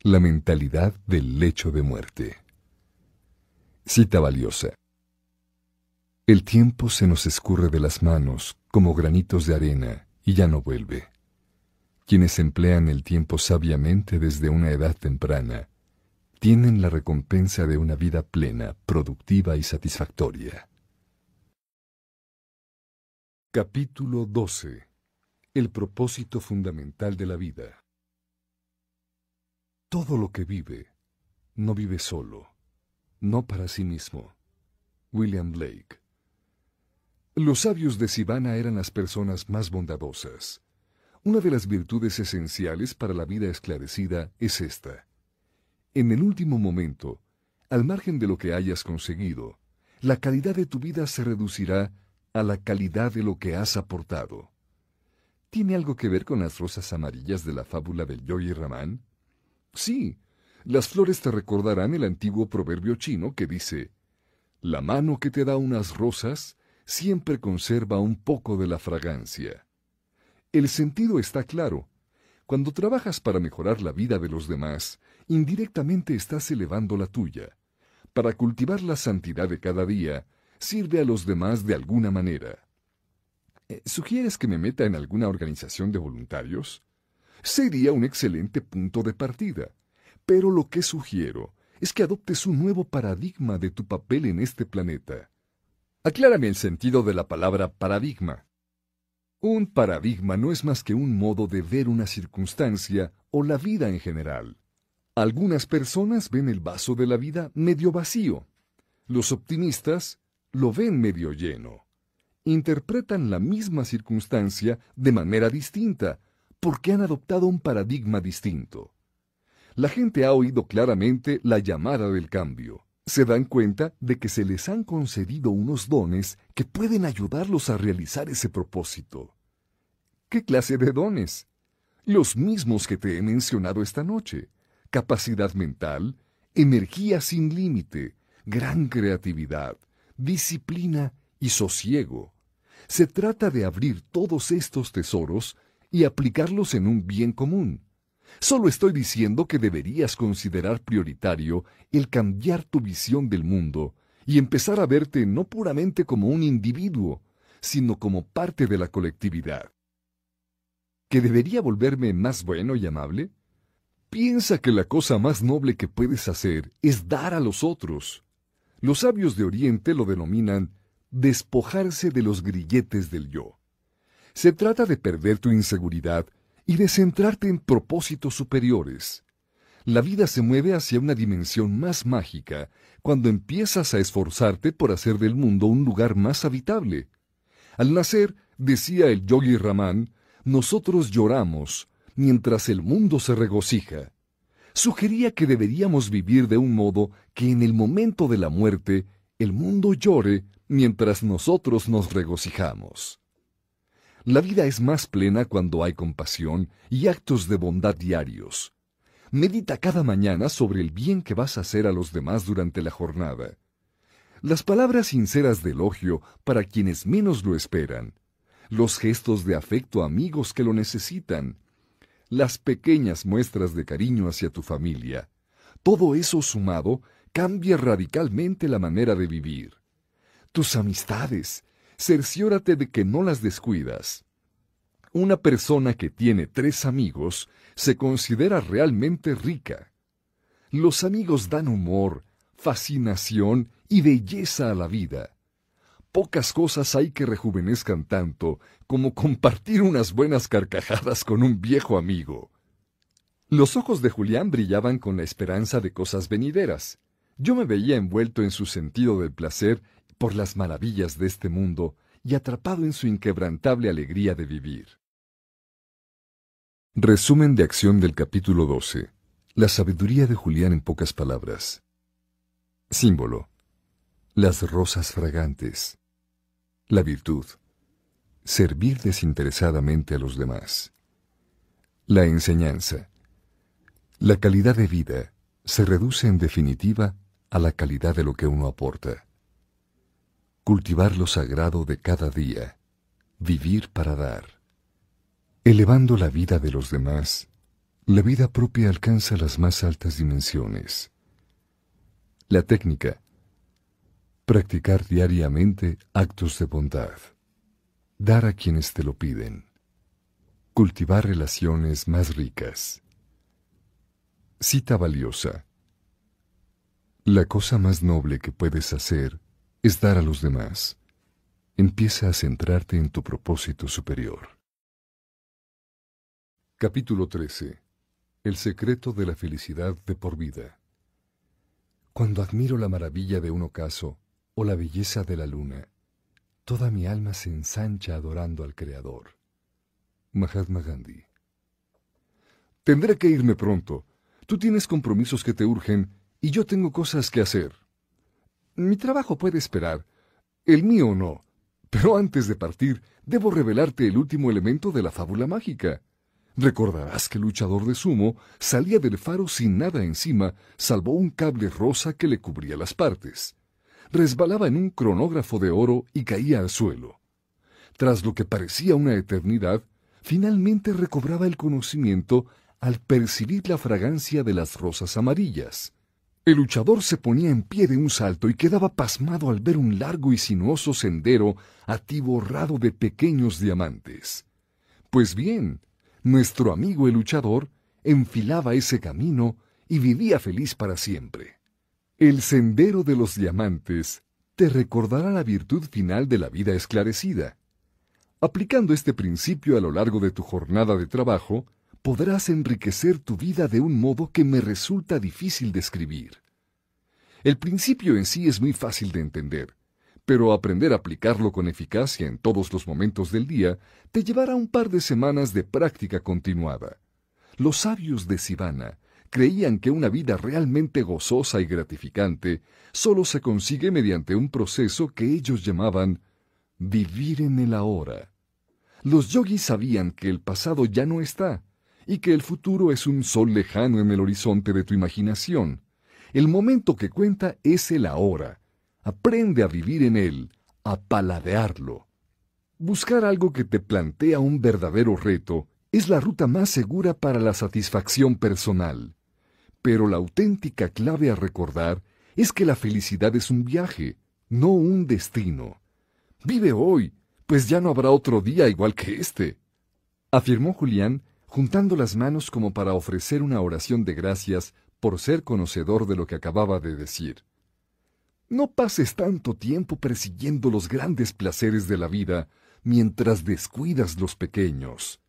La mentalidad del lecho de muerte. Cita valiosa. El tiempo se nos escurre de las manos como granitos de arena y ya no vuelve. Quienes emplean el tiempo sabiamente desde una edad temprana tienen la recompensa de una vida plena, productiva y satisfactoria. Capítulo 12. El propósito fundamental de la vida. Todo lo que vive no vive solo, no para sí mismo. William Blake. Los sabios de Sivana eran las personas más bondadosas una de las virtudes esenciales para la vida esclarecida es esta. En el último momento, al margen de lo que hayas conseguido, la calidad de tu vida se reducirá a la calidad de lo que has aportado. ¿Tiene algo que ver con las rosas amarillas de la fábula del Yogi Ramán? Sí, las flores te recordarán el antiguo proverbio chino que dice, La mano que te da unas rosas siempre conserva un poco de la fragancia. El sentido está claro. Cuando trabajas para mejorar la vida de los demás, indirectamente estás elevando la tuya. Para cultivar la santidad de cada día, sirve a los demás de alguna manera. Eh, ¿Sugieres que me meta en alguna organización de voluntarios? Sería un excelente punto de partida. Pero lo que sugiero es que adoptes un nuevo paradigma de tu papel en este planeta. Aclárame el sentido de la palabra paradigma. Un paradigma no es más que un modo de ver una circunstancia o la vida en general. Algunas personas ven el vaso de la vida medio vacío. Los optimistas lo ven medio lleno. Interpretan la misma circunstancia de manera distinta porque han adoptado un paradigma distinto. La gente ha oído claramente la llamada del cambio. Se dan cuenta de que se les han concedido unos dones que pueden ayudarlos a realizar ese propósito. ¿Qué clase de dones? Los mismos que te he mencionado esta noche. Capacidad mental, energía sin límite, gran creatividad, disciplina y sosiego. Se trata de abrir todos estos tesoros y aplicarlos en un bien común. Solo estoy diciendo que deberías considerar prioritario el cambiar tu visión del mundo y empezar a verte no puramente como un individuo, sino como parte de la colectividad. ¿Que debería volverme más bueno y amable? Piensa que la cosa más noble que puedes hacer es dar a los otros. Los sabios de Oriente lo denominan despojarse de los grilletes del yo. Se trata de perder tu inseguridad y de centrarte en propósitos superiores. La vida se mueve hacia una dimensión más mágica cuando empiezas a esforzarte por hacer del mundo un lugar más habitable. Al nacer, decía el yogi Raman, nosotros lloramos mientras el mundo se regocija. Sugería que deberíamos vivir de un modo que en el momento de la muerte el mundo llore mientras nosotros nos regocijamos. La vida es más plena cuando hay compasión y actos de bondad diarios. Medita cada mañana sobre el bien que vas a hacer a los demás durante la jornada. Las palabras sinceras de elogio para quienes menos lo esperan. Los gestos de afecto a amigos que lo necesitan. Las pequeñas muestras de cariño hacia tu familia. Todo eso sumado cambia radicalmente la manera de vivir. Tus amistades, cerciórate de que no las descuidas. Una persona que tiene tres amigos se considera realmente rica. Los amigos dan humor, fascinación y belleza a la vida. Pocas cosas hay que rejuvenezcan tanto como compartir unas buenas carcajadas con un viejo amigo. Los ojos de Julián brillaban con la esperanza de cosas venideras. Yo me veía envuelto en su sentido del placer por las maravillas de este mundo y atrapado en su inquebrantable alegría de vivir. Resumen de acción del capítulo 12. La sabiduría de Julián en pocas palabras. Símbolo. Las rosas fragantes. La virtud. Servir desinteresadamente a los demás. La enseñanza. La calidad de vida se reduce en definitiva a la calidad de lo que uno aporta cultivar lo sagrado de cada día, vivir para dar. Elevando la vida de los demás, la vida propia alcanza las más altas dimensiones. La técnica. Practicar diariamente actos de bondad. Dar a quienes te lo piden. Cultivar relaciones más ricas. Cita valiosa. La cosa más noble que puedes hacer es dar a los demás. Empieza a centrarte en tu propósito superior. Capítulo 13. El secreto de la felicidad de por vida. Cuando admiro la maravilla de un ocaso o la belleza de la luna, toda mi alma se ensancha adorando al Creador. Mahatma Gandhi. Tendré que irme pronto. Tú tienes compromisos que te urgen y yo tengo cosas que hacer. Mi trabajo puede esperar. El mío no. Pero antes de partir, debo revelarte el último elemento de la fábula mágica. Recordarás que el luchador de sumo salía del faro sin nada encima, salvo un cable rosa que le cubría las partes. Resbalaba en un cronógrafo de oro y caía al suelo. Tras lo que parecía una eternidad, finalmente recobraba el conocimiento al percibir la fragancia de las rosas amarillas. El luchador se ponía en pie de un salto y quedaba pasmado al ver un largo y sinuoso sendero atiborrado de pequeños diamantes. Pues bien, nuestro amigo el luchador enfilaba ese camino y vivía feliz para siempre. El sendero de los diamantes te recordará la virtud final de la vida esclarecida. Aplicando este principio a lo largo de tu jornada de trabajo, podrás enriquecer tu vida de un modo que me resulta difícil describir. El principio en sí es muy fácil de entender, pero aprender a aplicarlo con eficacia en todos los momentos del día te llevará un par de semanas de práctica continuada. Los sabios de Sivana creían que una vida realmente gozosa y gratificante solo se consigue mediante un proceso que ellos llamaban vivir en el ahora. Los yogis sabían que el pasado ya no está y que el futuro es un sol lejano en el horizonte de tu imaginación. El momento que cuenta es el ahora. Aprende a vivir en él, a paladearlo. Buscar algo que te plantea un verdadero reto es la ruta más segura para la satisfacción personal. Pero la auténtica clave a recordar es que la felicidad es un viaje, no un destino. Vive hoy, pues ya no habrá otro día igual que este. Afirmó Julián, juntando las manos como para ofrecer una oración de gracias por ser conocedor de lo que acababa de decir. No pases tanto tiempo persiguiendo los grandes placeres de la vida mientras descuidas los pequeños.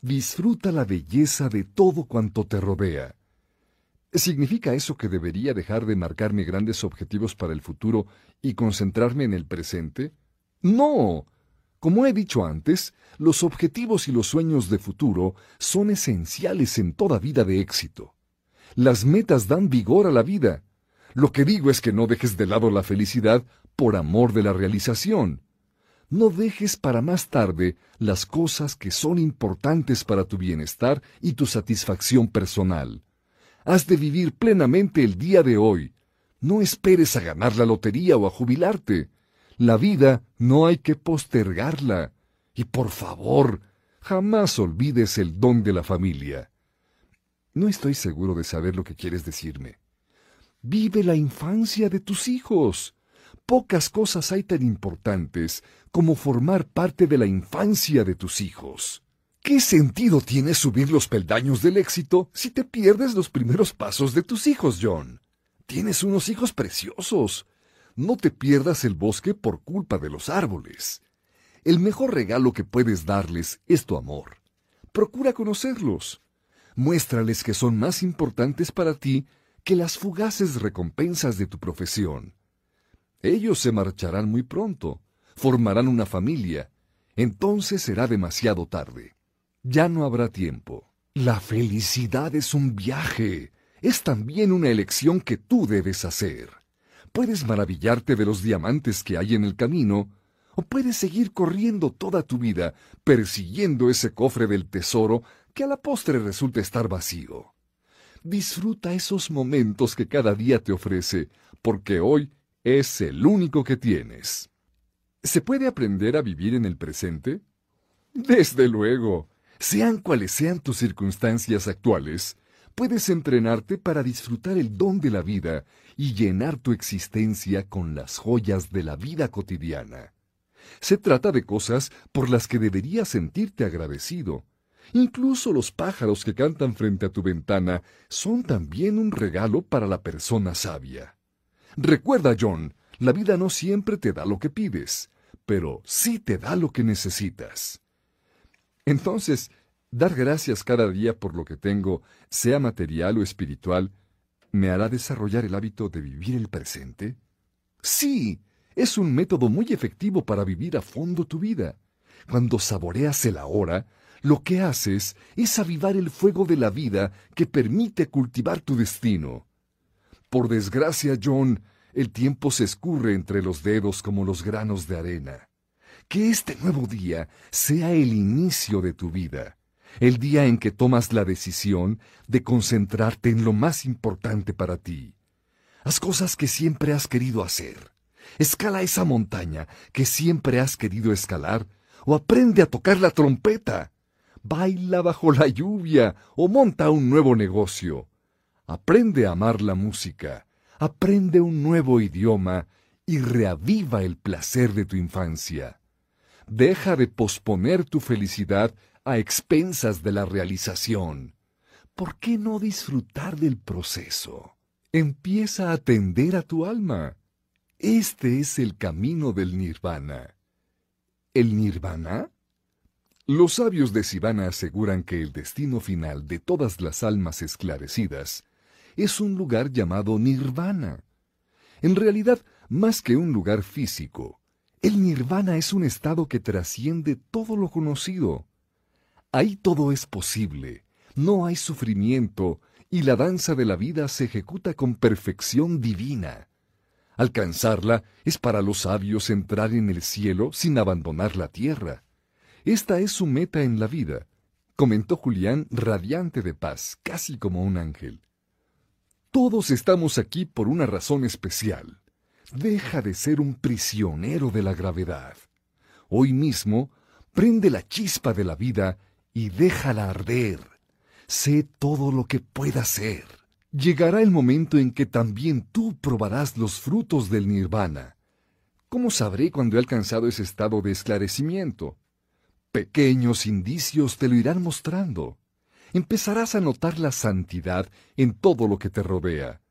Disfruta la belleza de todo cuanto te rodea. ¿Significa eso que debería dejar de marcarme grandes objetivos para el futuro y concentrarme en el presente? No. Como he dicho antes, los objetivos y los sueños de futuro son esenciales en toda vida de éxito. Las metas dan vigor a la vida. Lo que digo es que no dejes de lado la felicidad por amor de la realización. No dejes para más tarde las cosas que son importantes para tu bienestar y tu satisfacción personal. Has de vivir plenamente el día de hoy. No esperes a ganar la lotería o a jubilarte. La vida no hay que postergarla. Y por favor, jamás olvides el don de la familia. No estoy seguro de saber lo que quieres decirme. Vive la infancia de tus hijos. Pocas cosas hay tan importantes como formar parte de la infancia de tus hijos. ¿Qué sentido tiene subir los peldaños del éxito si te pierdes los primeros pasos de tus hijos, John? Tienes unos hijos preciosos. No te pierdas el bosque por culpa de los árboles. El mejor regalo que puedes darles es tu amor. Procura conocerlos. Muéstrales que son más importantes para ti que las fugaces recompensas de tu profesión. Ellos se marcharán muy pronto, formarán una familia, entonces será demasiado tarde. Ya no habrá tiempo. La felicidad es un viaje. Es también una elección que tú debes hacer. Puedes maravillarte de los diamantes que hay en el camino, o puedes seguir corriendo toda tu vida persiguiendo ese cofre del tesoro que a la postre resulta estar vacío. Disfruta esos momentos que cada día te ofrece, porque hoy es el único que tienes. ¿Se puede aprender a vivir en el presente? Desde luego. Sean cuales sean tus circunstancias actuales, puedes entrenarte para disfrutar el don de la vida y llenar tu existencia con las joyas de la vida cotidiana. Se trata de cosas por las que deberías sentirte agradecido. Incluso los pájaros que cantan frente a tu ventana son también un regalo para la persona sabia. Recuerda, John, la vida no siempre te da lo que pides, pero sí te da lo que necesitas. Entonces, dar gracias cada día por lo que tengo, sea material o espiritual, ¿me hará desarrollar el hábito de vivir el presente? Sí, es un método muy efectivo para vivir a fondo tu vida. Cuando saboreas el ahora, lo que haces es avivar el fuego de la vida que permite cultivar tu destino. Por desgracia, John, el tiempo se escurre entre los dedos como los granos de arena. Que este nuevo día sea el inicio de tu vida, el día en que tomas la decisión de concentrarte en lo más importante para ti. Haz cosas que siempre has querido hacer. Escala esa montaña que siempre has querido escalar o aprende a tocar la trompeta. Baila bajo la lluvia o monta un nuevo negocio. Aprende a amar la música. Aprende un nuevo idioma y reaviva el placer de tu infancia. Deja de posponer tu felicidad a expensas de la realización. ¿Por qué no disfrutar del proceso? Empieza a atender a tu alma. Este es el camino del nirvana. ¿El nirvana? Los sabios de Sivana aseguran que el destino final de todas las almas esclarecidas es un lugar llamado nirvana. En realidad, más que un lugar físico, el nirvana es un estado que trasciende todo lo conocido. Ahí todo es posible, no hay sufrimiento y la danza de la vida se ejecuta con perfección divina. Alcanzarla es para los sabios entrar en el cielo sin abandonar la tierra. Esta es su meta en la vida, comentó Julián radiante de paz, casi como un ángel. Todos estamos aquí por una razón especial. Deja de ser un prisionero de la gravedad. Hoy mismo, prende la chispa de la vida y déjala arder. Sé todo lo que pueda ser. Llegará el momento en que también tú probarás los frutos del nirvana. ¿Cómo sabré cuando he alcanzado ese estado de esclarecimiento? Pequeños indicios te lo irán mostrando. Empezarás a notar la santidad en todo lo que te rodea,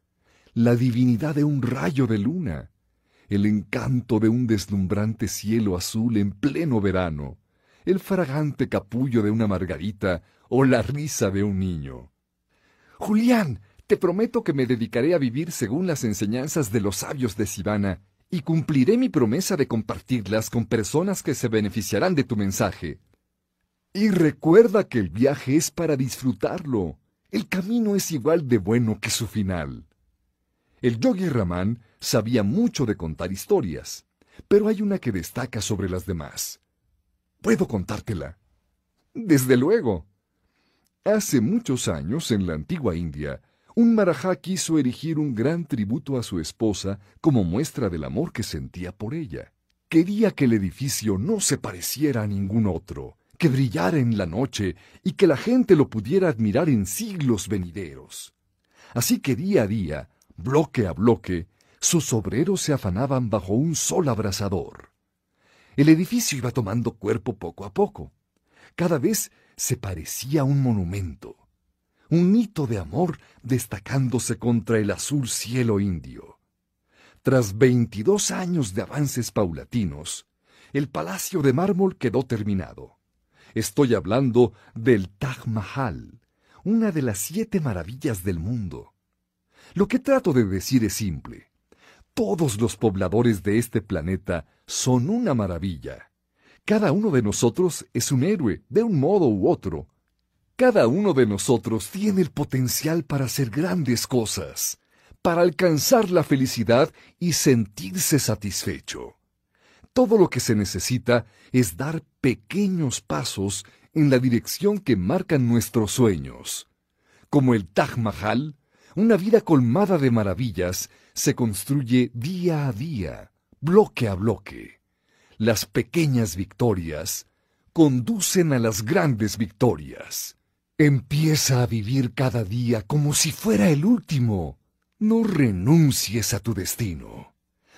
la divinidad de un rayo de luna, el encanto de un deslumbrante cielo azul en pleno verano, el fragante capullo de una margarita o la risa de un niño. Julián, te prometo que me dedicaré a vivir según las enseñanzas de los sabios de Sivana y cumpliré mi promesa de compartirlas con personas que se beneficiarán de tu mensaje. Y recuerda que el viaje es para disfrutarlo. El camino es igual de bueno que su final. El yogi Ramán sabía mucho de contar historias, pero hay una que destaca sobre las demás. ¿Puedo contártela? Desde luego. Hace muchos años, en la antigua India, un marajá quiso erigir un gran tributo a su esposa como muestra del amor que sentía por ella. Quería que el edificio no se pareciera a ningún otro, que brillara en la noche y que la gente lo pudiera admirar en siglos venideros. Así que día a día, bloque a bloque, sus obreros se afanaban bajo un sol abrasador. El edificio iba tomando cuerpo poco a poco. Cada vez se parecía un monumento un hito de amor destacándose contra el azul cielo indio. Tras veintidós años de avances paulatinos, el palacio de mármol quedó terminado. Estoy hablando del Taj Mahal, una de las siete maravillas del mundo. Lo que trato de decir es simple. Todos los pobladores de este planeta son una maravilla. Cada uno de nosotros es un héroe, de un modo u otro, cada uno de nosotros tiene el potencial para hacer grandes cosas, para alcanzar la felicidad y sentirse satisfecho. Todo lo que se necesita es dar pequeños pasos en la dirección que marcan nuestros sueños. Como el Taj Mahal, una vida colmada de maravillas se construye día a día, bloque a bloque. Las pequeñas victorias conducen a las grandes victorias. Empieza a vivir cada día como si fuera el último. No renuncies a tu destino.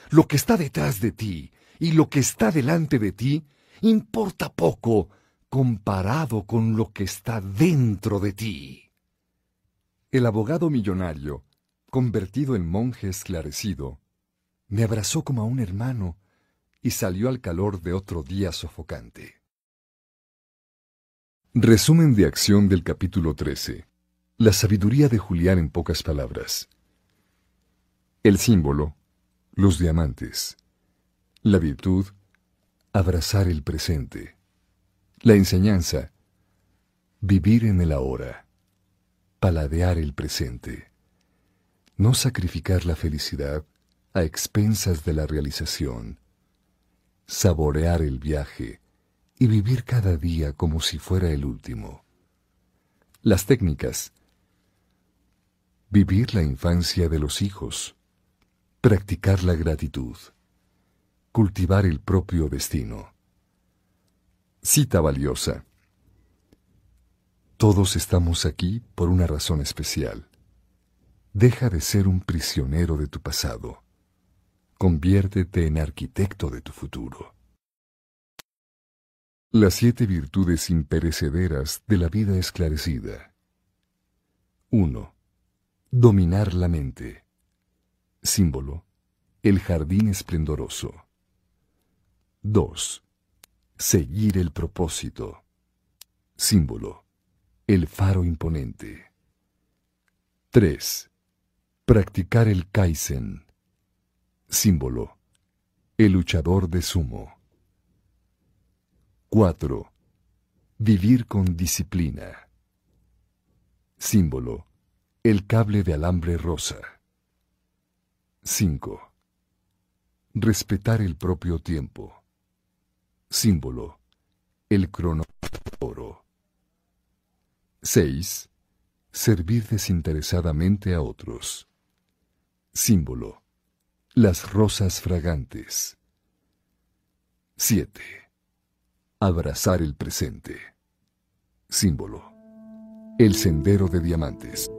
Lo que está detrás de ti y lo que está delante de ti importa poco comparado con lo que está dentro de ti. El abogado millonario, convertido en monje esclarecido, me abrazó como a un hermano y salió al calor de otro día sofocante. Resumen de acción del capítulo 13. La sabiduría de Julián en pocas palabras. El símbolo, los diamantes. La virtud, abrazar el presente. La enseñanza, vivir en el ahora. Paladear el presente. No sacrificar la felicidad a expensas de la realización. Saborear el viaje y vivir cada día como si fuera el último. Las técnicas. Vivir la infancia de los hijos. Practicar la gratitud. Cultivar el propio destino. Cita valiosa. Todos estamos aquí por una razón especial. Deja de ser un prisionero de tu pasado. Conviértete en arquitecto de tu futuro. Las siete virtudes imperecederas de la vida esclarecida. 1. Dominar la mente. Símbolo. El jardín esplendoroso. 2. Seguir el propósito. Símbolo. El faro imponente. 3. Practicar el Kaizen. Símbolo. El luchador de sumo. 4. Vivir con disciplina. Símbolo. El cable de alambre rosa. 5. Respetar el propio tiempo. Símbolo. El crono oro. 6. Servir desinteresadamente a otros. Símbolo. Las rosas fragantes. 7. Abrazar el presente. Símbolo. El sendero de diamantes.